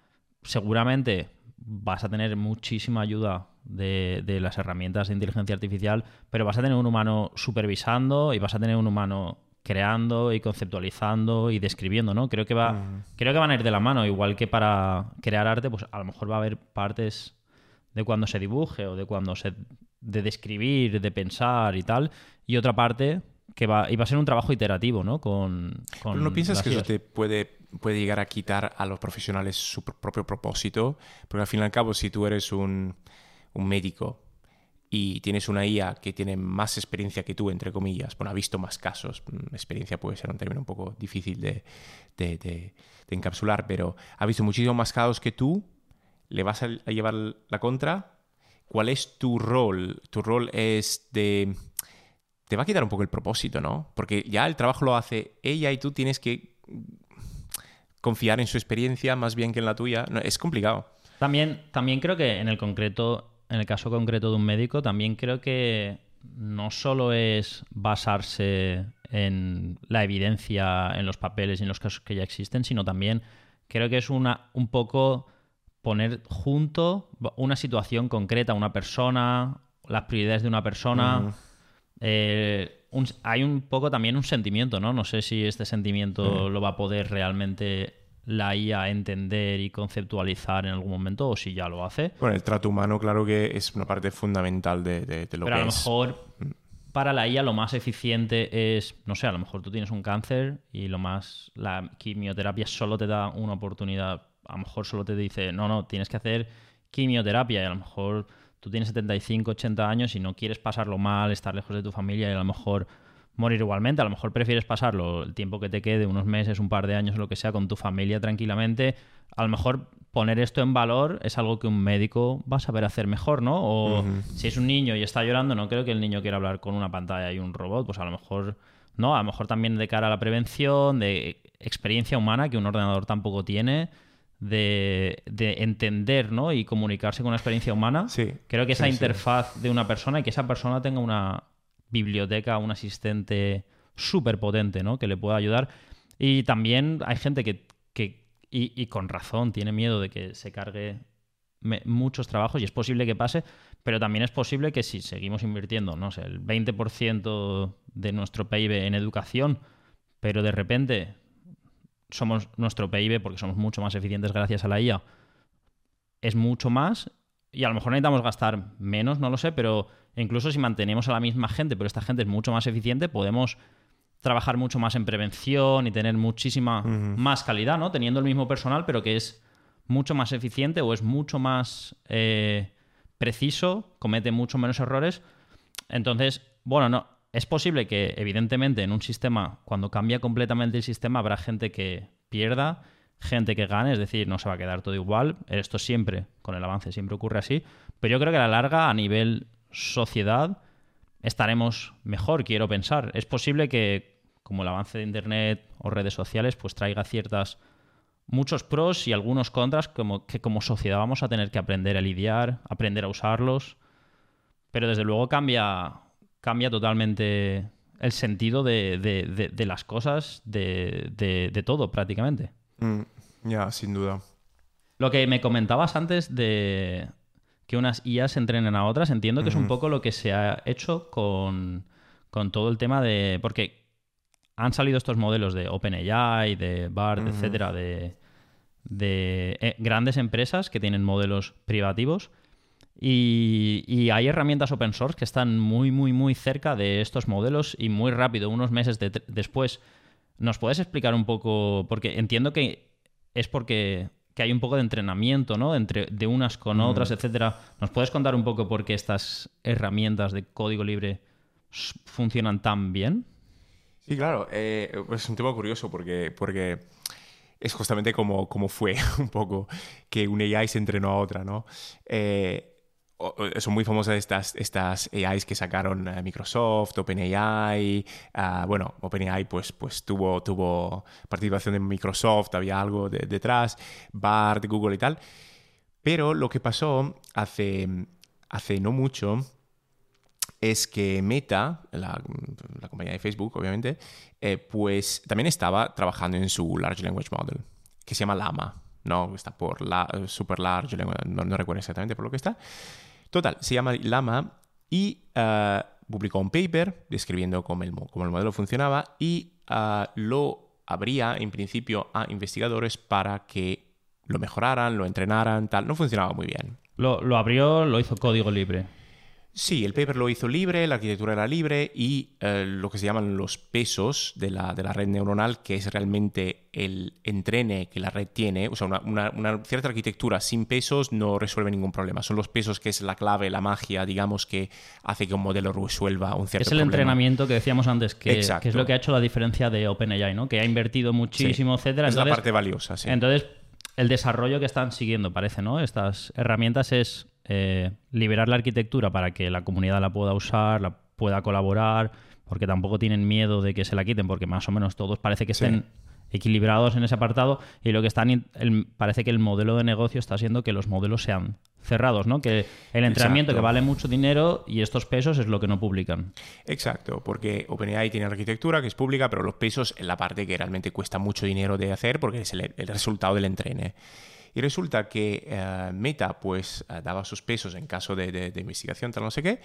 seguramente vas a tener muchísima ayuda de, las herramientas de inteligencia artificial, pero vas a tener un humano supervisando y vas a tener un humano creando y conceptualizando y describiendo, ¿no? Creo que va, creo que van a ir de la mano, igual que para crear arte, pues a lo mejor va a haber partes de cuando se dibuje o de cuando se de describir, de pensar y tal, y otra parte que va, va a ser un trabajo iterativo, ¿no? Con, ¿No piensas que eso te puede, puede llegar a quitar a los profesionales su propio propósito? Porque al fin y al cabo, si tú eres un, un médico y tienes una IA que tiene más experiencia que tú, entre comillas, bueno, ha visto más casos, mm, experiencia puede ser un término un poco difícil de, de, de, de encapsular, pero ha visto muchísimos más casos que tú, le vas a llevar la contra ¿Cuál es tu rol? Tu rol es de... Te va a quitar un poco el propósito, ¿no? Porque ya el trabajo lo hace ella y tú tienes que confiar en su experiencia más bien que en la tuya. es complicado. También, también creo que en el concreto, en el caso concreto de un médico, también creo que no solo es basarse en la evidencia, en los papeles y en los casos que ya existen, sino también creo que es una, un poco poner junto una situación concreta, una persona, las prioridades de una persona. Eh, hay un poco también un sentimiento, ¿no? No sé si este sentimiento lo va a poder realmente la IA entender y conceptualizar en algún momento o si ya lo hace. Bueno, el trato humano, claro que es una parte fundamental de, de, de lo Pero a lo mejor mm. para la IA lo más eficiente es, no sé, a lo mejor tú tienes un cáncer y lo más, la quimioterapia solo te da una oportunidad a lo mejor solo te dice, no, no, tienes que hacer quimioterapia y a lo mejor tú tienes 75, 80 años y no quieres pasarlo mal, estar lejos de tu familia y a lo mejor morir igualmente. A lo mejor prefieres pasarlo el tiempo que te quede, unos meses, un par de años, lo que sea, con tu familia tranquilamente. A lo mejor poner esto en valor es algo que un médico va a saber hacer mejor, ¿no? O si es un niño y está llorando, no creo que el niño quiera hablar con una pantalla y un robot, pues a lo mejor, no, a lo mejor también de cara a la prevención, de experiencia humana que un ordenador tampoco tiene de, entender ¿no? y comunicarse con una experiencia humana. Creo que esa interfaz de una persona y que esa persona tenga una biblioteca, un asistente súper potente ¿no? que le pueda ayudar. Y también hay gente que, y, con razón, tiene miedo de que se cargue muchos trabajos y es posible que pase, pero también es posible que si seguimos invirtiendo, no sé, el 20% de nuestro PIB en educación, pero de repente somos nuestro PIB, porque somos mucho más eficientes gracias a la IA, es mucho más y a lo mejor necesitamos gastar menos, no lo sé, pero incluso si mantenemos a la misma gente, pero esta gente es mucho más eficiente, podemos trabajar mucho más en prevención y tener muchísima más calidad, ¿no? Teniendo el mismo personal, pero que es mucho más eficiente o es mucho más eh, preciso, comete mucho menos errores. Entonces, bueno, no. Es posible que, evidentemente, en un sistema, cuando cambia completamente el sistema, habrá gente que pierda, gente que gane, es decir, no se va a quedar todo igual. Esto siempre, con el avance, siempre ocurre así. Pero yo creo que a la larga, a nivel sociedad, estaremos mejor, quiero pensar. Es posible que, como el avance de Internet o redes sociales, pues traiga ciertas muchos pros y algunos contras como que como sociedad vamos a tener que aprender a lidiar, aprender a usarlos. Pero desde luego cambia, cambia totalmente el sentido de, las cosas, de, todo prácticamente. Mm, ya, sin duda. Lo que me comentabas antes de que unas IAs entrenen a otras, entiendo que es un poco lo que se ha hecho con, con todo el tema de... Porque han salido estos modelos de OpenAI, de BART, etcétera, de, eh, grandes empresas que tienen modelos privativos. Y, hay herramientas open source que están muy, muy, muy cerca de estos modelos y muy rápido, unos meses después. ¿Nos puedes explicar un poco? Porque entiendo que es porque hay un poco de entrenamiento, ¿no? Entre, de unas con otras, etcétera. ¿Nos puedes contar un poco por qué estas herramientas de código libre funcionan tan bien? Sí, claro. Eh, es un tema curioso porque, porque es justamente como, como fue un poco que una AI se entrenó a otra, ¿no? Eh, son muy famosas estas, estas AIs que sacaron eh, Microsoft, OpenAI. Uh, bueno, OpenAI pues, pues tuvo, tuvo participación de Microsoft, había algo detrás, BART, Google y tal. Pero lo que pasó hace, hace no mucho es que Meta, la, compañía de Facebook, obviamente, eh, pues también estaba trabajando en su Large Language Model, que se llama Llama, ¿no? Está por la, Super Large no, recuerdo exactamente por lo que está. Total, se llama Llama y uh, publicó un paper describiendo cómo el, modelo funcionaba y uh, lo abría en principio a investigadores para que lo mejoraran, lo entrenaran, tal. No funcionaba muy bien. Lo abrió, lo hizo código libre. Sí, el paper lo hizo libre, la arquitectura era libre y eh, lo que se llaman los pesos de la, red neuronal, que es realmente el entrene que la red tiene, o sea, una, cierta arquitectura sin pesos no resuelve ningún problema. Son los pesos que es la clave, la magia, digamos, que hace que un modelo resuelva un cierto problema. Es el entrenamiento que decíamos antes, que, es lo que ha hecho la diferencia de OpenAI, ¿no? Que ha invertido muchísimo, etcétera. Es la parte valiosa, sí. Entonces, el desarrollo que están siguiendo, parece, ¿no? Estas herramientas es eh, liberar la arquitectura para que la comunidad la pueda usar, la pueda colaborar, porque tampoco tienen miedo de que se la quiten, porque más o menos todos parece que estén equilibrados en ese apartado y lo que están parece que el modelo de negocio está siendo que los modelos sean cerrados, ¿no? Que el entrenamiento que vale mucho dinero y estos pesos es lo que no publican. Exacto, porque OpenAI tiene arquitectura que es pública, pero los pesos en la parte que realmente cuesta mucho dinero de hacer porque es el, el resultado del entrene. Y resulta que eh, Meta pues eh, daba sus pesos en caso de, investigación, tal no sé qué,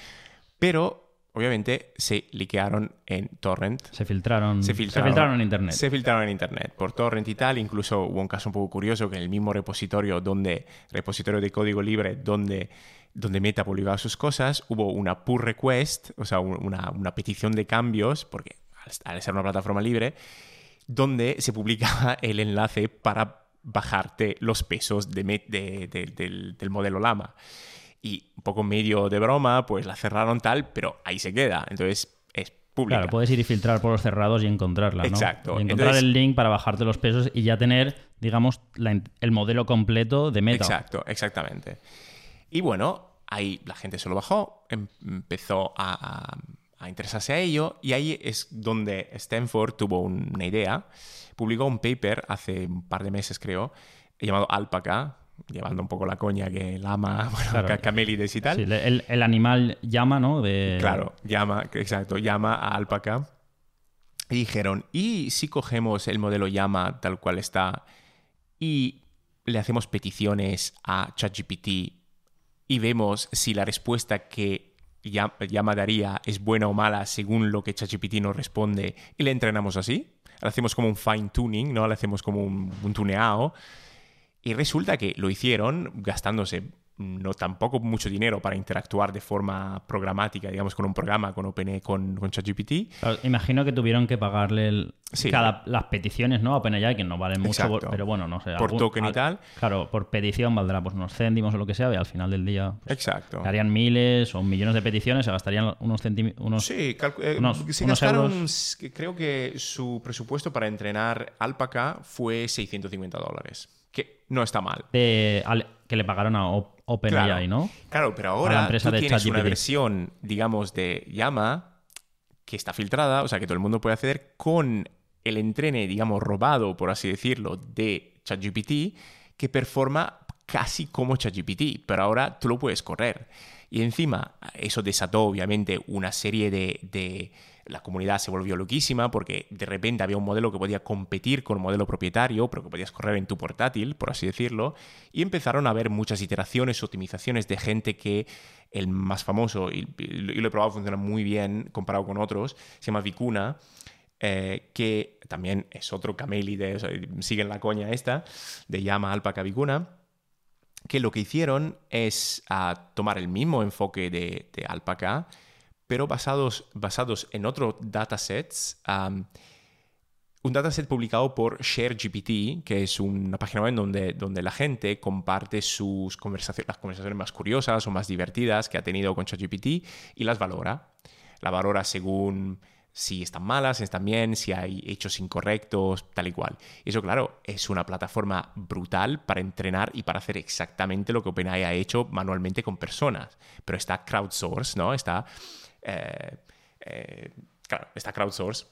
pero obviamente se liquearon en torrent. Se filtraron, se filtraron, en internet. Se filtraron en internet por torrent y tal. Incluso hubo un caso un poco curioso que en el mismo repositorio donde repositorio de código libre donde donde Meta publicaba sus cosas, hubo una pull request, o sea, una, una petición de cambios, porque al ser una plataforma libre, donde se publicaba el enlace para bajarte los pesos del, modelo Lama. Y un poco medio de broma, pues la cerraron tal, pero ahí se queda. Entonces es pública. Claro, puedes ir y filtrar por los cerrados y encontrarla, ¿no? Exacto. encontrar el link para bajarte los pesos y ya tener, digamos, el modelo completo de Meta. Exacto, exactamente. Y bueno, ahí la gente se lo bajó, em, empezó a, a interesarse a ello y ahí es donde Stanford tuvo una idea publicó un paper hace un par de meses, creo, llamado Alpaca, llevando un poco la coña que lama, bueno, camélides y tal. Sí, el, animal llama, ¿no? De... Claro, llama, exacto, llama a alpaca. Y dijeron, ¿y si cogemos el modelo llama tal cual está y le hacemos peticiones a ChatGPT y vemos si la respuesta que llama daría es buena o mala según lo que ChatGPT nos responde y le entrenamos así? le hacemos como un fine tuning, ¿no? Le hacemos como un, tuneado. Y resulta que lo hicieron gastándose no tampoco mucho dinero para interactuar de forma programática, digamos, con un programa, con OpenAI, con, con ChatGPT. imagino que tuvieron que pagarle el, cada, las peticiones, ¿no? A OpenAI, que no valen mucho, pero bueno, no sé. Por token y tal. Claro, por petición valdrá pues unos céntimos o lo que sea, y al final del día pues, Exacto. harían miles o millones de peticiones, se gastarían unos céntimos. Unos, sí, eh, unos, se gastaron, creo que su presupuesto para entrenar Alpaca fue 650 dólares, que no está mal. Que le pagaron a OpenAI, ¿no? Claro, pero ahora tú tienes una versión, digamos, de Llama que está filtrada, o sea, que todo el mundo puede acceder con el entrene, digamos, robado, por así decirlo, de ChatGPT, que performa casi como ChatGPT, pero ahora tú lo puedes correr. Y encima, eso desató obviamente una serie de, La comunidad se volvió loquísima porque de repente había un modelo que podía competir con un modelo propietario, pero que podías correr en tu portátil, por así decirlo, y empezaron a haber muchas iteraciones, optimizaciones de gente que el más famoso, y, lo he probado, funciona muy bien comparado con otros, se llama Vicuna, eh, que también es otro camélide, o siguen la coña esta, de llama alpaca vicuna, que lo que hicieron es ah, tomar el mismo enfoque de, de alpaca, pero basados, basados en otros datasets. un dataset publicado por ShareGPT, que es una página web donde, donde la gente comparte sus conversaciones, las conversaciones más curiosas o más divertidas que ha tenido con ChatGPT y las valora. La valora según si están malas, si están bien, si hay hechos incorrectos, tal y cual. Y eso, claro, es una plataforma brutal para entrenar y para hacer exactamente lo que OpenAI ha hecho manualmente con personas. Pero está crowdsource, ¿no? Está, claro, está crowdsource.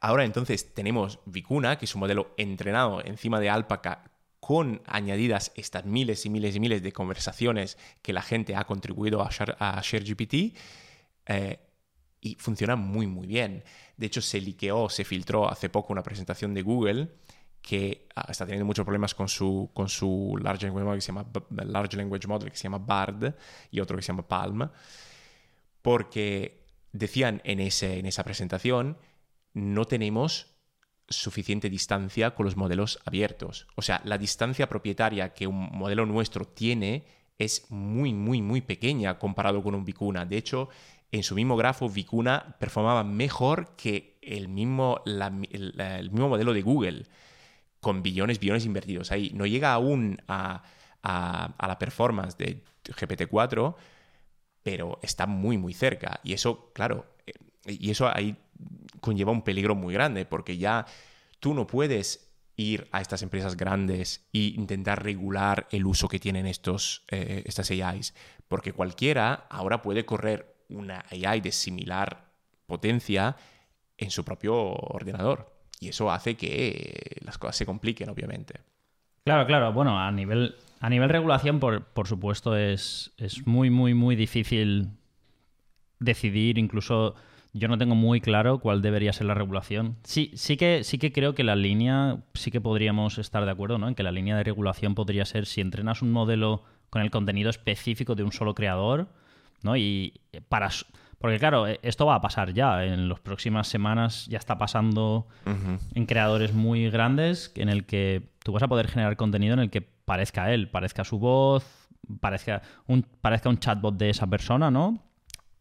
Ahora entonces tenemos Vicuna, que es un modelo entrenado encima de Alpaca con añadidas estas miles y miles y miles de conversaciones que la gente ha contribuido a, ShareGPT. Eh, y funciona muy muy bien. De hecho, se liqueó, se filtró hace poco una presentación de Google que ah, está teniendo muchos problemas con su, con su large, language model que se llama, large Language Model que se llama BARD y otro que se llama Palm, porque decían en, ese, en esa presentación, no tenemos suficiente distancia con los modelos abiertos. O sea, la distancia propietaria que un modelo nuestro tiene es muy, muy, muy pequeña comparado con un Vicuna. De hecho, en su mismo grafo, Vicuna performaba mejor que el mismo, el, mismo modelo de Google, con billones, billones invertidos ahí. No llega aún a, la performance de GPT-4, pero está muy, muy cerca. Y eso, claro, eh, y eso ahí conlleva un peligro muy grande, porque ya tú no puedes ir a estas empresas grandes e intentar regular el uso que tienen estos, eh, estas AIs, porque cualquiera ahora puede correr una AI de similar potencia en su propio ordenador. Y eso hace que las cosas se compliquen, obviamente. Claro, claro. Bueno, a nivel, a nivel regulación, por, por supuesto, es, es muy, muy, muy difícil decidir. Incluso yo no tengo muy claro cuál debería ser la regulación. Sí, sí que, sí que creo que la línea, sí que podríamos estar de acuerdo, ¿no? En que la línea de regulación podría ser si entrenas un modelo con el contenido específico de un solo creador, ¿no? Y para... Porque claro, e, esto va a pasar ya. En las próximas semanas ya está pasando en creadores muy grandes en el que tú vas a poder generar contenido en el que parezca él, parezca su voz, parezca un, parezca un chatbot de esa persona, ¿no?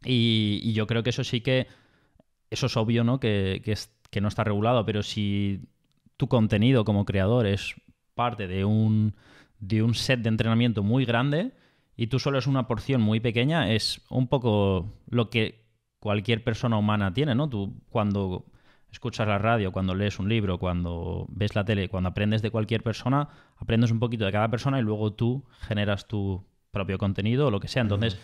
Y, yo creo que eso sí que... Eso es obvio, ¿no? Que, que no está regulado, pero si tu contenido como creador es parte de un, de un set de entrenamiento muy grande, y tú solo es una porción muy pequeña, es un poco lo que cualquier persona humana tiene, ¿no? Tú cuando escuchas la radio, cuando lees un libro, cuando ves la tele, cuando aprendes de cualquier persona, aprendes un poquito de cada persona y luego tú generas tu propio contenido o lo que sea. Entonces,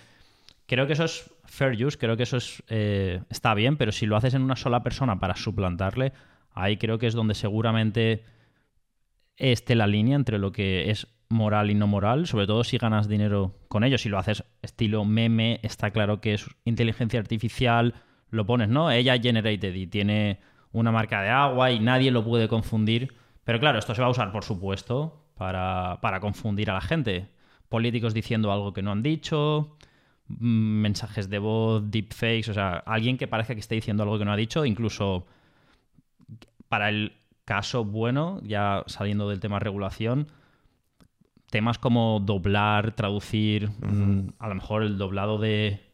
creo que eso es fair use, creo que eso es, eh, está bien, pero si lo haces en una sola persona para suplantarle, ahí creo que es donde seguramente esté la línea entre lo que es moral y no moral, sobre todo si ganas dinero con ello. Si lo haces estilo meme, está claro que es inteligencia artificial, lo pones, ¿no? Ella generated y tiene una marca de agua y nadie lo puede confundir. Pero claro, esto se va a usar, por supuesto, para, para confundir a la gente. Políticos diciendo algo que no han dicho, mm, mensajes de voz, deepfakes, o sea, alguien que parezca que esté diciendo algo que no ha dicho, incluso para el caso bueno, ya saliendo del tema regulación, temas como doblar, traducir, mm, a lo mejor el doblado de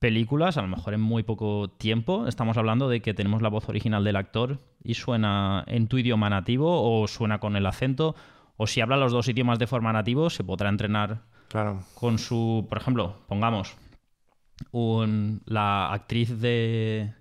películas, a lo mejor en muy poco tiempo. Estamos hablando de que tenemos la voz original del actor y suena en tu idioma nativo o suena con el acento. O si habla los dos idiomas de forma nativo, se podrá entrenar Claro. con su. Por ejemplo, pongamos un- la actriz de.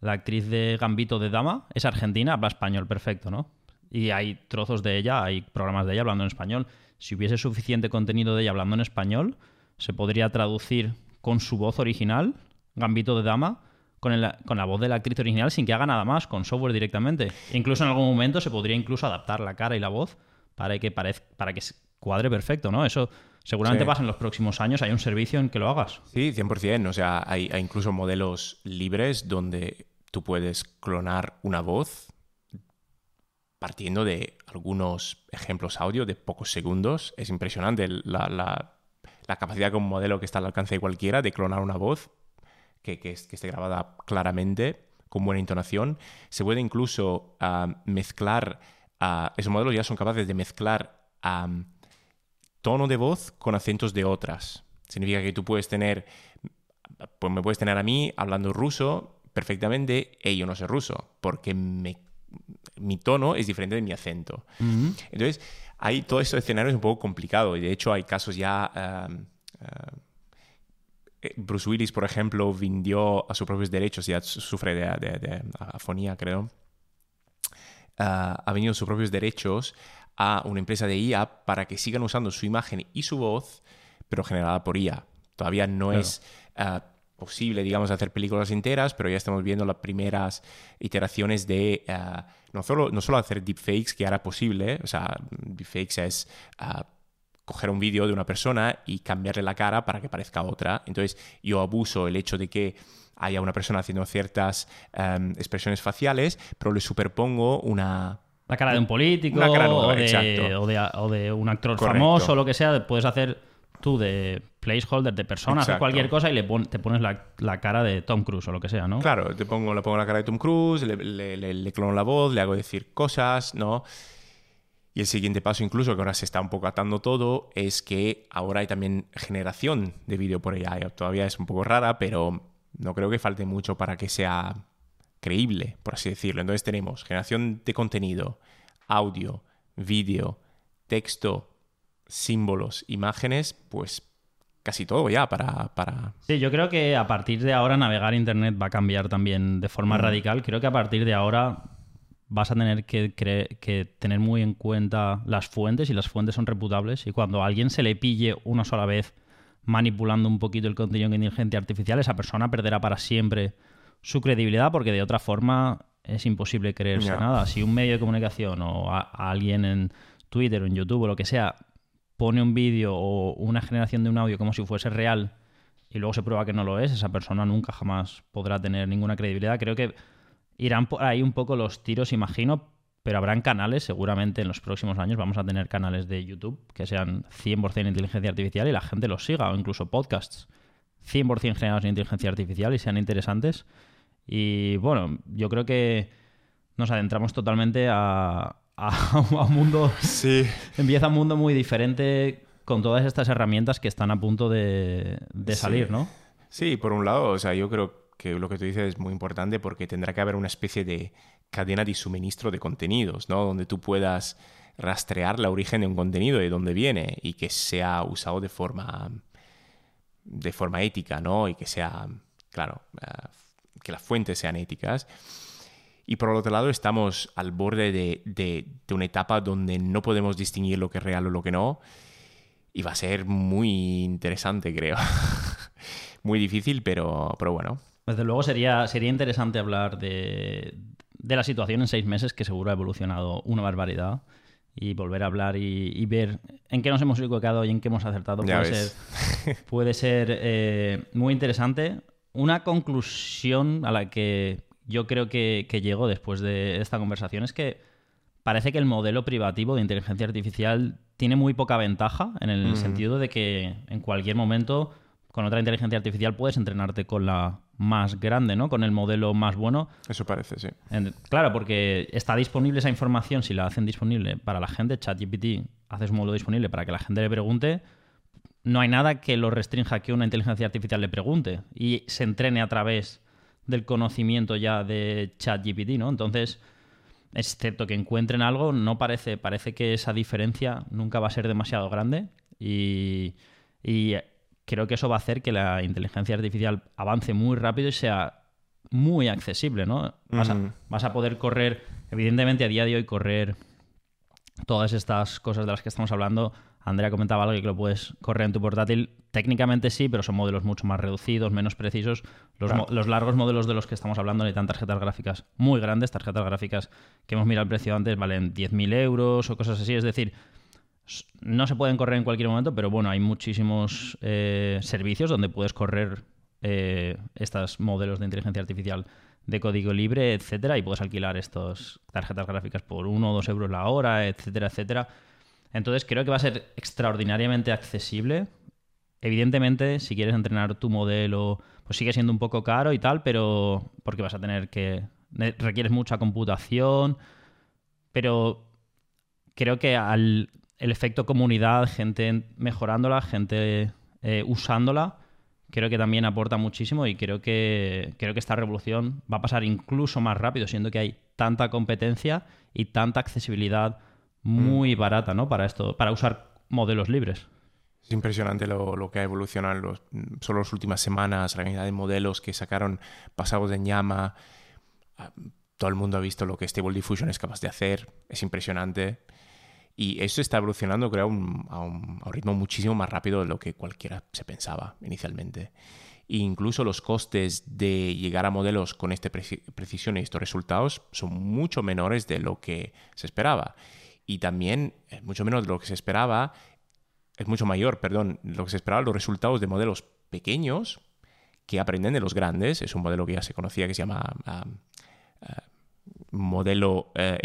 La actriz de Gambito de Dama es argentina, habla español perfecto, ¿no? Y hay trozos de ella, hay programas de ella hablando en español. Si hubiese suficiente contenido de ella hablando en español, se podría traducir con su voz original, Gambito de Dama, con, el- con la voz de la actriz original sin que haga nada más, con software directamente. Incluso en algún momento se podría incluso adaptar la cara y la voz para que, parez- para que cuadre perfecto, ¿no? Eso seguramente Sí. pasa en los próximos años. Hay un servicio en que lo hagas. Sí, 100%. O sea, hay, hay incluso modelos libres donde tú puedes clonar una voz partiendo de algunos ejemplos audio de pocos segundos. Es impresionante la, la- la capacidad como modelo que está al alcance de cualquiera de clonar una voz que, que es- que esté grabada claramente, con buena entonación. Se puede incluso ah, mezclar, ah, esos modelos ya son capaces de mezclar am, tono de voz con acentos de otras. Significa que tú puedes tener, pues me puedes tener a mí hablando ruso perfectamente y yo no sé ruso, porque me- mi tono es diferente de mi acento. Entonces, hay todo este escenario es un poco complicado y de hecho hay casos ya... um, uh, eh, Bruce Willis, por ejemplo, vendió a sus propios derechos, ya su- sufre de, de- de afonía, creo. Ah, ha vendido sus propios derechos a una empresa de IA para que sigan usando su imagen y su voz, pero generada por IA. Todavía no Claro. es ah, posible, digamos, hacer películas enteras, pero ya estamos viendo las primeras iteraciones de ah, no, solo, no solo hacer deepfakes, que es posible, o sea, deepfakes es ah, coger un vídeo de una persona y cambiarle la cara para que parezca otra. Entonces yo abuso el hecho de que haya una persona haciendo ciertas em, expresiones faciales, pero le superpongo una... La cara de un político Una cara nueva, o, de, o, de, o de un actor Correcto. famoso o lo que sea. Puedes hacer tú de placeholder de personas o cualquier cosa y le pon- te pones la, la cara de Tom Cruise o lo que sea, ¿no? Claro, te pongo, le pongo la cara de Tom Cruise, le, le- le- le clono la voz, le hago decir cosas, ¿no? Y el siguiente paso, incluso, que ahora se está un poco atando todo, es que ahora hay también generación de vídeo por AI. Todavía es un poco rara, pero no creo que falte mucho para que sea creíble, por así decirlo. Entonces tenemos generación de contenido, audio, vídeo, texto, símbolos, imágenes, pues casi todo ya para... para... Sí, yo creo que a partir de ahora navegar Internet va a cambiar también de forma Mm. radical. Creo que a partir de ahora vas a tener que, que tener muy en cuenta las fuentes y las fuentes son reputables. Y cuando a alguien se le pille una sola vez manipulando un poquito el contenido con inteligencia artificial, esa persona perderá para siempre su credibilidad porque de otra forma es imposible creerse nada. Si un medio de comunicación o a- a alguien en Twitter o en YouTube o lo que sea pone un vídeo o una generación de un audio como si fuese real y luego se prueba que no lo es, esa persona nunca jamás podrá tener ninguna credibilidad. Creo que irán por ahí un poco los tiros, imagino, pero habrán canales, seguramente en los próximos años vamos a tener canales de YouTube que sean 100% inteligencia artificial y la gente los siga, o incluso podcasts 100% generados en inteligencia artificial y sean interesantes. Y bueno, yo creo que nos adentramos totalmente a, a- a un mundo Sí. empieza un mundo muy diferente con todas estas herramientas que están a punto de, de Sí. salir, ¿no? Sí, por un lado, o sea, yo creo que lo que tú dices es muy importante porque tendrá que haber una especie de cadena de suministro de contenidos, ¿no? Donde tú puedas rastrear la origen de un contenido, de dónde viene, y que sea usado de forma, de forma ética, ¿no? Y que sea, claro, eh, que las fuentes sean éticas. Y por el otro lado, estamos al borde de, de- de una etapa donde no podemos distinguir lo que es real o lo que no. Y va a ser muy interesante, creo. muy difícil, pero, pero bueno. Desde luego sería, sería interesante hablar de, de la situación en seis meses, que seguro ha evolucionado una barbaridad. Y volver a hablar y, y ver en qué nos hemos equivocado y en qué hemos acertado puede ser, puede ser eh, muy interesante. Una conclusión a la que yo creo que, que llego después de esta conversación es que parece que el modelo privativo de inteligencia artificial tiene muy poca ventaja en el Mm. sentido de que en cualquier momento con otra inteligencia artificial puedes entrenarte con la más grande, ¿no? Con el modelo más bueno. Eso parece, sí. claro, porque está disponible esa información, si la hacen disponible para la gente, ChatGPT haces un modelo disponible para que la gente le pregunte, no hay nada que lo restrinja que una inteligencia artificial le pregunte y se entrene a través del conocimiento ya de ChatGPT, ¿no? Entonces, excepto que encuentren algo, no parece, parece que esa diferencia nunca va a ser demasiado grande y, creo que eso va a hacer que la inteligencia artificial avance muy rápido y sea muy accesible, ¿no? Vas, a, vas a poder correr, evidentemente a día de hoy correr todas estas cosas de las que estamos hablando Andrea comentaba algo que lo puedes correr en tu portátil. Técnicamente sí, pero son modelos mucho más reducidos, menos precisos. Los, largos modelos de los que estamos hablando necesitan tarjetas gráficas muy grandes, tarjetas gráficas que hemos mirado el precio antes valen 10.000 euros o cosas así. Es decir, no se pueden correr en cualquier momento, pero bueno, hay muchísimos eh, servicios donde puedes correr eh, estos modelos de inteligencia artificial de código libre, etcétera, y puedes alquilar estas tarjetas gráficas por uno o dos euros la hora, etcétera, etcétera. Entonces creo que va a ser extraordinariamente accesible. Evidentemente, si quieres entrenar tu modelo, pues sigue siendo un poco caro y tal, pero porque vas a tener que... requieres mucha computación, pero creo que al el efecto comunidad, gente mejorándola, gente eh, usándola, creo que también aporta muchísimo y creo que, creo que esta revolución va a pasar incluso más rápido, siendo que hay tanta competencia y tanta accesibilidad muy barata, ¿no? Para esto, para usar modelos libres. Es impresionante lo, que ha evolucionado en los, solo las últimas semanas, la cantidad de modelos que sacaron pasados de llama. Ah, todo el mundo ha visto lo que Stable Diffusion es capaz de hacer. Es impresionante. Y eso está evolucionando, creo, a un, ritmo muchísimo más rápido de lo que cualquiera se pensaba inicialmente. E incluso los costes de llegar a modelos con esta precisión y estos resultados son mucho menores de lo que se esperaba y también es mucho menos de lo que se esperaba, es mucho mayor, perdón, lo que se esperaba los resultados de modelos pequeños que aprenden de los grandes. Es un modelo que ya se conocía que se llama ah, ah, modelo, eh,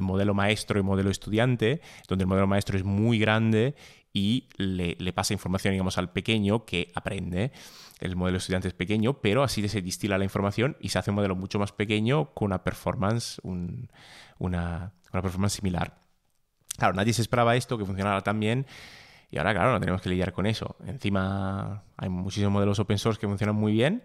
modelo maestro y modelo estudiante, donde el modelo maestro es muy grande y le, pasa información, digamos, al pequeño que aprende. El modelo estudiante es pequeño, pero así se distila la información y se hace un modelo mucho más pequeño con una performance, una, una performance similar. Claro, nadie se esperaba esto, que funcionara tan bien. Y ahora, claro, no tenemos que lidiar con eso. Encima hay muchísimos modelos open source que funcionan muy bien,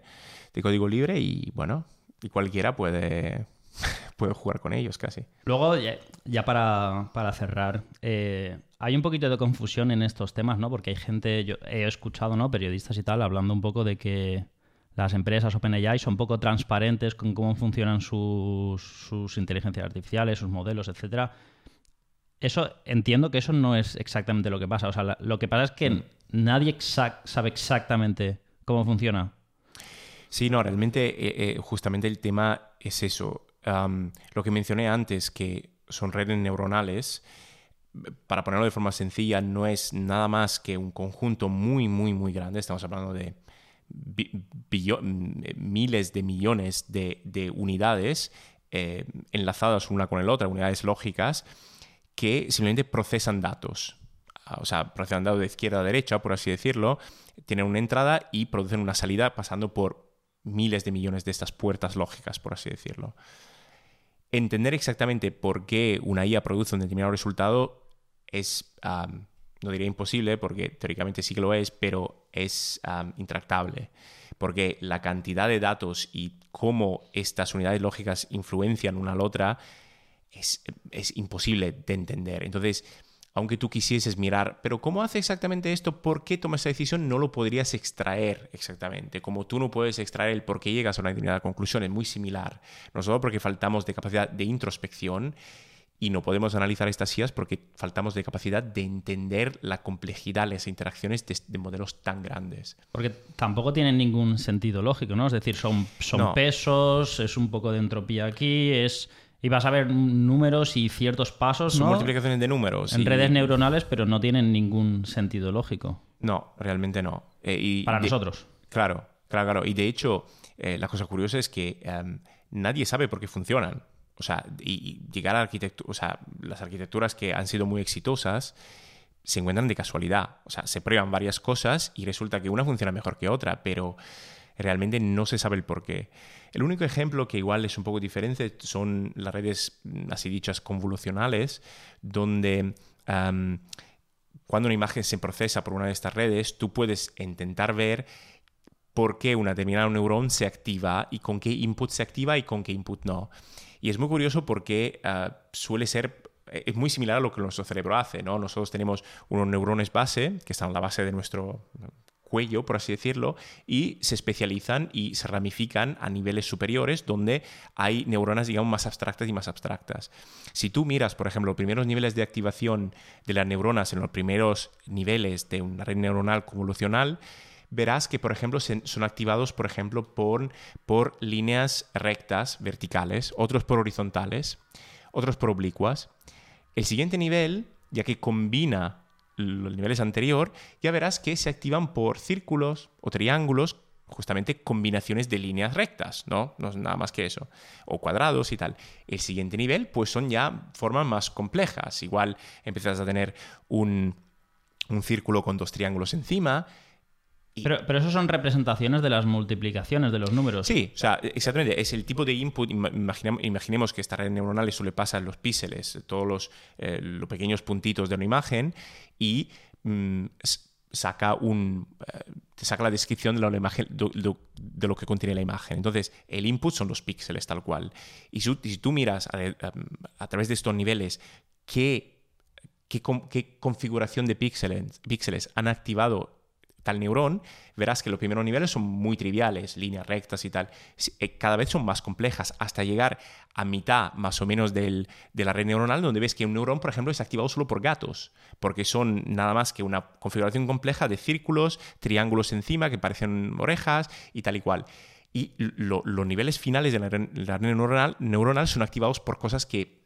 de código libre, y bueno, y cualquiera puede, puede jugar con ellos casi. Luego, ya, para, cerrar, eh, hay un poquito de confusión en estos temas, ¿no? Porque hay gente, yo he escuchado, ¿no? Periodistas y tal, hablando un poco de que las empresas OpenAI son poco transparentes con cómo funcionan sus, sus inteligencias artificiales, sus modelos, etcétera eso entiendo que eso no es exactamente lo que pasa. O sea, lo que pasa es que mm. nadie sabe exactamente cómo funciona. Sí, no, realmente eh, eh, justamente el tema es eso. lo que mencioné antes, que son redes neuronales, para ponerlo de forma sencilla, no es nada más que un conjunto muy, muy, muy grande. Estamos hablando de miles de millones de, unidades eh, enlazadas una con la otra, unidades lógicas, que simplemente procesan datos. Ah, o sea, procesan datos de izquierda a derecha, por así decirlo, tienen una entrada y producen una salida pasando por miles de millones de estas puertas lógicas, por así decirlo. Entender exactamente por qué una IA produce un determinado resultado es, no diría imposible, porque teóricamente sí que lo es, pero es intractable. Porque la cantidad de datos y cómo estas unidades lógicas influencian una a la otra es, imposible de entender. Entonces, aunque tú quisieses mirar, pero ¿cómo hace exactamente esto? ¿Por qué toma esa decisión? No lo podrías extraer exactamente. Como tú no puedes extraer el por qué llegas a una determinada conclusión, es muy similar. No solo porque faltamos de capacidad de introspección y no podemos analizar estas IAS porque faltamos de capacidad de entender la complejidad las interacciones de, modelos tan grandes. Porque tampoco tienen ningún sentido lógico, ¿no? Es decir, son, son pesos, es un poco de entropía aquí, es y vas a ver números y ciertos pasos, Son multiplicaciones de números. En redes neuronales, pero no tienen ningún sentido lógico. No, realmente no. Eh, Para nosotros. Claro, claro, claro. Y de hecho, eh, la cosa curiosa es que em, nadie sabe por qué funcionan. O sea, y, llegar a arquitectura, o sea, las arquitecturas que han sido muy exitosas, se encuentran de casualidad. O sea, se prueban varias cosas y resulta que una funciona mejor que otra, pero realmente no se sabe el por qué. El único ejemplo que igual es un poco diferente son las redes, así dichas, convolucionales, donde cuando una imagen se procesa por una de estas redes, tú puedes intentar ver por qué una determinada neurón se activa y con qué input se activa y con qué input no. Y es muy curioso porque ah, suele ser eh, es muy similar a lo que nuestro cerebro hace, ¿no? Nosotros tenemos unos neurones base, que están en la base de nuestro cuello, por así decirlo, y se especializan y se ramifican a niveles superiores donde hay neuronas, digamos, más abstractas y más abstractas. Si tú miras, por ejemplo, los primeros niveles de activación de las neuronas en los primeros niveles de una red neuronal convolucional, verás que, por ejemplo, son activados, por ejemplo, por, por líneas rectas, verticales, otros por horizontales, otros por oblicuas. El siguiente nivel, ya que combina los niveles anterior, ya verás que se activan por círculos o triángulos, justamente combinaciones de líneas rectas, ¿no? No es nada más que eso. O cuadrados y tal. El siguiente nivel, pues son ya formas más complejas. Igual empiezas a tener un, un círculo con dos triángulos encima, pero, pero eso son representaciones de las multiplicaciones de los números. Sí, o sea, exactamente. Es el tipo de input. Imaginemos, que esta red neuronal eso le pasa en los píxeles, todos los, eh, los pequeños puntitos de una imagen, y mm, saca un eh, te saca la descripción de, la imagen, de, lo que contiene la imagen. Entonces, el input son los píxeles tal cual. Y si, tú miras a, través de estos niveles qué, qué, qué configuración de píxeles, píxeles han activado tal neurón, verás que los primeros niveles son muy triviales, líneas rectas y tal. Eh, cada vez son más complejas hasta llegar a mitad más o menos de la red neuronal, donde ves que un neurón, por ejemplo, es activado solo por gatos, porque son nada más que una configuración compleja de círculos, triángulos encima que parecen orejas y tal y cual. Y los niveles finales de la red, neuronal, neuronal son activados por cosas que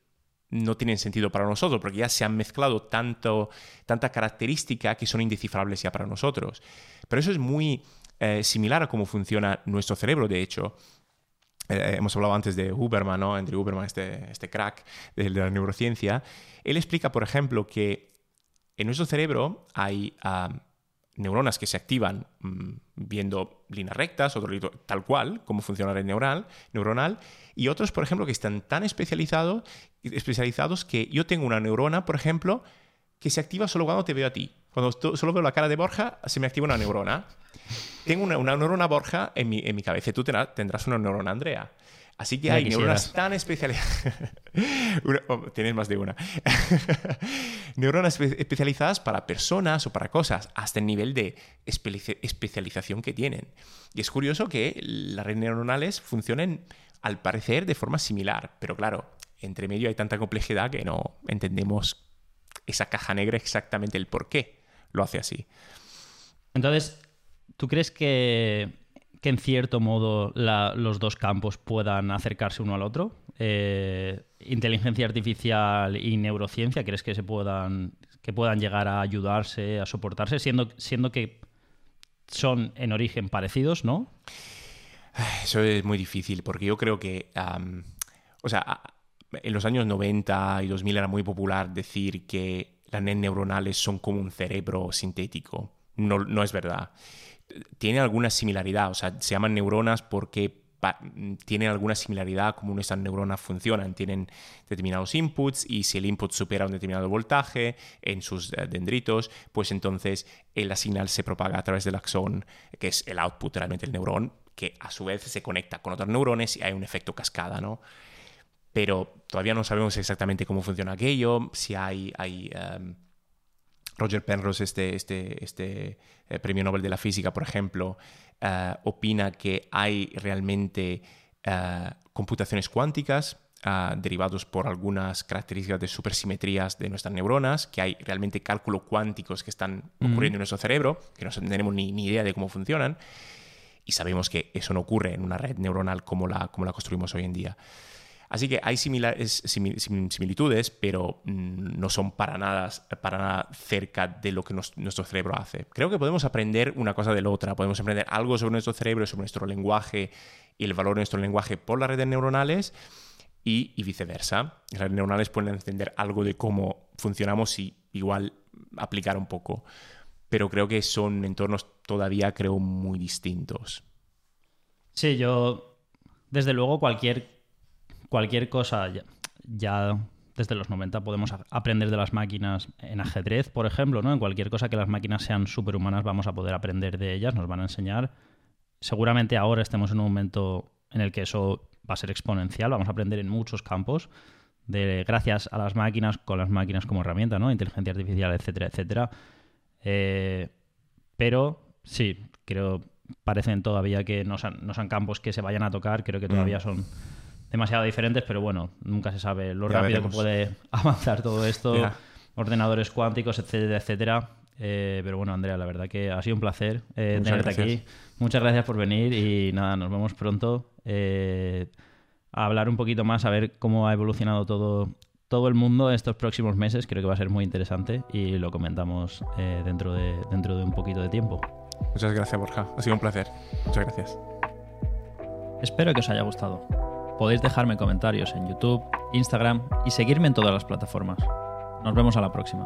no tienen sentido para nosotros, porque ya se han mezclado tanto, tanta característica que son indescifrables ya para nosotros. Pero eso es muy eh, similar a cómo funciona nuestro cerebro, de hecho. Eh, hemos hablado antes de Huberman, ¿no? Andrew Huberman, este, este crack de, la neurociencia. Él explica, por ejemplo, que en nuestro cerebro hay ah, neuronas que se activan mm, viendo líneas rectas, otro tal cual, cómo funciona la red neuronal, y otros, por ejemplo, que están tan especializados, especializados que yo tengo una neurona, por ejemplo, que se activa solo cuando te veo a ti. Cuando solo veo la cara de Borja, se me activa una neurona. Tengo una, neurona Borja en mi, en mi cabeza. Tú tendrás una neurona Andrea. Así que hay neuronas tan especializadas. Oh, tienes más de una. neuronas especializadas para personas o para cosas, hasta el nivel de especialización que tienen. Y es curioso que las redes neuronales funcionen, al parecer, de forma similar. Pero claro, entre medio hay tanta complejidad que no entendemos esa caja negra exactamente el por qué lo hace así. Entonces, ¿tú crees que que en cierto modo los dos campos puedan acercarse uno al otro? Eh, ¿Inteligencia artificial y neurociencia crees que se puedan, que puedan llegar a ayudarse, a soportarse, siendo, siendo que son en origen parecidos, ¿no? Eso es muy difícil, porque yo creo que, o sea, en los años 90 y 2000 era muy popular decir que las redes neuronales son como un cerebro sintético. No, no es verdad tiene alguna similaridad, o sea, se llaman neuronas porque tienen alguna similaridad como nuestras neuronas funcionan, tienen determinados inputs y si el input supera un determinado voltaje en sus eh, dendritos, pues entonces la señal se propaga a través del axón, que es el output realmente del neurón, que a su vez se conecta con otros neurones y hay un efecto cascada, ¿no? Pero todavía no sabemos exactamente cómo funciona aquello, si hay, hay em, Roger Penrose, este, este, este eh, premio Nobel de la Física, por ejemplo, eh, opina que hay realmente eh, computaciones cuánticas derivados por algunas características de supersimetrías de nuestras neuronas, que hay realmente cálculos cuánticos que están ocurriendo en nuestro cerebro, que no tenemos ni, ni, idea de cómo funcionan, y sabemos que eso no ocurre en una red neuronal como la, como la construimos hoy en día. Así que hay similitudes, pero mm, no son para nada, para nada cerca de lo que nuestro cerebro hace. Creo que podemos aprender una cosa de la otra, podemos aprender algo sobre nuestro cerebro, sobre nuestro lenguaje y el valor de nuestro lenguaje por las redes neuronales y, viceversa. Las redes neuronales pueden entender algo de cómo funcionamos y igual aplicar un poco. Pero creo que son entornos todavía, creo, muy distintos. Sí, yo, desde luego, cualquier, cualquier cosa, ya, desde los 90 podemos aprender de las máquinas en ajedrez, por ejemplo, ¿no? En cualquier cosa que las máquinas sean superhumanas vamos a poder aprender de ellas, nos van a enseñar. Seguramente ahora estemos en un momento en el que eso va a ser exponencial, vamos a aprender en muchos campos, de, gracias a las máquinas, con las máquinas como herramienta, ¿no? Inteligencia artificial, etcétera, etcétera. Eh, pero sí, creo, parecen todavía que no son, no son, campos que se vayan a tocar, creo que todavía mm. son demasiado diferentes, pero bueno, nunca se sabe lo rápido que puede avanzar todo esto, ordenadores cuánticos, etcétera, etcétera. Eh, pero bueno, Andrea, la verdad que ha sido un placer eh, tenerte aquí. Muchas gracias por venir y nada, nos vemos pronto eh, a hablar un poquito más, a ver cómo ha evolucionado todo, todo el mundo estos próximos meses. Creo que va a ser muy interesante y lo comentamos dentro, de, dentro de un poquito de tiempo. Muchas gracias, Borja. Ha sido un placer. Muchas gracias. Espero que os haya gustado. Podéis dejarme comentarios en YouTube, Instagram y seguirme en todas las plataformas. Nos vemos a la próxima.